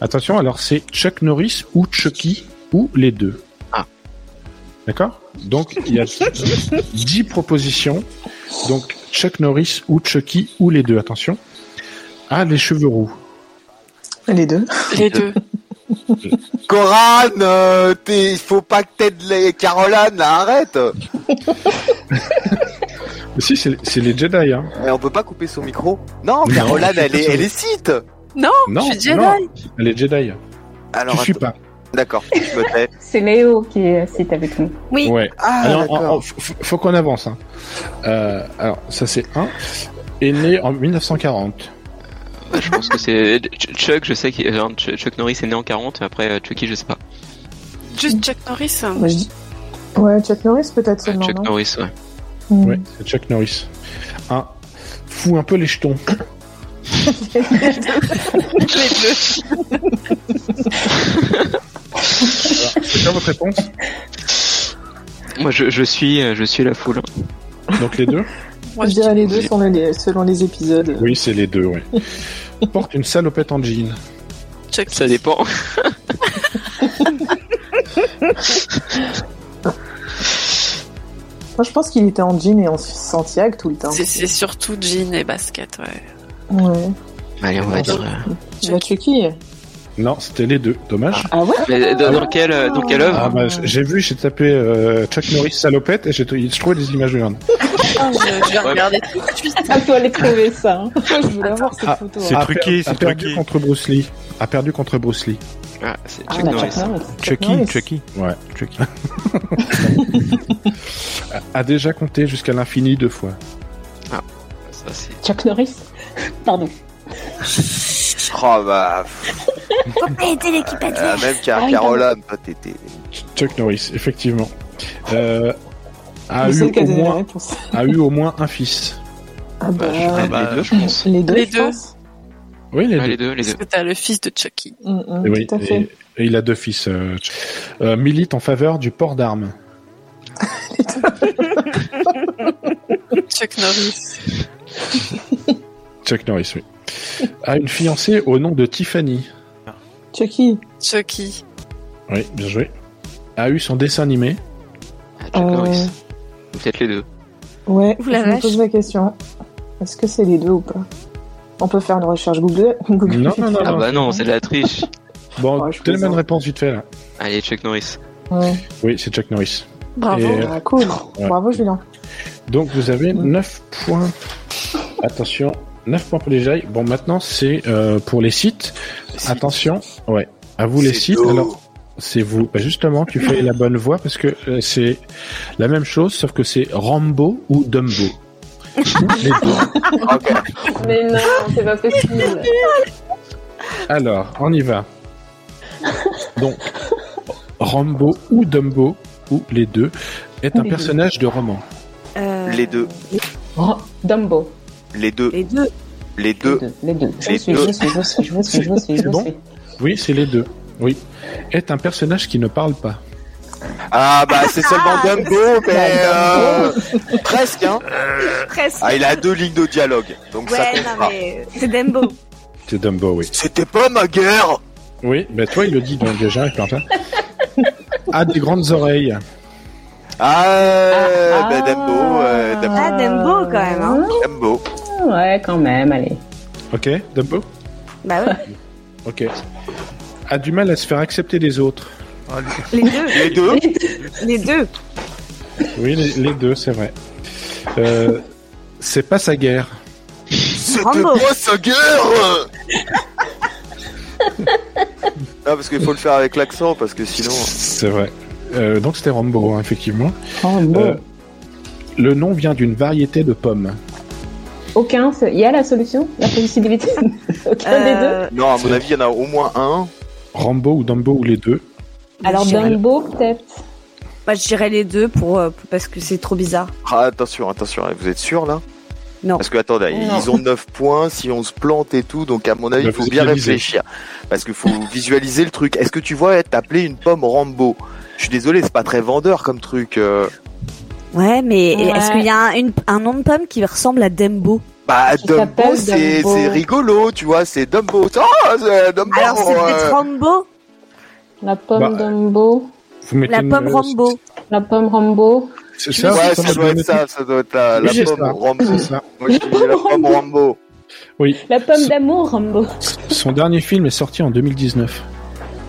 Attention, alors c'est Chuck Norris ou Chucky? Ou les deux. Ah. D'accord? Donc, il y a (laughs) 10 propositions. Donc, Chuck Norris ou Chucky ou les deux, attention. Ah, les cheveux roux. Les deux. Les deux. (laughs) Coran, euh, il faut pas que t'aides les Caroline, là, arrête. (laughs) Si, c'est les Jedi, hein. Mais on peut pas couper son micro. Non, Caroline, elle est, elle est site. Non, Non, je suis Jedi. non. Elle est Jedi. Alors, tu suis pas. D'accord, je me tais. (laughs) C'est Léo qui est cite avec nous. Oui. Ouais. Ah, Alors, en- d'accord. en- faut, faut qu'on avance. Hein. Euh, alors, ça c'est un. Est né en 1940. Ouais, je pense que c'est Ch- Chuck, je sais Ch- Chuck Norris est né en 40, après euh, Chucky, je sais pas. Juste Chuck Norris. Dis- Ouais, Chuck Norris peut-être Ouais, seulement, Chuck non Norris, ouais. Ouais, c'est Chuck Norris. Un. Fou un peu (laughs) (laughs) les jetons. Alors, c'est quoi votre réponse? Moi, je, je suis, euh, je suis la foule. Donc les deux? Moi, je dirais les deux selon les, selon les épisodes. Oui, c'est les deux, oui. Porte une salopette en jean. Chucky. Ça dépend. (laughs) Moi, je pense qu'il était en jean et en Santiago tout le temps. C'est c'est surtout jean et basket, ouais. Ouais. Allez, on va dire. euh, Tu vas Chucky Non, c'était les deux. Dommage. Ah ouais Mais dans, dans quelle, euh, dans quelle œuvre Ah bah, j'ai vu, j'ai tapé euh, Chuck Norris salopette et j'ai je trouvais des images de. Ah, je, je vais regarder tout de suite. À toi les trouver ça. hein. (laughs) Je voulais avoir cette Ah, photo. c'est hein. A truqué, c'est a perdu contre Bruce Lee. A perdu contre Bruce Lee. Ah, c'est Ah, Chuck bah, Norris. Chuck Norris. Chucky. Chucky. Ouais. Chucky. (laughs) A déjà compté jusqu'à l'infini deux fois. Ça, c'est. Chuck Norris. Pardon. (laughs) Oh bah, Faut pas aider l'équipe euh, adverse. même qu'à Ah, Caroline, toi, t'étais. Chuck Norris, effectivement. Euh, a, eu au moins, a eu au moins un fils. Ah bah, Bah, je dirais bah, les deux, je pense. les deux, Les je deux. pense. Oui, les Ouais, deux. les deux, les Parce deux. que t'as le fils de Chucky. Mm, mm, Et oui, tout à fait. et- et il a deux fils. euh, Ch- euh, milite en faveur du port d'armes. (laughs) Chuck Norris. (laughs) Chuck Norris, oui. A une fiancée au nom de Tiffany. Chucky. Chucky. Oui, bien joué. A eu son dessin animé. Ah, Chuck Euh, Norris. Peut-être les deux. Ouais, la je me pose la question. Est-ce que c'est les deux ou pas? On peut faire une recherche Google. (laughs) Google. Non, non, non, Ah non. bah non, c'est de la triche. (laughs) Bon, donne-moi plaisante. une réponse vite fait là. Allez, Chuck Norris. Ouais. Oui, c'est Chuck Norris. Bravo. Et- Ah, cool. (laughs) Bravo Julien. Donc vous avez Mm. 9 points. Attention, 9 points pour les jailles. Bon, maintenant c'est euh, pour les sites. Attention, ouais. À vous les sites. Alors, c'est vous. Bah, justement, tu fais la bonne voie parce que euh, c'est la même chose, sauf que c'est Rambo ou Dumbo. (laughs) les deux. Mais non, c'est pas possible. Alors, on y va. Donc, Rambo ou Dumbo, ou les deux, est un Les deux. personnage de roman. Euh, Les deux. Oh, Dumbo. Les deux. Les deux. Les deux. Les deux. Les C'est je bon. Oui, c'est les deux. Oui. Est un personnage qui ne parle pas. Ah bah c'est seulement Ah, Dumbo, mais euh, presque hein. (laughs) Presque. Ah il a deux lignes de dialogue, donc ça ouais, compte non pas. mais c'est Dembo. C'est Dumbo, oui. C'était pas ma guerre. Oui, bah toi, il le dit donc déjà, il parle pas. A des grandes oreilles. Ah, Ah, bah Dumbo, euh, Dumbo, Ah, Dembo quand même. Hein. Dumbo. Ouais, quand même, allez. Ok, Dumbo Bah ouais. (laughs) Ok. A du mal à se faire accepter des autres. Les deux. Les deux. Les deux. Oui, les, les deux, c'est vrai. Euh, c'est pas sa guerre. C'était pas sa guerre? (laughs) Ah parce qu'il faut le faire avec l'accent parce que sinon. C'est vrai. Euh, donc c'était Rambo, hein, effectivement. Bon. Euh, le nom vient d'une variété de pommes. Aucun. Il y a la solution? La possibilité? (laughs) Aucun des deux? Euh, Non à mon avis il y en a au moins un. Rambo ou Dumbo ou les deux. Alors Dumbo, peut-être Bah, je dirais les deux pour, pour- parce que c'est trop bizarre. Ah, attention attention, vous êtes sûr là? Non. Parce que attendez, Non. ils ont 9 points, si on se plante et tout, donc à mon avis, il Bah, faut vous bien réfléchir. Parce qu'il faut (laughs) visualiser le truc. Est-ce que tu vois t'appeler une pomme Rambo? Je suis désolé, c'est pas très vendeur comme truc. euh. Ouais, mais Ouais. est-ce qu'il y a un, une- un nom de pomme qui ressemble à Dembo Bah, Dumbo, c'est Dumbo. c'est rigolo, tu vois, c'est Dumbo. Oh, c'est Dumbo Alors c'est euh. peut-être Rambo La pomme Bah, Dumbo La une- pomme Rambo La pomme Rambo. C'est ça, ouais, ça doit être ça, ça doit être la, la pomme ça, Rambo. c'est ça. Moi, je dis la pomme (laughs) Rambo. Oui. La pomme d'amour Rambo. Son dernier film est sorti en 2019.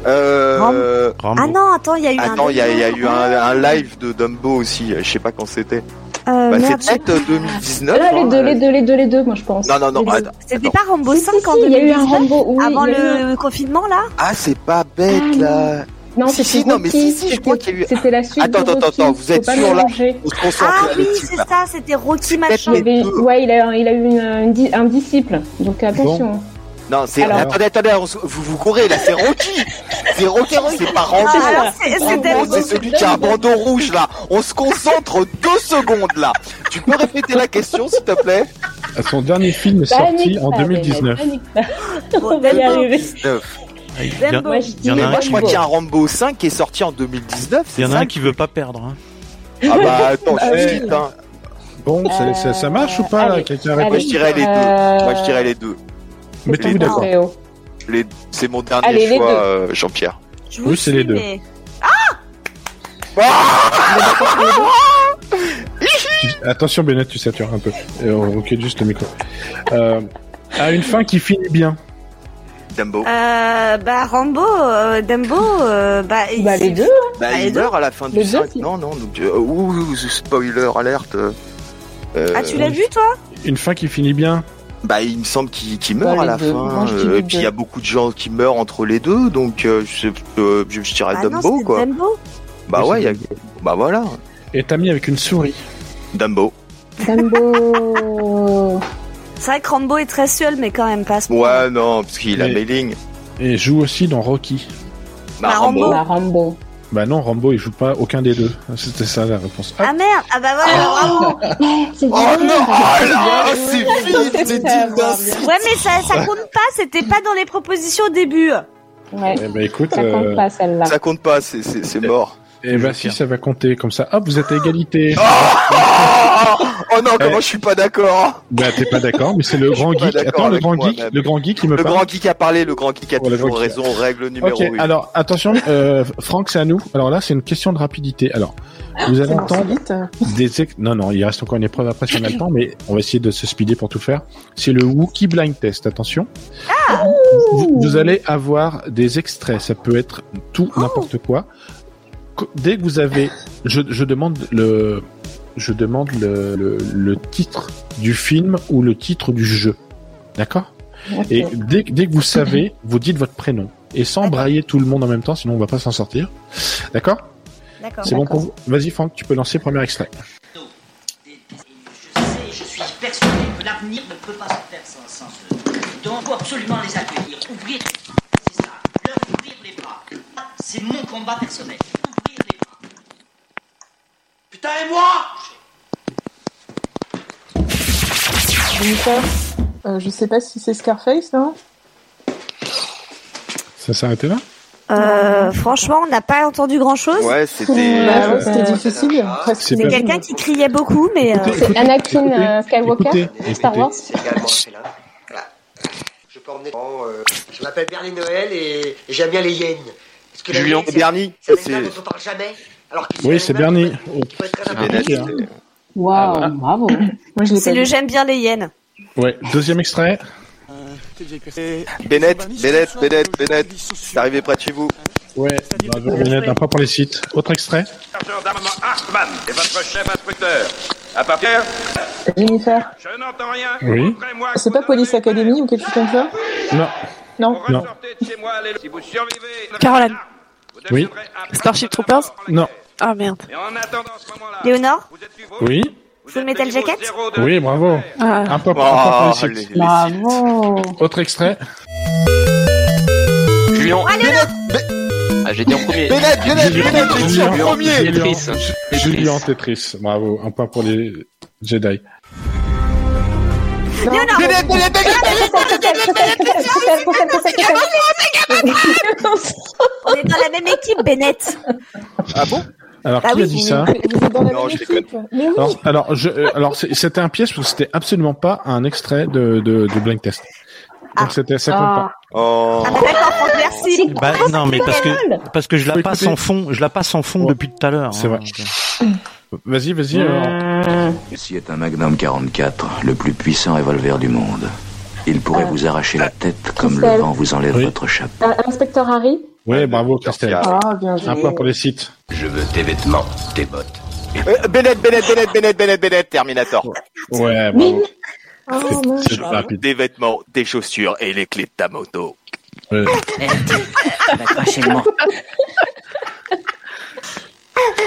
Euh... Ah non, attends, il y a eu un. Attends, il y, a- il y a eu un, un live de Dumbo aussi, je sais pas quand c'était. Euh, bah, c'est peut-être 2019. Là, les hein, deux, euh. les deux, les deux, les deux, moi je pense. Non, non, non. C'était pas Rambo Si, 5 si, en si, il y a eu un 2019, Rambo, oui, avant le confinement là Ah, c'est pas bête Ah, là. Non, Si, c'était si, non, mais Rocky, si, si, je crois qu'il y a eu- C'était la suite Attends, attends, attends, vous êtes sûr, là mélanger. On se concentre Ah oui, c'est ça, c'était Rocky machin. Ouais, il a, il a eu un disciple, donc attention. Non, c'est. Alors- Attendez, attendez, on vous vous courez là, c'est Rocky. C'est Rocky, c'est pas Rambo. Ah, c'est- Rambo, c'est celui qui a un bandeau rouge là. On se concentre deux secondes là. Tu peux répéter la question s'il te plaît? Son dernier film est Panique sorti en pas, 2019. Bennett, panique pas. On va y arriver. Ah, Il y, a-. Moi, je y en dis a un Moi, je qui crois veut- qu'il y a un Rambo 5 qui est sorti en 2019. il y en a c'est un ça? qui veut pas perdre. hein. Ah bah attends, Ah je oui. cite, hein. Bon, ça, ça- ça marche ou pas là allez, Quelqu'un répond Moi je dirais les deux. Euh, Moi je dirais les deux. Deux. d'accord. Les... C'est mon dernier Allez, choix, euh, Jean-Pierre. Je Oui, c'est les deux. mais- (laughs) Attention Bennett, tu satures un peu. Euh, on recule juste le micro. Euh, à une fin qui finit bien. Dumbo. Euh, bah Rambo, euh, Dumbo, euh, bah, il- Bah, les deux. Bah, Ah, les il deux meurt à la fin du Les deux, 5. si. Non, non, donc, euh, ouh, spoiler alerte. Euh, Ah, tu l'as vu toi? Une fin qui finit bien. Bah, il me semble qu'il meurt Bah, à la deux. fin. Moi, euh, et puis il y a beaucoup de gens qui meurent entre les deux, donc euh, je, euh, je, je dirais Ah Dumbo quoi. Dumbo. Bah Oui, ouais, il y a... c'est bah voilà, Et t'as mis avec une souris. Dumbo. Dumbo. (laughs) C'est vrai que Rambo est très seul, mais quand même pas. ce point. Ouais, non, parce qu'il a mailing. Et joue aussi dans Rocky. Bah, Bah, Rambo. Rambo. Bah. Bah non, Rambo il joue pas aucun des deux. C'était ça la réponse. Ah, Ah merde, ah bah voilà, Rambo. (laughs) C'est Oh bien. non, oh là, c'est vite, c'est. Ouais, mais ça, ça compte pas, c'était pas dans les propositions au début. Ouais, eh ben écoute, ça compte euh, pas celle-là. Ça compte pas, c'est- c'est c'est mort. Eh ben si ça va compter comme ça. Hop, vous êtes à égalité. (laughs) Oh, oh non, comment Eh. je suis pas d'accord bah t'es pas d'accord, mais c'est le (laughs) grand geek. Attends, le grand geek, même. le grand geek qui me Le parle. grand geek a parlé, le grand geek a Oh, le toujours raison, règle numéro Ok, 1. alors attention, euh, Franck, c'est à nous. Alors là, c'est une question de rapidité. Alors, vous allez entendre vite. des. Non, non, il reste encore une épreuve après si on a le temps, mais on va essayer de se speeder pour tout faire. C'est le Wookie Blind Test, attention. vous, vous allez avoir des extraits, ça peut être tout, n'importe quoi. Dès que vous avez... Je, je demande le... Je demande le, le, le titre du film ou le titre du jeu. D'accord? Et dès, dès que vous savez, vous dites votre prénom. Et sans brailler tout le monde en même temps, sinon on va pas s'en sortir. D'accord? D'accord. C'est bon pour vous? Vas-y Franck, tu peux lancer le premier extrait. Je sais, je suis persuadé que l'avenir ne peut pas se faire sans, sans eux. Donc, il faut absolument les accueillir, ouvrir, c'est ça, leur ouvrir les bras. C'est mon combat personnel. Putain, et moi Jennifer, euh, je sais pas si c'est Scarface, non? Ça s'est arrêté là? Euh, franchement, on n'a pas entendu grand chose. Ouais, c'était. Bah ouais, euh, c'était difficile. C'est quelqu'un qui criait beaucoup, mais euh, C'est Anakin écoutez, euh, Skywalker, écoutez, Star écoutez. Wars. Je peux emmener. Bon, euh, je m'appelle Bernie Noël et, et j'aime bien les la Julien Bernie, C'est parle jamais. Alors Oui, c'est Bernie. Waouh, voilà. bravo. Moi, je l'ai c'est pas le j'aime bien les hyènes. Ouais, deuxième extrait. Bennett, Bennett, Bennett, Bennett. C'est arrivé près de chez vous. Ouais, bravo Bennett, un point pour les sites. Autre extrait. Sergent d'armement Hartmann et votre chef inspecteur. À partir Jennifer, Je n'entends rien. Oui. C'est pas Police Academy ou quelque chose comme ça Non. Non. Non. Caroline. Vous Oui. Starship Troopers Non. Ah merde. Ce moment-là... Léonore Oui. Vous Full Metal Jacket Oui, bravo. Ah. Un point, pour- un Oh, pour les les, Bravo. Autre extrait. Julien. Ah, j'ai dit en premier. Bennett, Bennett, Julien, Bennett, j'ai dit en Julien, premier. Julien, Tetris. Julien Tetris. Bravo, un point pour les Jedi. On est dans la même équipe, Bennett. Ah bon Alors, Ah qui a oui, dit ça Non, je oui. Alors, alors, je, euh, alors c'est- c'était un piège parce que c'était absolument pas un extrait de, de, de Blind Test. Donc c'était ça compte pas. Oh. Ah bah merci. Bah, non, mais parce que, parce que je la passe en fond, je la passe en fond depuis tout à l'heure. C'est hein, vrai. donc, euh. Vas-y, vas-y. alors. Ceci est un Magnum 44, le plus puissant revolver du monde. Il pourrait Euh, vous arracher la tête comme le vent vous enlève Oui. votre chapeau. Euh, Inspecteur Harry Oui, bravo, Christelle. Ah, bien joué. Un point pour les sites. Je veux tes vêtements, tes bottes. Euh, Bennett, Bennett, Bennett, Bennett, Bennett, Bennett, Terminator. Ouais, bravo. Oh, C'est- mince. C'est rapide. Des vêtements, des chaussures et les clés de ta moto. Ouais. (laughs)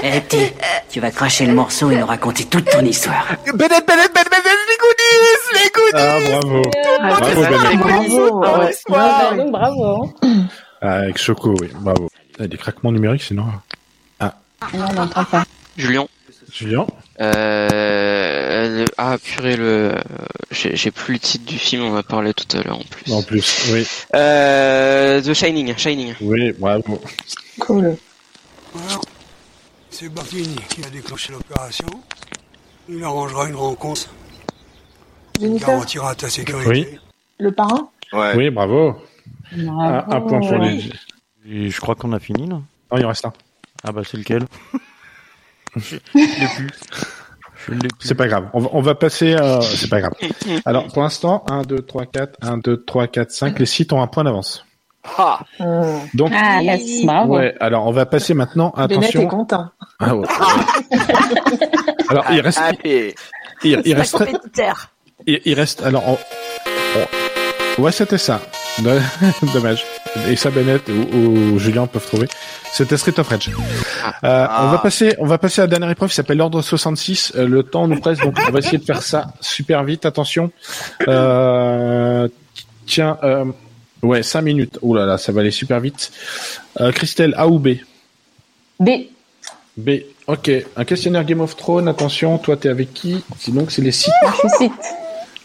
Eh, petit, tu vas cracher le morceau. Eh, petit, tu vas cracher le morceau et nous raconter toute ton histoire. Bennett, Bennett, Bennett, Bennett, les goodies, les goodies. Ah, bravo. Ah, Bravo, Bennett. Bravo. Ah ouais. ouais. Ah, bravo. Ah, avec Choco, oui, bravo. Ah, des craquements numériques, sinon. Non, on n'entend pas. Julien. Julien Euh, le- ah purée le, j'ai plus le titre du film, on en a parlé tout à l'heure en plus. En plus, oui. Euh, The Shining, Shining. Oui, bravo. Cool. C'est Bartini qui a déclenché l'opération. Il arrangera une rencontre. Il garantira ta sécurité. Oui. le parrain Ouais. Oui, bravo. Un, un point pour Bravo. les. Et je crois qu'on a fini là. Non, il en reste un. Ah bah c'est lequel (laughs) Je l'ai plus. Je l'ai plus. C'est pas grave. On va, on va passer. euh, C'est pas grave. Alors, pour l'instant, 1, 2, 3, 4, 1, 2, 3, 4, 5. Les sites ont un point d'avance. Ah. Donc, Ah, yes, bravo. ouais. Alors, on va passer maintenant. Bennett est Attention. content. Ah, ouais. (laughs) Alors, il reste. Il, reste. Il, il reste. Alors, on- on- ouais, c'était ça. (laughs) Dommage. Et ça, Bennett ou, ou Julien peuvent trouver. C'était Street of Rage. Euh, Ah. On va passer, on va passer à la dernière épreuve qui s'appelle l'ordre 66. Euh, le temps nous presse, donc on va essayer de faire ça super vite. Attention. Euh, tiens, euh, ouais, 5 minutes. Oh là là, ça va aller super vite. Euh, Christelle, A ou B? B. B. Ok. Un questionnaire Game of Thrones. Attention, toi, t'es avec qui? Sinon, c'est les sites. Je cite.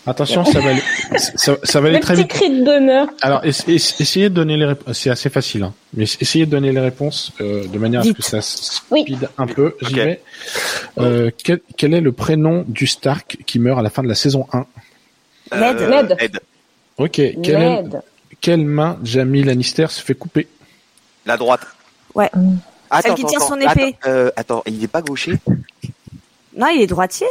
Attention, ça va aller, ça, ça va aller Le très petit vite. cri de bonheur. Alors, ess- essayez de donner les réponses. C'est assez facile, hein. mais essayez de donner les réponses euh, de manière à ce que ça speed Oui. un peu. J'y Ok. vais. Euh, quel, quel est le prénom du Stark qui meurt à la fin de la saison 1 Ned. Euh, Ned. Ed. Ok. Quelle, est- Ned. Quelle main Jamie Lannister se fait couper La droite. Ouais. Attends, Celle qui attends, tient son épée. Attends, euh, attends, il est pas gaucher Non, il est droitier.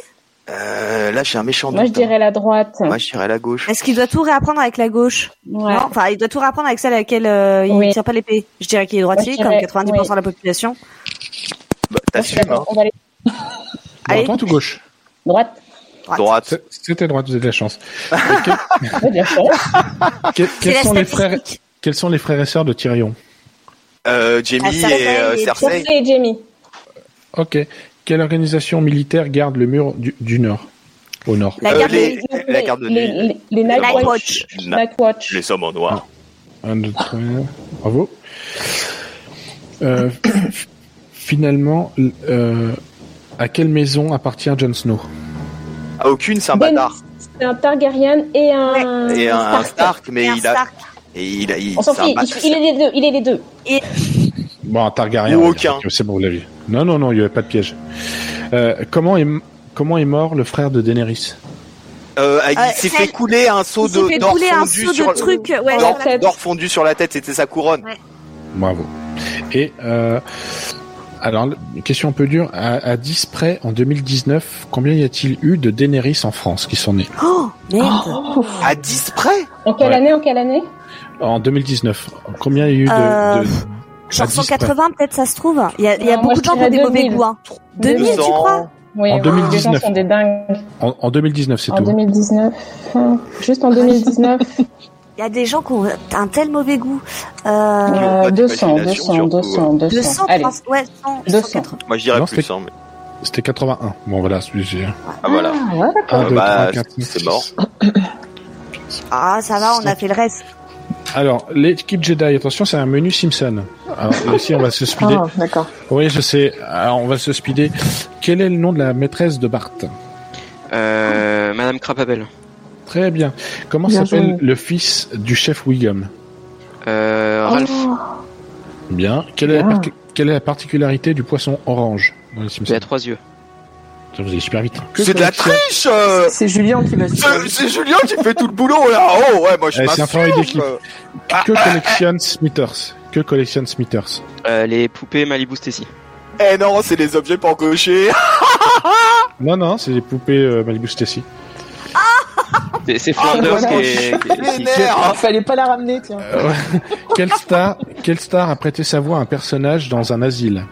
euh, Là, j'ai un méchant Moi, je hein. dirais la droite. Moi, je dirais la gauche. Est-ce qu'il doit tout réapprendre avec la gauche Ouais. Non, enfin, il doit tout réapprendre avec celle à laquelle euh, il Oui. tient pas l'épée. Je dirais qu'il est droitier, Moi, comme dirais- 90% de la population. Bah, T'assumes, hein On va aller Allez. Droite ou gauche? Droite. Droite. C'était droite, vous avez de la chance. (laughs) (laughs) Que- quels, la sont les frères, quels sont les frères et sœurs de Tyrion Euh, Jamie Ah, Cersei et euh, Cersei. Cersei et Jamie. Ok. Quelle organisation militaire garde le mur du, du Nord? Au Nord. La Euh, garde les- des- la garde de les, nuit. les, les Night Night Watch. Watch. Na- Night Watch. Les hommes en noir. Un, deux, trois, bravo. Euh, finalement, euh, à quelle maison appartient Jon Snow? Ah, aucune, c'est un Ben- bâtard. C'est un Targaryen et un. Et un, un Stark, mais Et un il a. Stark. Et il a. Il, On s'en bâtard. il, il est les deux. Il est les deux. Bon, un Targaryen. Ou aucun. C'est bon, vous l'avez. Non, non, non, il n'y avait pas de piège. Euh, comment, est, m- comment est mort le frère de Daenerys? Euh, il Euh, s'est fait couler un seau Il s'est de fait d'or couler un fondu seau sur de trucs. Ouais, d'or, sur fondu sur la tête, c'était sa couronne. Ouais. Bravo. Et euh, alors, une question un peu dure. À, à 10 près, en 2019, combien y a-t-il eu de Daenerys en France qui sont nés Oh, merde. À 10 près? En quelle Ouais. année En quelle année? En 2019, combien il y a eu de... Euh, de- Genre à 10 près? 180, peut-être, ça se trouve. Il y a, il y a Non, beaucoup de gens qui ont des mauvais 2000. goûts. Hein. 2000, tu 200. crois? Oui, En oui, 2019. Les gens sont des dingues. En, en 2019, c'est En tout. 2019. hein, Juste en (laughs) 2019. Il y a des gens qui ont un tel mauvais goût. Euh, pas 200, d'imagination, 200, surtout, 200, 200. 200, Allez. 300, ouais, 100, 200. 180. Moi, je dirais Non, plus. c'était- Hein, mais... C'était 81. Bon, voilà, celui-ci. Ah, voilà. Ah, ouais, d'accord. 1, 2, bah, 3, 4, c'est 5, mort. 6. Ah, ça va, on a fait le reste. Alors, l'équipe Jedi, attention, c'est un menu Simpson. Alors, (laughs) ici, on va se speeder. Ah, d'accord. Oui, je sais. Alors, on va se speeder. Quel est le nom de la maîtresse de Bart? Euh, Madame Crapabelle. Très bien. Comment s'appelle le fils du chef Wiggum Euh, Ralph. Bien. Quelle est, la quelle est la particularité du poisson orange dans les Il a trois yeux. Vous allez super vite. C'est de la triche euh. C'est Julien qui va se C'est c'est Julien qui fait tout le boulot là Oh ouais, moi je Eh, c'est un travail m'assure d'équipe. euh. Que collectionne Smithers Que collectionne Smithers Euh, les poupées Malibu Stacy. Eh non, c'est les objets pour gaucher (laughs) Non, non, c'est des poupées euh, Malibu Stacy. (laughs) C'est Ah, Flanders voilà. qui est. qui est- qui- nerfs Fallait pas la ramener, tiens. Euh, ouais. (laughs) quelle, star, quelle star a prêté sa voix à un personnage dans un asile?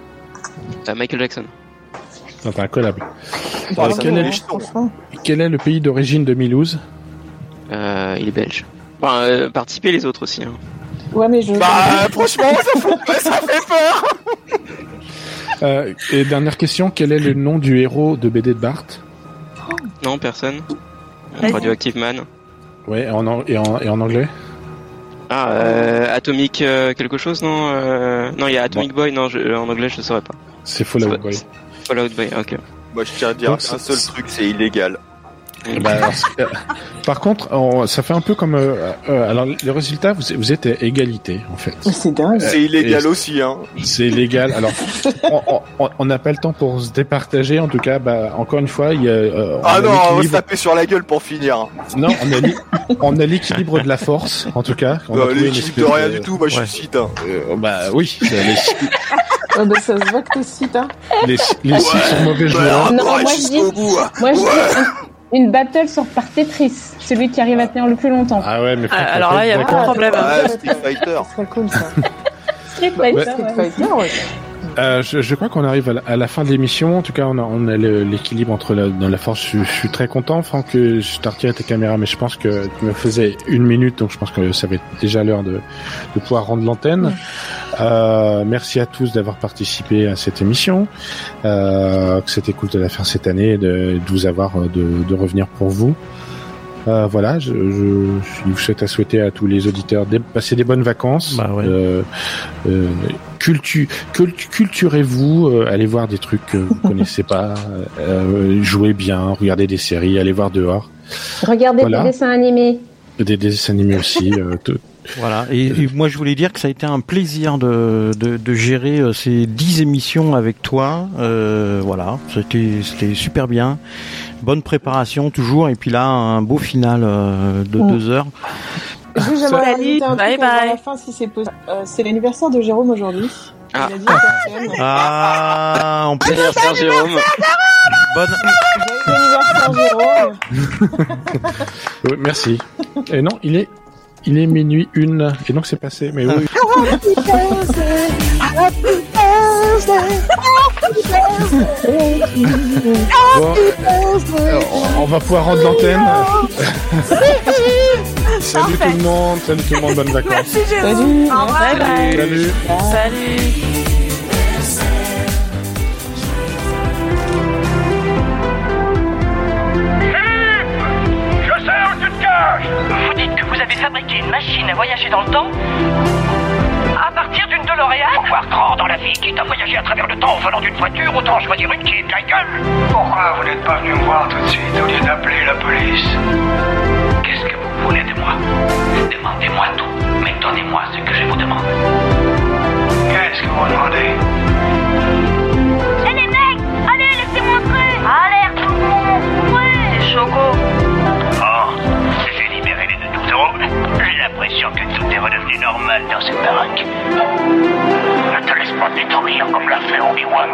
Euh, Michael Jackson. Non, pas un collab. Bah, Euh, quel, est, franchement. quel est le pays d'origine de Milouz Euh, il est belge. Enfin, euh, participer les autres aussi. Hein. Ouais, mais je. Bah (laughs) franchement, ça fait, ça fait peur Euh, Et dernière question, quel est le nom du héros de BD de Bart Non, personne. Radioactive Man. Ouais, en, et, en, et en anglais? Ah, euh, Atomic euh, quelque chose, non euh, Non, il y a Atomic Boy, non, je- en anglais, je ne saurais pas. C'est Fallout Boy. Fallout Boy, ok. Moi je tiens à dire Donc, un seul truc, c'est illégal. Bah, alors, euh, par contre, on- ça fait un peu comme. euh, euh, alors, le résultat, vous, vous êtes à égalité, en fait. C'est dingue. C'est illégal et- aussi, hein. C'est illégal. Alors, on- n'a pas le temps pour se départager. En tout cas, bah, encore une fois, il y a. euh, on Ah a non, on va se l'équilibre- taper sur la gueule pour finir. Non, on a l'équilibre de la force, en tout cas. On une L'équipe de rien du tout, moi je Ouais. suis site. Hein. Euh, bah oui, c'est les, (laughs) Ouais, bah, ça se voit que t'es site, hein. les, les six sont mauvais Bah, joueurs. Non, ouais, moi, je dis- bout. hein. Moi, je Ouais. dis une, battle sur par Tetris, celui qui arrive à tenir le plus longtemps. Ah ouais, mais Ah, alors là, il y a de problème. Ah, Street Fighter. Ça serait cool, ça. (laughs) Street Fighter, Street ouais. Fighter, ouais. Euh, je, je crois qu'on arrive à la, à la fin de l'émission. En tout cas, on a, on a le- l'équilibre entre la, dans la force. Je, je suis très content, Franck. que Je t'ai retiré tes caméras, mais je pense que tu me faisais une minute, donc je pense que ça va être déjà l'heure de, de pouvoir rendre l'antenne. Euh, merci à tous d'avoir participé à cette émission. Euh, que c'était cool de la faire cette année, et de, de vous avoir, euh, de, de revenir pour vous. Euh, voilà, je, je, je vous souhaite à souhaiter à tous les auditeurs de passer des bonnes vacances. Bah ouais. Euh, euh, cultu, cultu- culturez-vous, euh, allez voir des trucs que vous (laughs) connaissez pas, euh, jouez bien, regardez des séries, allez voir dehors, Regardez Voilà. des dessins animés. des, des dessins animés aussi. euh, (laughs) tout- Voilà. Et, et moi, je voulais dire que ça a été un plaisir de, de, de gérer euh, ces dix émissions avec toi. Euh, voilà. C'était super bien. Bonne préparation toujours. Et puis là, un beau final euh, de Mm. deux heures. Juste, j'aimerais Salut, rajouter un bye truc bye. la fin, si c'est possible. Euh, c'est l'anniversaire de Jérôme aujourd'hui. Ah. Il a dit à personne. Ah, plus, Anniversaire Jérôme. bonne, anniversaire, Jérôme. Oui, merci. Et non, il est, il est minuit une, et donc c'est passé. Mais oui. (laughs) Bon, on- va pouvoir rendre l'antenne. (laughs) salut tout le monde, salut tout le monde, bonnes vacances. Salut. Bye bye. Salut. Salut. Avez fabriqué une machine à voyager dans le temps À partir d'une DeLorean Pour voir grand dans la vie, quitte à voyager à travers le temps en volant d'une voiture, autant choisir une qui est de la gueule. Pourquoi vous n'êtes pas venu me voir tout de suite au lieu d'appeler la police? Qu'est-ce que vous voulez de moi? Demandez-moi tout, mais donnez-moi ce que je vous demande. Qu'est-ce que vous demandez? J'ai l'impression que tout est redevenu normal dans cette baraque. Ne te laisse pas détruire comme l'a fait Obi-Wan.